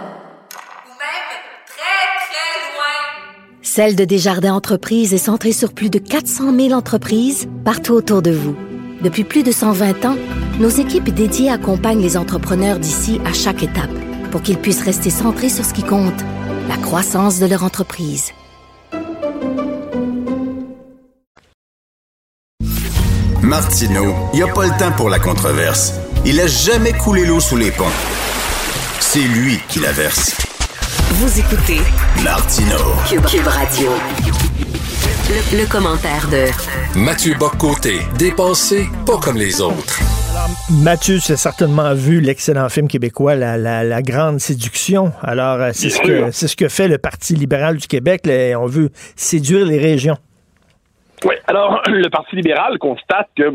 Celle de Desjardins Entreprises est centrée sur plus de 400 000 entreprises partout autour de vous. Depuis plus de 120 ans, nos équipes dédiées accompagnent les entrepreneurs d'ici à chaque étape pour qu'ils puissent rester centrés sur ce qui compte, la croissance de leur entreprise. Martineau, il n'y a pas le temps pour la controverse. Il a jamais coulé l'eau sous les ponts. C'est lui qui la verse. Vous écoutez Martino Cube, Radio. Le, commentaire de Mathieu Boccoté, dépensé pas comme les autres. Mathieu, tu as certainement vu l'excellent film québécois la, Grande Séduction. Alors, euh, c'est ce, que, c'est ce que fait le Parti libéral du Québec. on veut séduire les régions. Oui, alors le Parti libéral constate que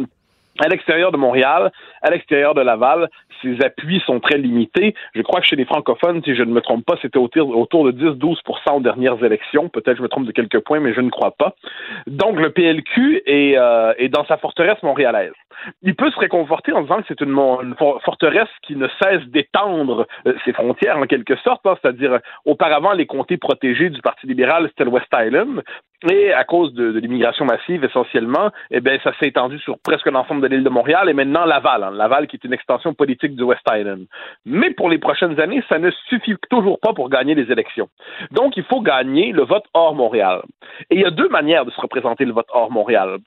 à l'extérieur de Montréal, à l'extérieur de Laval, ses appuis sont très limités. Je crois que chez les francophones, si je ne me trompe pas, c'était autour, de 10-12 aux dernières élections. Peut-être je me trompe de quelques points, mais je ne crois pas. Donc le PLQ est, euh, est dans sa forteresse montréalaise. Il peut se réconforter en disant que c'est une, forteresse qui ne cesse d'étendre euh, ses frontières en quelque sorte, hein. c'est-à-dire auparavant les comtés protégés du Parti libéral c'était le West Island, et à cause de, l'immigration massive essentiellement, eh bien ça s'est étendu sur presque l'ensemble de l'île de Montréal et maintenant Laval, hein. Laval qui est une extension politique du West Island. Mais pour les prochaines années, ça ne suffit toujours pas pour gagner les élections. Donc, il faut gagner le vote hors Montréal. Et il y a deux manières de se représenter le vote hors Montréal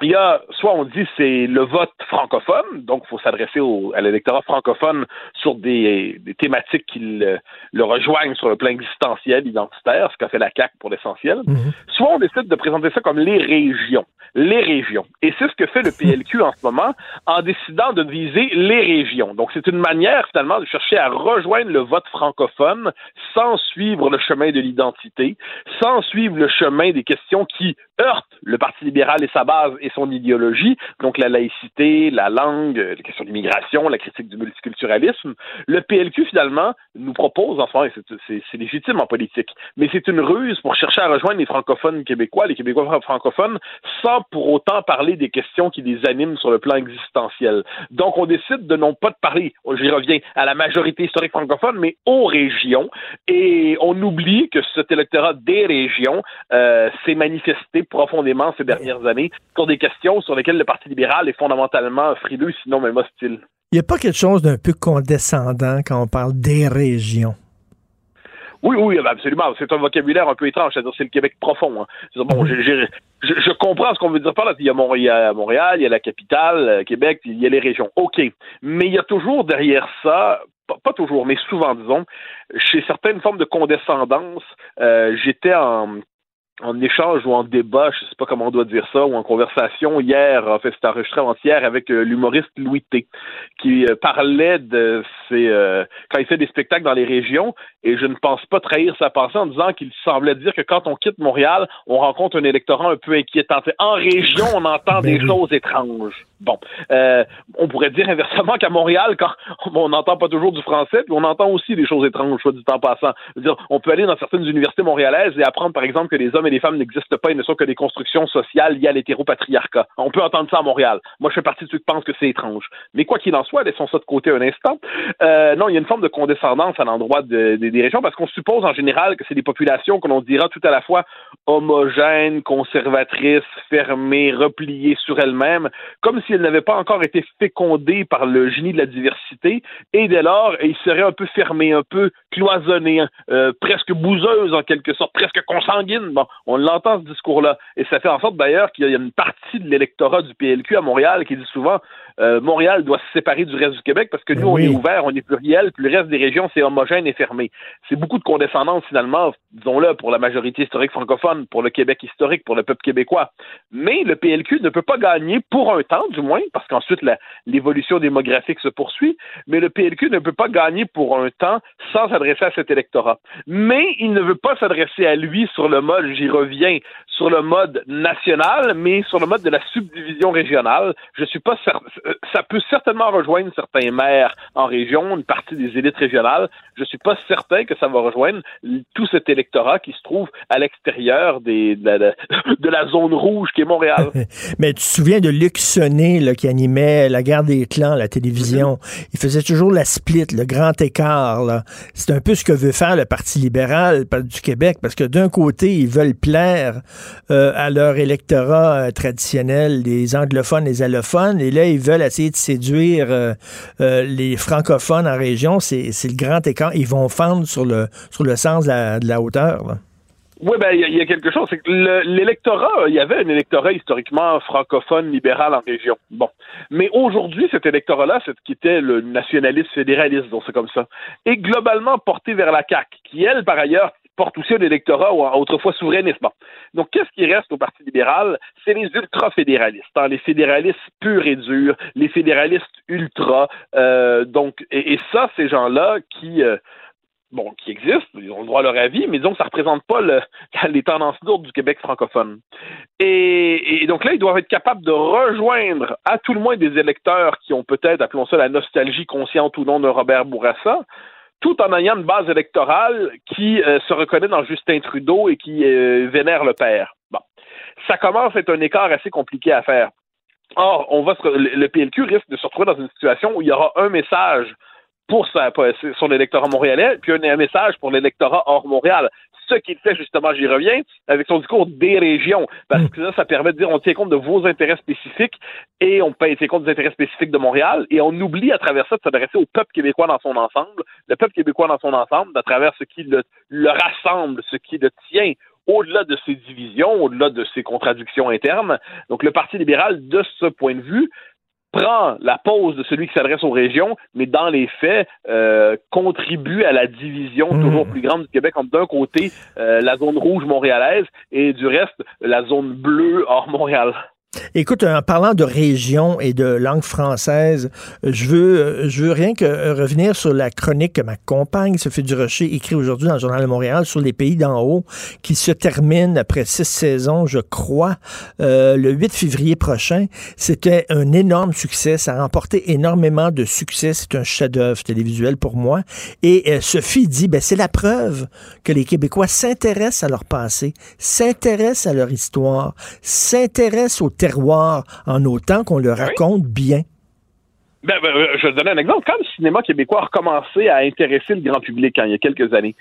il y a, soit on dit c'est le vote francophone, donc il faut s'adresser à l'électorat francophone sur des, thématiques qui le, rejoignent sur le plan existentiel, identitaire, ce qu'a fait la CAQ pour l'essentiel. Mhm. Soit on décide de présenter ça comme les régions. Les régions. Et c'est ce que fait le PLQ en ce moment en décidant de viser les régions. Donc c'est une manière finalement de chercher à rejoindre le vote francophone sans suivre le chemin de l'identité, sans suivre le chemin des questions qui, heurte le Parti libéral et sa base et son idéologie, donc la laïcité, la langue, les questions d'immigration, la critique du multiculturalisme. Le PLQ, finalement, nous propose, enfin, c'est légitime en politique, mais c'est une ruse pour chercher à rejoindre les francophones québécois, les Québécois francophones, sans pour autant parler des questions qui les animent sur le plan existentiel. Donc, on décide de non pas de parler, j'y reviens, à la majorité historique francophone, mais aux régions, et on oublie que cet électorat des régions euh, s'est manifesté profondément ces dernières années questions sur lesquelles le Parti libéral est fondamentalement frileux, sinon même hostile. Il n'y a pas quelque chose d'un peu condescendant quand on parle des régions? Oui, oui, absolument. C'est un vocabulaire un peu étrange. C'est-à-dire, c'est le Québec profond. Hein. Bon, je, je, comprends ce qu'on veut dire par là. Il y a Montréal, Montréal, il y a la capitale, euh, Québec, il y a les régions. OK. Mais il y a toujours derrière ça, pas, toujours, mais souvent, disons, chez certaines formes de condescendance. Euh, j'étais en en échange ou en débat, je sais pas comment on doit dire ça, ou en conversation hier, en fait, c'était enregistré hier avec euh, l'humoriste Louis T, qui euh, parlait de ses euh, quand il fait des spectacles dans les régions, et je ne pense pas trahir sa pensée en disant qu'il semblait dire que quand on quitte Montréal, on rencontre un électorat un peu inquiétant. En région, on entend ben des choses étranges. Bon, on pourrait dire inversement qu'à Montréal, quand on n'entend pas toujours du français, puis on entend aussi des choses étranges, soit du temps passant. dire, on peut aller dans certaines universités montréalaises et apprendre, par exemple, que les hommes et les femmes n'existent pas et ne sont que des constructions sociales liées à l'hétéropatriarcat. On peut entendre ça à Montréal. Moi, je fais partie de ceux qui pensent que c'est étrange. Mais quoi qu'il en soit, laissons ça de côté un instant. Euh, non, il y a une forme de condescendance à l'endroit des régions parce qu'on suppose en général que c'est des populations que l'on dira tout à la fois homogènes, conservatrices, fermées, repliées sur elles-mêmes, comme si elles n'avaient pas encore été fécondées par le génie de la diversité, et dès lors, ils seraient un peu fermés, un peu cloisonnés, euh, presque bouseuses en quelque sorte, presque consanguines. Bon, on l'entend ce discours-là. Et ça fait en sorte d'ailleurs qu'il y a une partie de l'électorat du PLQ à Montréal qui dit souvent euh, Montréal doit se séparer du reste du Québec parce que nous, on est ouvert, on est pluriel, puis le reste des régions, c'est homogène et fermé. C'est beaucoup de condescendance, finalement, disons-le, pour la majorité historique francophone, pour le Québec historique, pour le peuple québécois. Mais le PLQ ne peut pas gagner pour un temps, du moins, parce qu'ensuite, l'évolution démographique se poursuit, mais le PLQ ne peut pas gagner pour un temps sans s'adresser à cet électorat. Mais il ne veut pas s'adresser à lui sur le mode, j'y reviens, sur le mode national, mais sur le mode de la subdivision régionale. Je suis pas certain ça peut certainement rejoindre certains maires en région, une partie des élites régionales. Je suis pas certain que ça va rejoindre tout cet électorat qui se trouve à l'extérieur des, de, la, zone rouge qui est Montréal. Mais tu te souviens de Luc Sonnet là, qui animait la guerre des clans, la télévision? Il faisait toujours la split, le grand écart. C'est un peu ce que veut faire le Parti libéral du Québec parce que d'un côté, ils veulent plaire euh, à leur électorat euh, traditionnel, les anglophones, les allophones, et là, ils veulent essayer de séduire euh, euh, les francophones en région, c'est le grand écart. Ils vont fendre sur le, sur le sens de la, hauteur. Oui, ben il y, a quelque chose, l'électorat, il y avait un électorat historiquement francophone libéral en région. Bon, mais aujourd'hui, cet électorat-là, c'est qui était le nationaliste fédéraliste, donc c'est comme ça, est globalement porté vers la CAQ, qui elle, par ailleurs, porte aussi un électorat autrefois souverainiste. Donc, qu'est-ce qui reste au Parti libéral? C'est les ultra-fédéralistes, hein, les fédéralistes purs et durs, les fédéralistes ultra. Euh, donc, et, ça, ces gens-là qui... Euh, bon, qui existent, ils ont le droit à leur avis, mais disons que ça ne représente pas le, les tendances lourdes du Québec francophone. Et, et, donc là, ils doivent être capables de rejoindre à tout le moins des électeurs qui ont peut-être, appelons ça la nostalgie consciente ou non de Robert Bourassa, tout en ayant une base électorale qui euh, se reconnaît dans Justin Trudeau et qui euh, vénère le père. Bon. Ça commence à être un écart assez compliqué à faire. Or, on va le PLQ risque de se retrouver dans une situation où il y aura un message pour son électorat montréalais, puis un, message pour l'électorat hors Montréal ce qu'il fait justement, j'y reviens, avec son discours des régions, parce que là, ça permet de dire on tient compte de vos intérêts spécifiques et on tient compte des intérêts spécifiques de Montréal et on oublie à travers ça de s'adresser au peuple québécois dans son ensemble, le peuple québécois dans son ensemble, à travers ce qui le, le rassemble, ce qui le tient au-delà de ses divisions, au-delà de ses contradictions internes. Donc le Parti libéral, de ce point de vue, prend la pause de celui qui s'adresse aux régions, mais dans les faits, euh, contribue à la division mmh. toujours plus grande du Québec entre d'un côté euh, la zone rouge montréalaise et du reste la zone bleue hors Montréal. Écoute, en parlant de région et de langue française, je veux, je veux rien que revenir sur la chronique que ma compagne, Sophie Durocher, écrit aujourd'hui dans le Journal de Montréal sur les pays d'en haut, qui se termine après six saisons, je crois, euh, le 8 février prochain. C'était un énorme succès. Ça a remporté énormément de succès. C'est un chef-d'œuvre télévisuel pour moi. Et euh, Sophie dit, ben, c'est la preuve que les Québécois s'intéressent à leur passé, s'intéressent à leur histoire, s'intéressent au terroir en autant qu'on le raconte bien. Ben, ben, je vais te donner un exemple. Quand le cinéma québécois a recommencé à intéresser le grand public hein, il y a quelques années,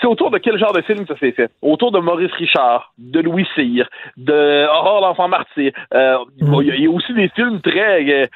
c'est autour de quel genre de film ça s'est fait? Autour de Maurice Richard, de Louis Cyr, de Aurore l'enfant martyr. Euh, Il y a aussi des films très, euh,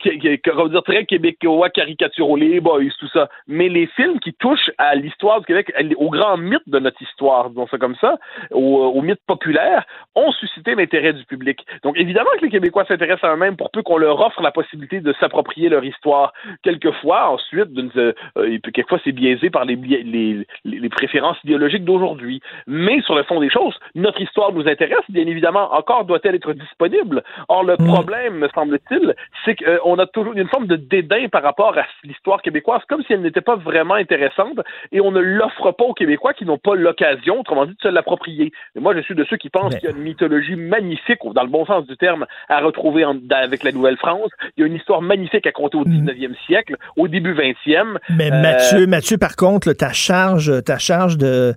qui, qui, comment dire, très québécois, caricaturaux, les boys, tout ça. Mais les films qui touchent à l'histoire du Québec, au grand mythe de notre histoire, disons ça comme ça, au, au mythe populaire, ont suscité l'intérêt du public. Donc évidemment que les Québécois s'intéressent à eux-mêmes pour peu qu'on leur offre la possibilité de s'approprier leur histoire. Quelquefois, ensuite, euh, euh, quelquefois c'est biaisé par les, les, les préférences idéologiques d'aujourd'hui. Mais sur le fond des choses, notre histoire nous intéresse, bien évidemment. Encore doit-elle être disponible. Or, le problème, me semble-t-il, c'est qu'on a toujours une forme de dédain par rapport à l'histoire québécoise, comme si elle n'était pas vraiment intéressante, et on ne l'offre pas aux Québécois qui n'ont pas l'occasion, autrement dit, de se l'approprier. Moi, je suis de ceux qui pensent qu'il y a une mythologie magnifique, dans le bon sens du terme, à retrouver en, avec la Nouvelle-France. Il y a une histoire magnifique à compter au 19e siècle, au début 20e. Mais Euh, Mathieu, Mathieu, par contre, ta charge, ta charge de.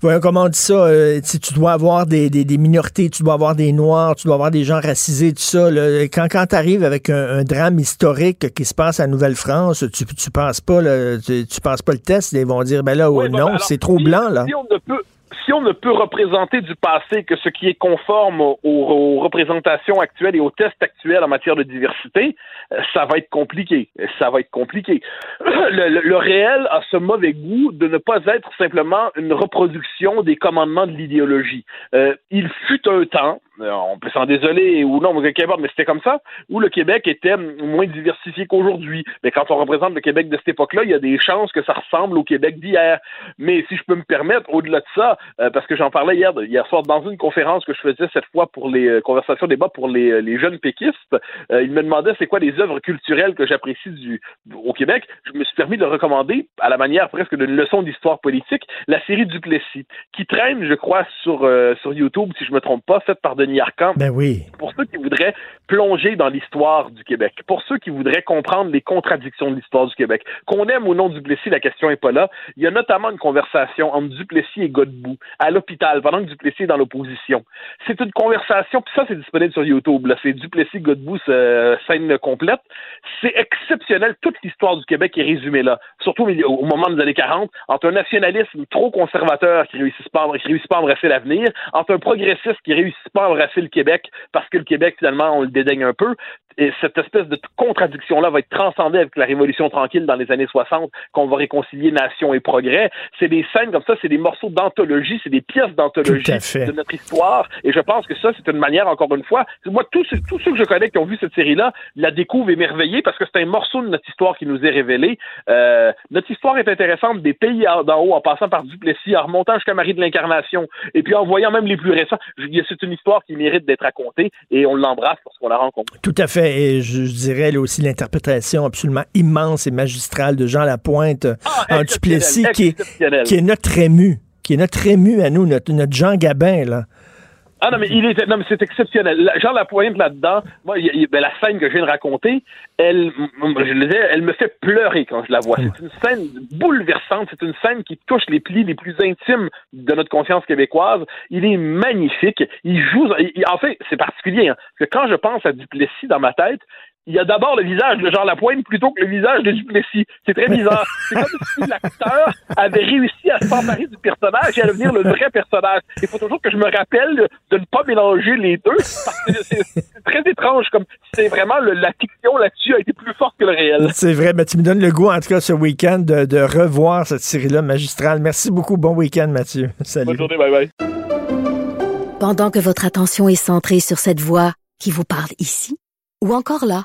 Voyons comment on dit ça. euh, tu dois avoir des, des, des minorités, tu dois avoir des noirs, tu dois avoir des gens racisés, tout ça. là. Quand, quand tu arrives avec un, un drame historique qui se passe à Nouvelle-France, tu, tu penses pas là, tu, pas le test, ils vont dire ben là Oui, ben, non, alors, c'est trop si- blanc là. Si on ne peut, si on ne peut représenter du passé que ce qui est conforme aux, représentations actuelles et aux tests actuels en matière de diversité, euh, ça va être compliqué. Ça va être compliqué. Le, réel a ce mauvais goût de ne pas être simplement une reproduction des commandements de l'idéologie. Euh, il fut un temps, on peut s'en désoler ou non, mais qu'importe, mais c'était comme ça, où le Québec était moins diversifié qu'aujourd'hui. Mais quand on représente le Québec de cette époque-là, il y a des chances que ça ressemble au Québec d'hier. Mais si je peux me permettre, au-delà de ça, euh, parce que j'en parlais hier, hier soir dans une conférence que je faisais cette fois pour les euh, conversations débat pour les, euh, les jeunes péquistes, euh, il me demandait c'est quoi les œuvres culturelles que j'apprécie du au Québec. Je me suis permis de recommander à la manière presque d'une leçon d'histoire politique, la série Duplessis, qui traîne, je crois, sur euh, sur YouTube, si je me trompe pas, faite par Denis Arcand Ben oui. pour ceux qui voudraient plonger dans l'histoire du Québec, pour ceux qui voudraient comprendre les contradictions de l'histoire du Québec, qu'on aime ou non Duplessis, la question est pas là. Il y a notamment une conversation entre Duplessis et Godbout à l'hôpital pendant que Duplessis est dans l'opposition. C'est une conversation, puis ça c'est disponible sur YouTube. Là, c'est Duplessis Godbout euh, scène complète. C'est exceptionnel. Toute l'histoire du Québec est résumée là, surtout au, moment des années 40, entre un nationalisme trop conservateur qui réussit pas, qui réussit pas à embrasser l'avenir, entre un progressiste qui réussit pas à embrasser le Québec parce que le Québec finalement on le dédaigne un peu. Et cette espèce de contradiction-là va être transcendée avec la Révolution tranquille dans les années 60, qu'on va réconcilier nation et progrès. C'est des scènes comme ça, c'est des morceaux d'anthologie, c'est des pièces d'anthologie de notre histoire. Et je pense que ça, c'est une manière, encore une fois, moi, tous, ceux- tous ceux que je connais qui ont vu cette série-là la découvrent émerveillés parce que c'est un morceau de notre histoire qui nous est révélé. Euh, notre histoire est intéressante des pays en- d'en haut, en passant par Duplessis, en remontant jusqu'à Marie de l'Incarnation, et puis en voyant même les plus récents. C'est une histoire qui mérite d'être racontée et on l'embrasse lorsqu'on la rencontre. Tout à fait. Et je, je dirais là aussi l'interprétation absolument immense et magistrale de Jean Lapointe euh, en Duplessis, qui est, Ah, exceptionnel. qui est notre ému, qui est notre ému à nous, notre, notre Jean Gabin, là. Ah non, mais il est, non, mais c'est exceptionnel. La- Jean Lapointe là-dedans, moi, il- il- ben, la scène que je viens de raconter, elle, je le disais, elle me fait pleurer quand je la vois. C'est une scène bouleversante, c'est une scène qui touche les plis les plus intimes de notre conscience québécoise. Il est magnifique. Il joue, il- en fait, c'est particulier, hein, parce que quand je pense à Duplessis dans ma tête, il y a d'abord le visage de Jean Lapointe plutôt que le visage de Duplessis. C'est très bizarre. C'est comme si l'acteur avait réussi à s'emparer du personnage et à devenir le vrai personnage. Il faut toujours que je me rappelle de ne pas mélanger les deux parce que c'est très étrange comme c'est vraiment le- la fiction là-dessus a été plus forte que le réel. C'est vrai, mais tu me donnes le goût, en tout cas, ce week-end, de, de revoir cette série-là magistrale. Merci beaucoup. Bon week-end, Mathieu. Salut. Bonne journée, bye bye. Pendant que votre attention est centrée sur cette voix qui vous parle ici, ou encore là,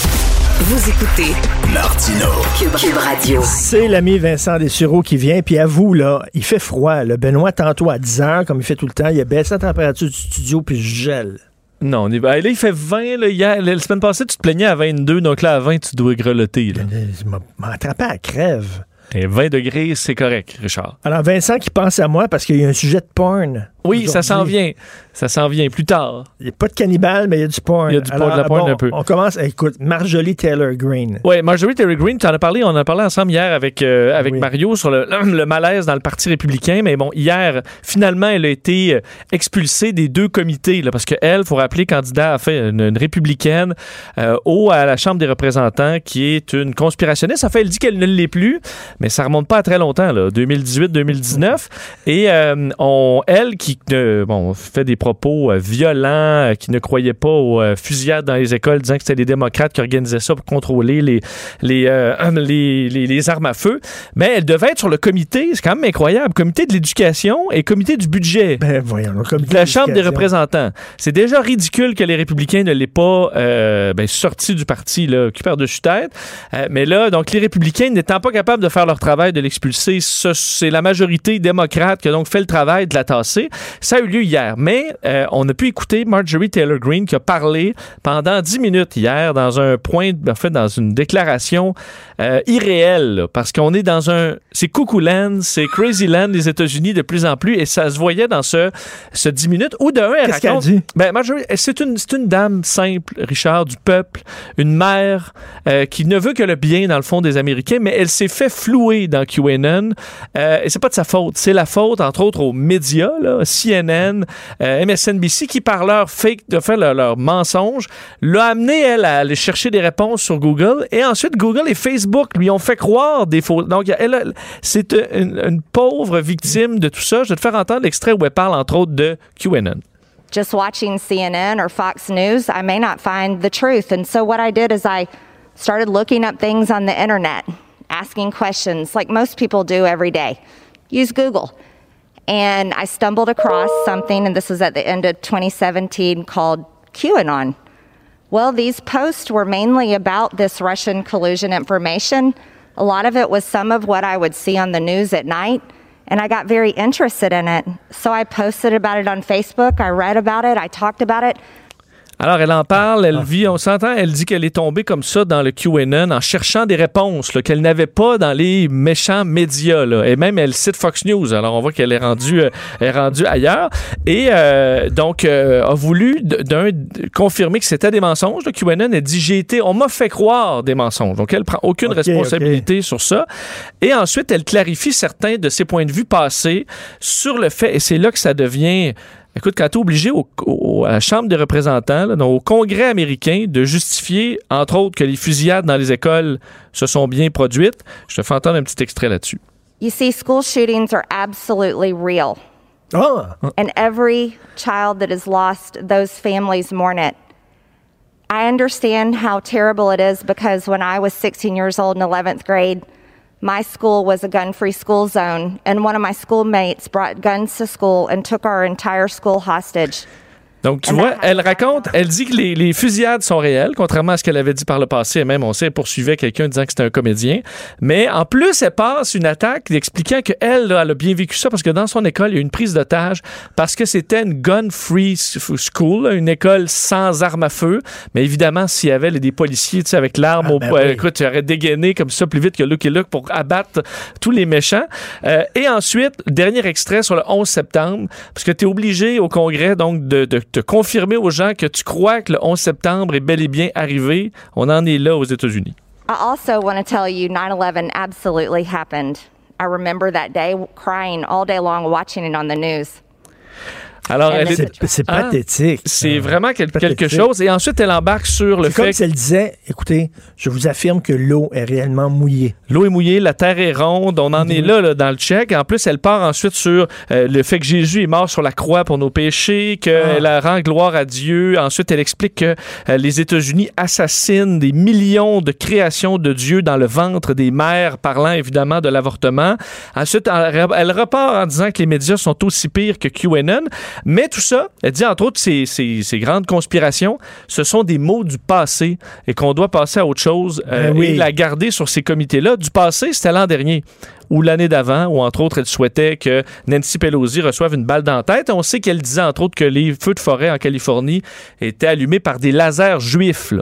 Vous écoutez Martino, Cube, Cube Radio. C'est l'ami Vincent Dessureau qui vient, puis à vous, là, il fait froid. Là. Benoît, tantôt à 10 heures, comme il fait tout le temps, il a baissé la température du studio, puis je gèle. Non, on est... ben, là, il fait 20. Là, hier, la semaine passée, tu te plaignais à 22, donc là, à 20, tu dois grelotter. Là. Il m'a m'a attrapé à crève. Et 20 degrés, c'est correct, Richard. Alors, Vincent qui pense à moi parce qu'il y a un sujet de porn. Oui, ça s'en vient. Ça s'en vient plus tard. Il n'y a pas de cannibale, mais il y a du porn. Il y a du porn, Alors, de la porn bon, un peu. On commence, écoute, Marjorie Taylor Greene. Oui, Marjorie Taylor Greene, tu en as parlé, on en a parlé ensemble hier avec, euh, avec Mario sur le, le malaise dans le Parti républicain. Mais bon, hier, finalement, elle a été euh, expulsée des deux comités, là, parce qu'elle, il faut rappeler, candidat à fait une, une républicaine euh, au à la Chambre des représentants, qui est une conspirationniste. Fait, elle dit qu'elle ne l'est plus, mais ça remonte pas à très longtemps, là, 2018-2019. Et euh, on, elle, qui euh, bon, fait des propos euh, violents, euh, qui ne croyait pas aux fusillades dans les écoles, disant que c'était les démocrates qui organisaient ça pour contrôler les, les, euh, les, les, les armes à feu. Mais elle devait être sur le comité, c'est quand même incroyable, comité de l'éducation et comité du budget. Ben voyons, le comité de la Chambre des représentants. C'est déjà ridicule que les républicains ne l'aient pas euh, ben, sorti du parti, là, qui par-dessus tête. Mais là, donc, les républicains n'étant pas capables de faire leur travail de l'expulser, ce- c'est la majorité démocrate qui a donc fait le travail de la tasser. Ça a eu lieu hier. Mais euh, on a pu écouter Marjorie Taylor Greene qui a parlé pendant 10 minutes hier dans un point, en fait, dans une déclaration euh, irréelle, là, parce qu'on est dans un... C'est Cuckoo Land, c'est Crazy Land, les États-Unis de plus en plus, et ça se voyait dans ce, ce 10 minutes où de un, elle Qu'est-ce qu'elle raconte- dit? ben, Marjorie, c'est une, c'est une dame simple, Richard, du peuple, une mère euh, qui ne veut que le bien dans le fond des Américains, mais elle s'est fait flouer dans QAnon. Et c'est pas de sa faute. C'est la faute, entre autres, aux médias, là, CNN, euh, MSNBC, qui par leur fake, de faire leur, leur mensonge, l'a amené, elle, à aller chercher des réponses sur Google. Et ensuite, Google et Facebook lui ont fait croire des faux. Donc, elle, c'est une, une pauvre victime de tout ça. Je vais te faire entendre l'extrait où elle parle, entre autres, de QAnon. just watching CNN or Fox News, I may not find the truth. And so what I did is I started looking up things on the internet, asking questions like most people do every day. Use Google. And I stumbled across something, and this was at the end of 2017, called QAnon. Well, these posts were mainly about this Russian collusion information. A lot of it was some of what I would see on the news at night, and I got very interested in it. So I posted about it on Facebook, I read about it, I talked about it. Alors, elle en parle, elle vit, on s'entend, elle dit qu'elle est tombée comme ça dans le QAnon en cherchant des réponses qu'elle n'avait pas dans les méchants médias. Là. Et même, elle cite Fox News. Alors, on voit qu'elle est rendue, euh, est rendue ailleurs. Et euh, donc, euh, a voulu d'un confirmer que c'était des mensonges. Le QAnon, elle dit, j'ai été, on m'a fait croire des mensonges. Donc, elle prend aucune responsabilité sur ça. Et ensuite, elle clarifie certains de ses points de vue passés sur le fait, et c'est là que ça devient Écoute, quand tu es obligé au- au- à la Chambre des représentants, là, donc au Congrès américain, de justifier, entre autres, que les fusillades dans les écoles se sont bien produites, je te fais entendre un petit extrait là-dessus. You see, school shootings are absolutely real. Ah! And every child that is lost, those families mourn it. I understand how terrible it is because when I was 16 years old in 11th grade, my school was a gun free school zone, and one of my schoolmates brought guns to school and took our entire school hostage. Donc, tu vois, elle raconte, elle dit que les, les fusillades sont réelles, contrairement à ce qu'elle avait dit par le passé. Et même, on sait, elle poursuivait quelqu'un disant que c'était un comédien. Mais en plus, elle passe une attaque expliquant qu'elle, elle a bien vécu ça parce que dans son école, il y a eu une prise d'otage parce que c'était une gun-free school, une école sans armes à feu. Mais évidemment, s'il y avait des policiers, tu sais, avec l'arme au ben oui. écoute, tu aurais dégainé comme ça plus vite que et Luke pour abattre tous les méchants. Euh, et ensuite, dernier extrait sur le 11 septembre, parce que tu es obligé au Congrès donc de, de te confirmer aux gens que tu crois que le 11 septembre est bel et bien arrivé. On en est là aux États-Unis. I also want to tell you 9 11 absolutely happened. I remember that day crying all day long watching it on the news. Alors, elle C'est- est- c'est Hein? pathétique. C'est vraiment quel- quelque chose. Et ensuite, elle embarque sur le C'est comme fait si elle disait, écoutez, je vous affirme que l'eau est réellement mouillée. L'eau est mouillée, la terre est ronde, on en est là, là, dans le check. En plus, elle part ensuite sur euh, le fait que Jésus est mort sur la croix pour nos péchés, qu'elle rend gloire à Dieu. Ensuite, elle explique que euh, les États-Unis assassinent des millions de créations de Dieu dans le ventre des mères, parlant évidemment de l'avortement. Ensuite, elle, elle repart en disant que les médias sont aussi pires que QAnon. Mais tout ça, elle dit entre autres, ces, ces, ces grandes conspirations, ce sont des mots du passé et qu'on doit passer à autre chose euh, Ben oui. et la garder sur ces comités-là. Du passé, c'était l'an dernier ou l'année d'avant, où entre autres, elle souhaitait que Nancy Pelosi reçoive une balle dans la tête. On sait qu'elle disait entre autres que les feux de forêt en Californie étaient allumés par des lasers juifs. là.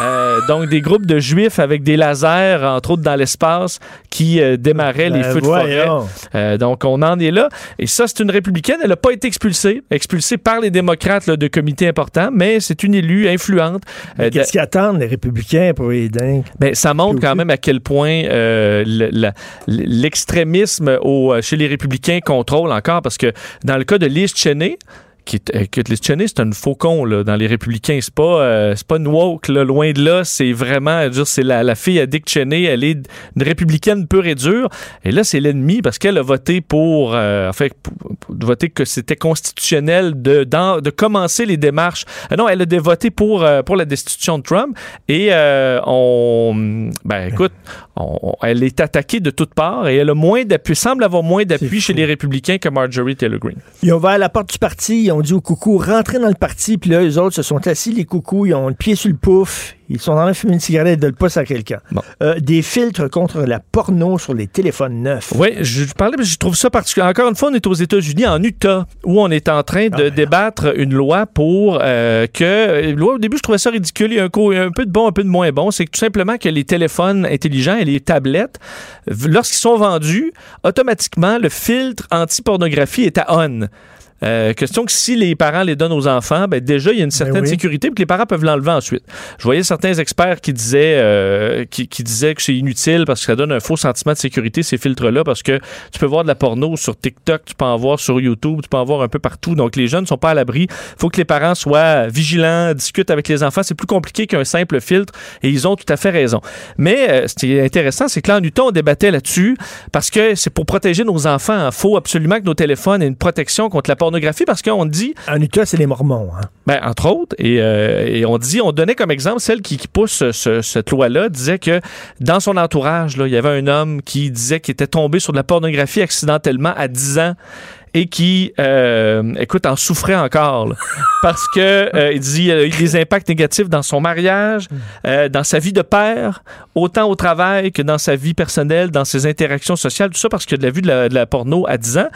Euh, donc des groupes de juifs avec des lasers, entre autres dans l'espace, qui euh, démarraient les Ben feux de forêt. Euh, donc on en est là. Et ça, c'est une républicaine. Elle n'a pas été expulsée, expulsée par les démocrates là, de comités importants, mais c'est une élue influente. Euh, Qu'est-ce qu'ils attendent, les républicains, pour les dingues? ben, ça montre quand même à quel point euh, le- la- l'extrémisme euh, chez les républicains contrôle encore, parce que dans le cas de Liz Cheney, que Liz Cheney, c'est un faucon là, dans les républicains. C'est pas, euh, c'est pas une woke, là, loin de là. C'est vraiment, c'est la, la fille à Dick Cheney. Elle est une républicaine pure et dure. Et là, c'est l'ennemi parce qu'elle a voté pour, euh, en fait, pour, pour voter que c'était constitutionnel de, d'en- de commencer les démarches. Euh, non, elle a voté pour, euh, pour la destitution de Trump. Et euh, on, ben écoute, on- elle est attaquée de toutes parts et elle a moins d'appui, semble avoir moins d'appui chez les républicains que Marjorie Taylor Greene. Ils ont ouvert la porte du parti, ils ont dit aux coucous, rentrez dans le parti, puis là, les autres se sont assis, les coucous, ils ont le pied sur le pouf, ils sont en train de fumer une cigarette et de le pouce à quelqu'un. Euh, des filtres contre la porno sur les téléphones neufs. Oui, je parlais, mais je trouve ça particulier. Encore une fois, on est aux États-Unis, en Utah, où on est en train de débattre une loi pour euh, que. Une loi, au début, je trouvais ça ridicule. Il y a un, co- un peu de bon, un peu de moins bon. C'est tout simplement que les téléphones intelligents et les tablettes, lorsqu'ils sont vendus, automatiquement, le filtre anti-pornographie est à on. Euh, question que si les parents les donnent aux enfants, ben déjà, il y a une certaine oui. sécurité puis que les parents peuvent l'enlever ensuite. Je voyais certains experts qui disaient, euh, qui, qui disaient que c'est inutile parce que ça donne un faux sentiment de sécurité, ces filtres-là, parce que tu peux voir de la porno sur TikTok, tu peux en voir sur YouTube, tu peux en voir un peu partout. Donc, les jeunes ne sont pas à l'abri. faut que les parents soient vigilants, discutent avec les enfants. C'est plus compliqué qu'un simple filtre et ils ont tout à fait raison. Mais euh, ce qui est intéressant, c'est que là, en Utah, on débattait là-dessus parce que c'est pour protéger nos enfants. Il faut absolument que nos téléphones aient une protection contre la pornographie parce qu'on dit. En Utah, c'est les Mormons. Hein? Ben, entre autres, et, euh, et on dit, on donnait comme exemple celle qui, qui pousse ce- cette loi-là, disait que dans son entourage, là, il y avait un homme qui disait qu'il était tombé sur de la pornographie accidentellement à 10 ans et qui, euh, écoute, en souffrait encore. là. parce que euh, il dit il a eu des impacts négatifs dans son mariage, euh, dans sa vie de père, autant au travail que dans sa vie personnelle, dans ses interactions sociales, tout ça parce qu'il a vu de la, de la porno à 10 ans.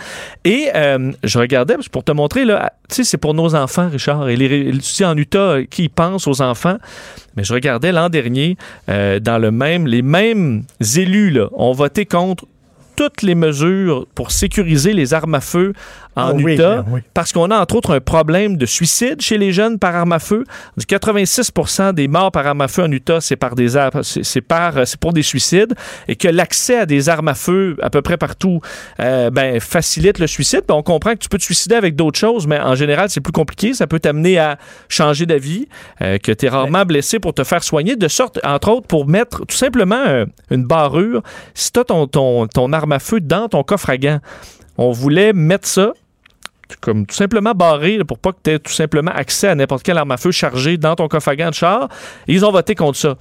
Et euh, je regardais, pour te montrer, là, tu sais, c'est pour nos enfants, Richard. Et les, tu en Utah, euh, qui pense aux enfants? Mais je regardais l'an dernier, euh, dans le même, les mêmes élus là, ont voté contre toutes les mesures pour sécuriser les armes à feu en Ah Utah, oui. parce qu'on a entre autres un problème de suicide chez les jeunes par arme à feu. 86% des morts par arme à feu en Utah, c'est par des c'est par, c'est pour des suicides, et que l'accès à des armes à feu à peu près partout, euh, ben facilite le suicide. Ben, on comprend que tu peux te suicider avec d'autres choses, mais en général c'est plus compliqué. Ça peut t'amener à changer d'avis, euh, que tu es rarement blessé pour te faire soigner, de sorte, entre autres, pour mettre tout simplement euh, une barrure. Si tu as ton, ton, ton arme à feu dans ton coffre à gants, on voulait mettre ça comme tout simplement barré là, pour pas que tu aies tout simplement accès à n'importe quelle arme à feu chargée dans ton coffre à gants de char. Et ils ont voté contre ça.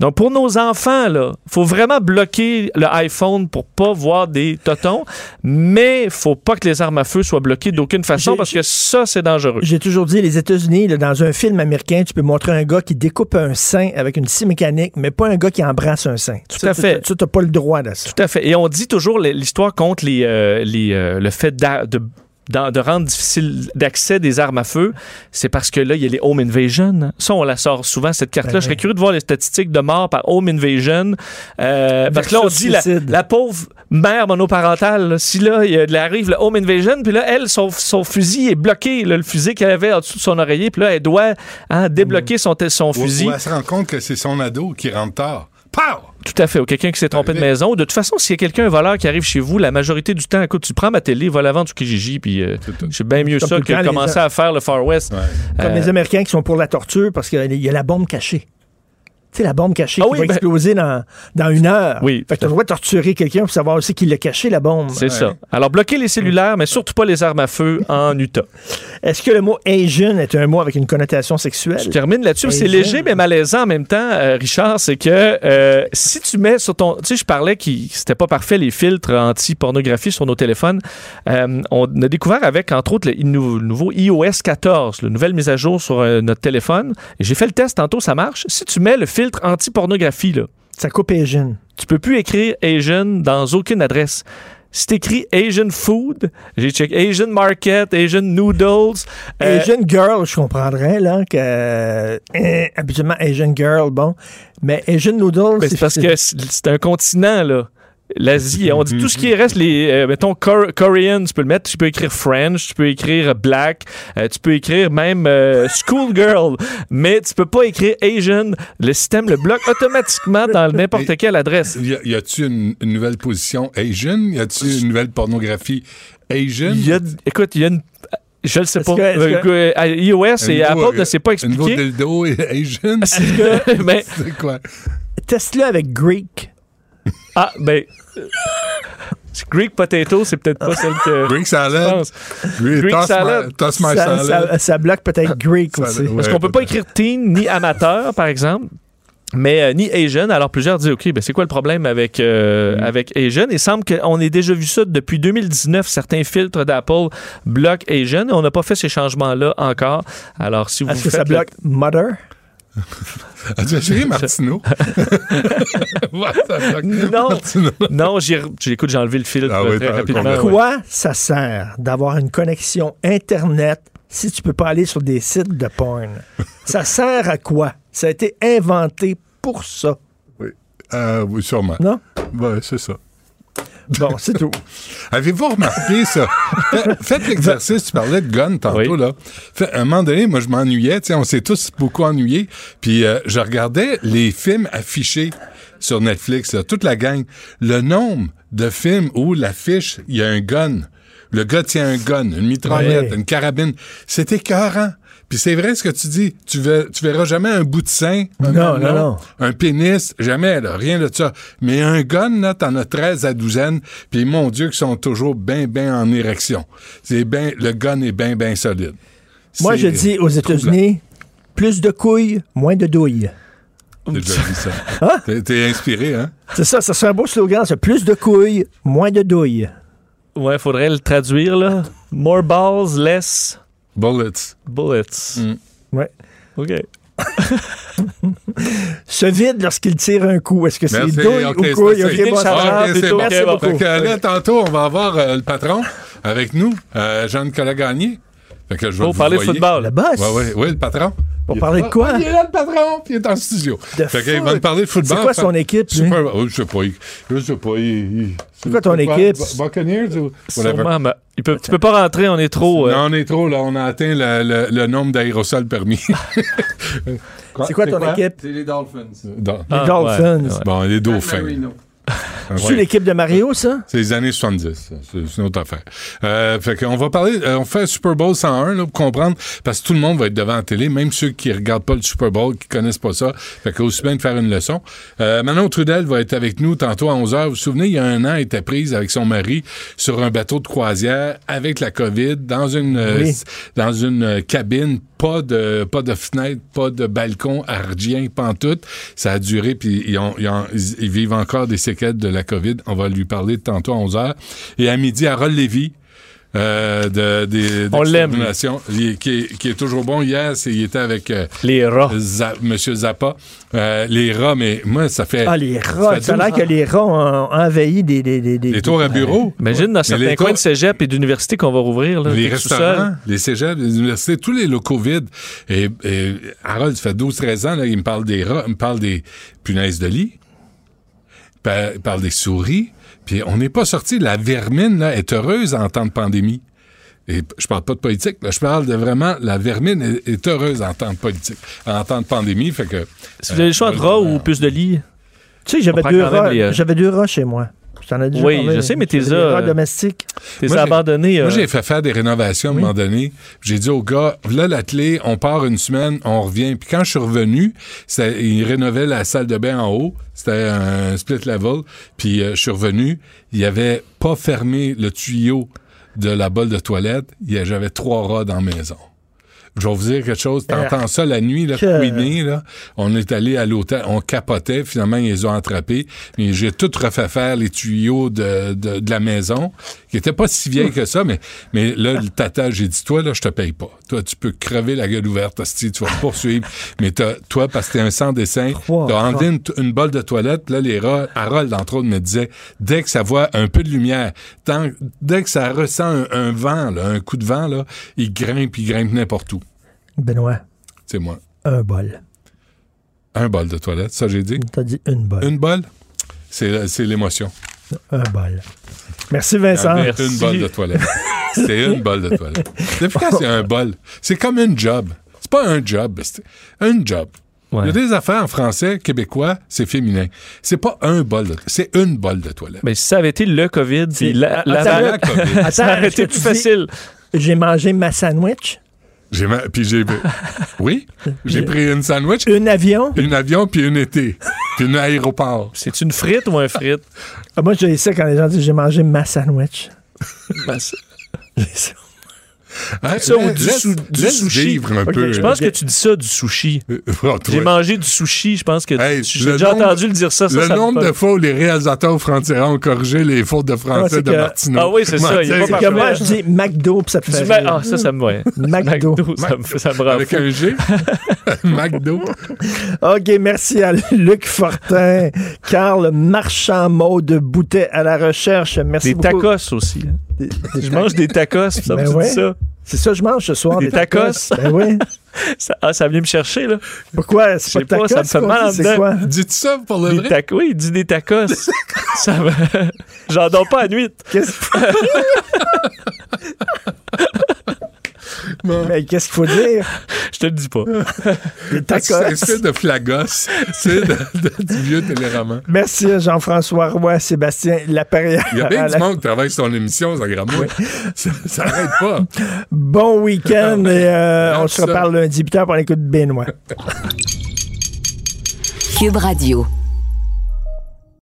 Donc, pour nos enfants, il faut vraiment bloquer le iPhone pour pas voir des totons, mais faut pas que les armes à feu soient bloquées d'aucune façon parce que ça, c'est dangereux. J'ai toujours dit, les États-Unis, là, dans un film américain, tu peux montrer un gars qui découpe un sein avec une scie mécanique, mais pas un gars qui embrasse un sein. Tout à fait. Tu n'as pas le droit de ça. Tout à fait. Et on dit toujours l'histoire contre les, euh, les, euh, le fait de de rendre difficile d'accès des armes à feu, c'est parce que là, il y a les home invasion. Ça, on la sort souvent, cette carte-là. Ben Je serais curieux de voir les statistiques de morts par home invasion. Euh, parce que là, on dit la, la pauvre mère monoparentale, là, si là, il arrive le home invasion, puis là, elle, son, son fusil est bloqué, là, le fusil qu'elle avait en dessous de son oreiller, puis là, elle doit hein, débloquer son, son Ou- fusil. Ou elle se rend compte que c'est son ado qui rentre tard. Pow! Tout à fait. Ou quelqu'un qui s'est trompé de maison. De toute façon, s'il y a quelqu'un, un voleur qui arrive chez vous, la majorité du temps, écoute, tu prends ma télé, va la vendre du Kijiji, puis euh, c'est bien mieux ça que de les- commencer à faire le Far West. Comme Euh, les Américains qui sont pour la torture parce qu'il y a la bombe cachée. Tu sais, la bombe cachée Ah qui oui, va ben- exploser dans, dans une heure. Oui, Fait que tu de torturer quelqu'un pour savoir aussi qui l'a caché, la bombe. C'est ça. Alors, bloquer les cellulaires, mais surtout pas les armes à feu en Utah. Est-ce que le mot Asian est un mot avec une connotation sexuelle? Je termine là-dessus. C'est léger, mais malaisant en même temps, euh, Richard. C'est que euh, si tu mets sur ton. Tu sais, je parlais que c'était pas parfait les filtres anti-pornographie sur nos téléphones. Euh, on a découvert avec, entre autres, le, le nouveau iOS 14, la nouvelle mise à jour sur notre téléphone. J'ai fait le test tantôt, ça marche. Si tu mets le filtre anti-pornographie, là, ça coupe Asian. Tu peux plus écrire Asian dans aucune adresse. Si t'écris Asian food, j'ai checké Asian market, Asian noodles. euh, Asian girl, je comprendrais, là, que euh, habituellement Asian girl, bon. Mais Asian noodles, Ben, c'est parce que c'est un continent, là. L'Asie, on dit tout ce qui reste, les, euh, mettons, Cor- Korean, tu peux le mettre, tu peux écrire French, tu peux écrire Black, euh, tu peux écrire même euh, Schoolgirl, mais tu peux pas écrire Asian. Le système le bloque automatiquement dans n'importe quelle adresse. Y a-tu une, une nouvelle position Asian? Y a-tu une nouvelle pornographie Asian? Il y a, écoute, il y a une. Je le sais pas. que- Euh, que- iOS et Apple ne s'est pas Un nouveau expliqué. dildo Asian? Mais- C'est quoi? Teste-le avec Greek. Ah, ben. Greek potato, c'est peut-être pas celle que. Greek salad. je pense. Greek- Greek toss salad. my- toss my Ça, salad. ça- ça bloque peut-être Greek aussi. ouais. Parce qu'on peut pas écrire teen ni amateur, par exemple. Mais euh, ni Asian, alors plusieurs disent OK, ben c'est quoi le problème avec, euh, Mm. avec Asian? Il semble qu'on ait déjà vu ça depuis 2019. Certains filtres d'Apple bloquent Asian on n'a pas fait ces changements-là encore. Alors, si vous Est-ce que ça le- bloque Mother? As-tu Martineau? Bloque Non, Martineau. non, j'ai, j'ai- enlevé le filtre Ah oui, très t'as- rapidement. complètement. ouais. Quoi ça sert d'avoir une connexion Internet si tu peux pas aller sur des sites de porn? ça sert à quoi? Ça a été inventé pour ça. Oui, Euh, oui sûrement. Non? Ouais, c'est ça. Bon, c'est tout. Avez-vous remarqué ça? Fait- Faites l'exercice, tu parlais de gun tantôt, là. Fait, à un moment donné, moi, je m'ennuyais, tu sais, on s'est tous beaucoup ennuyés, puis euh, je regardais les films affichés sur Netflix, là, toute la gang. Le nombre de films où l'affiche, il y a un gun. Le gars tient un gun, une mitraillette, Ouais. une carabine. C'est écœurant. Puis c'est vrai ce que tu dis. Tu, ver- tu verras jamais un bout de sein, un Non, non, non. un pénis, jamais, là, rien de ça. Mais un gun, là, t'en as 13 à douzaine, puis mon Dieu, qui sont toujours bien, bien en érection. C'est bien, le gun est bien, bien solide. Moi, je dis aux États-Unis, plus de couilles, moins de douilles. J'ai déjà dit ça. Hein? T'es- T'es inspiré, hein? C'est ça, ça serait un beau slogan, c'est plus de couilles, moins de douilles. Ouais, faudrait le traduire, là. More balls, less Bullets. bullets. Ouais. OK. Se vide lorsqu'il tire un coup. Est-ce que c'est douille ou couille? assez. Ok, bon, ça Ah, va. ok, c'est Plutôt. bon. Merci bon. beaucoup. Fait que là, tantôt, on va avoir euh, le patron avec nous, euh, Jean-Nicolas Gagné. Fait que je vais Pour vous parler de football. Le boss. Ouais, ouais, ouais, le patron. Pour Il est- parler de quoi? Ah, il est là, le patron, puis il est en studio. De fait qu'il foot. va nous parler de football. C'est quoi son équipe, lui? Super, oh, je sais pas. il- Je sais pas. il- il- C'est quoi ton équipe? Bu- Buccaneers ou whatever? Sûrement, mais il peut, tu peux pas rentrer, on est trop. euh, Non, on est trop, là. On a atteint le, le- le nombre d'aérosols permis. C'est quoi ton équipe? C'est les Dolphins. Dans- Les Ah, Dolphins. ouais, ouais. Bon, les dauphins. Marino. C'est l'équipe de Mario, ça? C'est les années 70. ça. C'est une autre affaire. Euh, fait qu'on va parler, euh, on fait Super Bowl 101 là, pour comprendre, parce que tout le monde va être devant la télé, même ceux qui regardent pas le Super Bowl, qui connaissent pas ça. Fait qu'aussi bien de faire une leçon. Euh, Manon Trudel va être avec nous tantôt à 11h. Vous vous souvenez, il y a un an, elle était prise avec son mari sur un bateau de croisière avec la COVID dans une, euh, Oui. dans une euh, cabine pas de pas de fenêtre, pas de balcon ardien, pantoute. Ça a duré, puis ils, ont- ils ont- ils- ils vivent encore des séquelles de la COVID. On va lui parler tantôt à 11 h. Et à midi, Harold Lévy, euh, de, des On l'aime, qui, est, qui est toujours bon. Hier, c'est- il était avec euh, Les rats. Za- Monsieur Zappa. Euh, les rats, mais moi, ça fait... Ah, les ça rats. fait Ça a 12 l'air que les rats ont envahi des... des, des, des- Les tours à bureau. Imagine dans Mais certains les coins tours- de cégep et d'université qu'on va rouvrir. Là, les restaurants, les cégeps, les universités, tous les locaux vides. Et, et Harold, ça fait 12-13 ans, là, il me parle des rats, il me parle des punaises de lit, il par- des souris. Puis on n'est pas sorti. La vermine là, est heureuse en temps de pandémie. Et je parle pas de politique, là, je parle de vraiment, la vermine est, est heureuse en temps de politique, en temps de pandémie. Fait que, Si vous avez le choix entre rats ou plus de lit, Tu sais, j'avais deux, rats, les, euh, j'avais deux rats chez moi. T'en ai déjà Oui, parlé. je sais, mais t'es des là, rats euh, domestiques. T'es Moi, j'ai- abandonné. Moi, euh, j'ai fait faire des rénovations à un moment donné. J'ai dit au gars, voilà la clé, on part une semaine, on revient. Puis quand je suis revenu, ça- il rénovait la salle de bain en haut. C'était un split level. Puis euh, je suis revenu, il avait pas fermé le tuyau de la bolle de toilette. J'avais trois rats dans la maison. Je vais vous dire quelque chose. T'entends ça la nuit, là, Que- couiner, là. On est allé à l'hôtel, on capotait. Finalement, ils les ont attrapés. Mais j'ai tout refait faire les tuyaux de, de, de la maison, qui étaient pas si vieilles que ça, mais, mais là, le tata, j'ai dit, toi, là, je te paye pas. Toi, tu peux crever la gueule ouverte, hostie, tu vas te poursuivre. mais toi, parce que t'es un sans-dessin, t'as enlevé une, une bolle de toilette, là, les rats, Harold, entre autres, me disait, dès que ça voit un peu de lumière, tant, dès que ça ressent un, un vent, là, un coup de vent, là, il grimpe, il grimpe n'importe où. Benoît, C'est moi. un bol. Un bol de toilette, ça j'ai dit? T'as dit une bolle. Une bolle, c'est l'émotion. Un bol. Merci, Vincent. Avait Une bolle de toilette. C'est une bolle de toilette. Depuis quand c'est un bol? C'est comme une job. C'est pas un job, c'est un job. Il y a des affaires en français, québécois, c'est féminin. C'est pas un bol de c'est une bolle de toilette. Mais si ça avait été le COVID, puis la, la, Attends, la- la COVID. ça aurait été plus facile. J'ai mangé ma sandwich, J'ai ma- puis j'ai Oui, j'ai pris une sandwich, un avion? une avion puis une été, puis une aéroport. C'est une frite ou un frite? Ah, moi, j'ai ça quand les gens disent j'ai mangé ma sandwich. J'ai ça. Hein? ça ou Laisse- du, sou- du laisse sushi. vivre un peu. Je pense que tu dis ça du sushi. Euh, oh, toi. J'ai mangé du sushi, je pense que Hey, j'ai le déjà nombre- entendu le dire ça. ça le ça nombre de fois où les réalisateurs Frontiera ont corrigé les fautes de Ah, français c'est de que- Martineau. Ah oui, c'est ça, il est pas moi, je dis McDo, puis ça te fait ma-. Ah, ça, ça me ouais. McDo. ça me, ça me rend Avec un G? McDo? OK, merci à Luc Fortin, Carl Marchand, de Boutet à la recherche. Merci Des beaucoup. tacos aussi. hein. Des- des Je mange des tacos, ça Ben me ouais. dit ça. C'est ça que je mange ce soir. Des tacos. Ben oui. Ça- Ah, ça vient me chercher, là. Pourquoi? Je C'est sais pas pas, tacos? ça me fait mal C'est quoi? Dis-tu ça pour le Des vrai? Oui, il dit des tacos. ça me... J'en dors pas à nuit. Qu'est-ce Mais qu'est-ce qu'il faut dire? Je te le dis pas. C'est tacos. un style de flagos, c'est de- de- du vieux téléroman. Merci à Jean-François Roy, Sébastien Laperrière. Il y a bien du la- monde qui travaille sur ton émission, ça gramme. Ça ça n'arrête pas. Bon week-end et euh, on se reparle lundi. Putain, pour l'écoute Benoît. Cube Radio.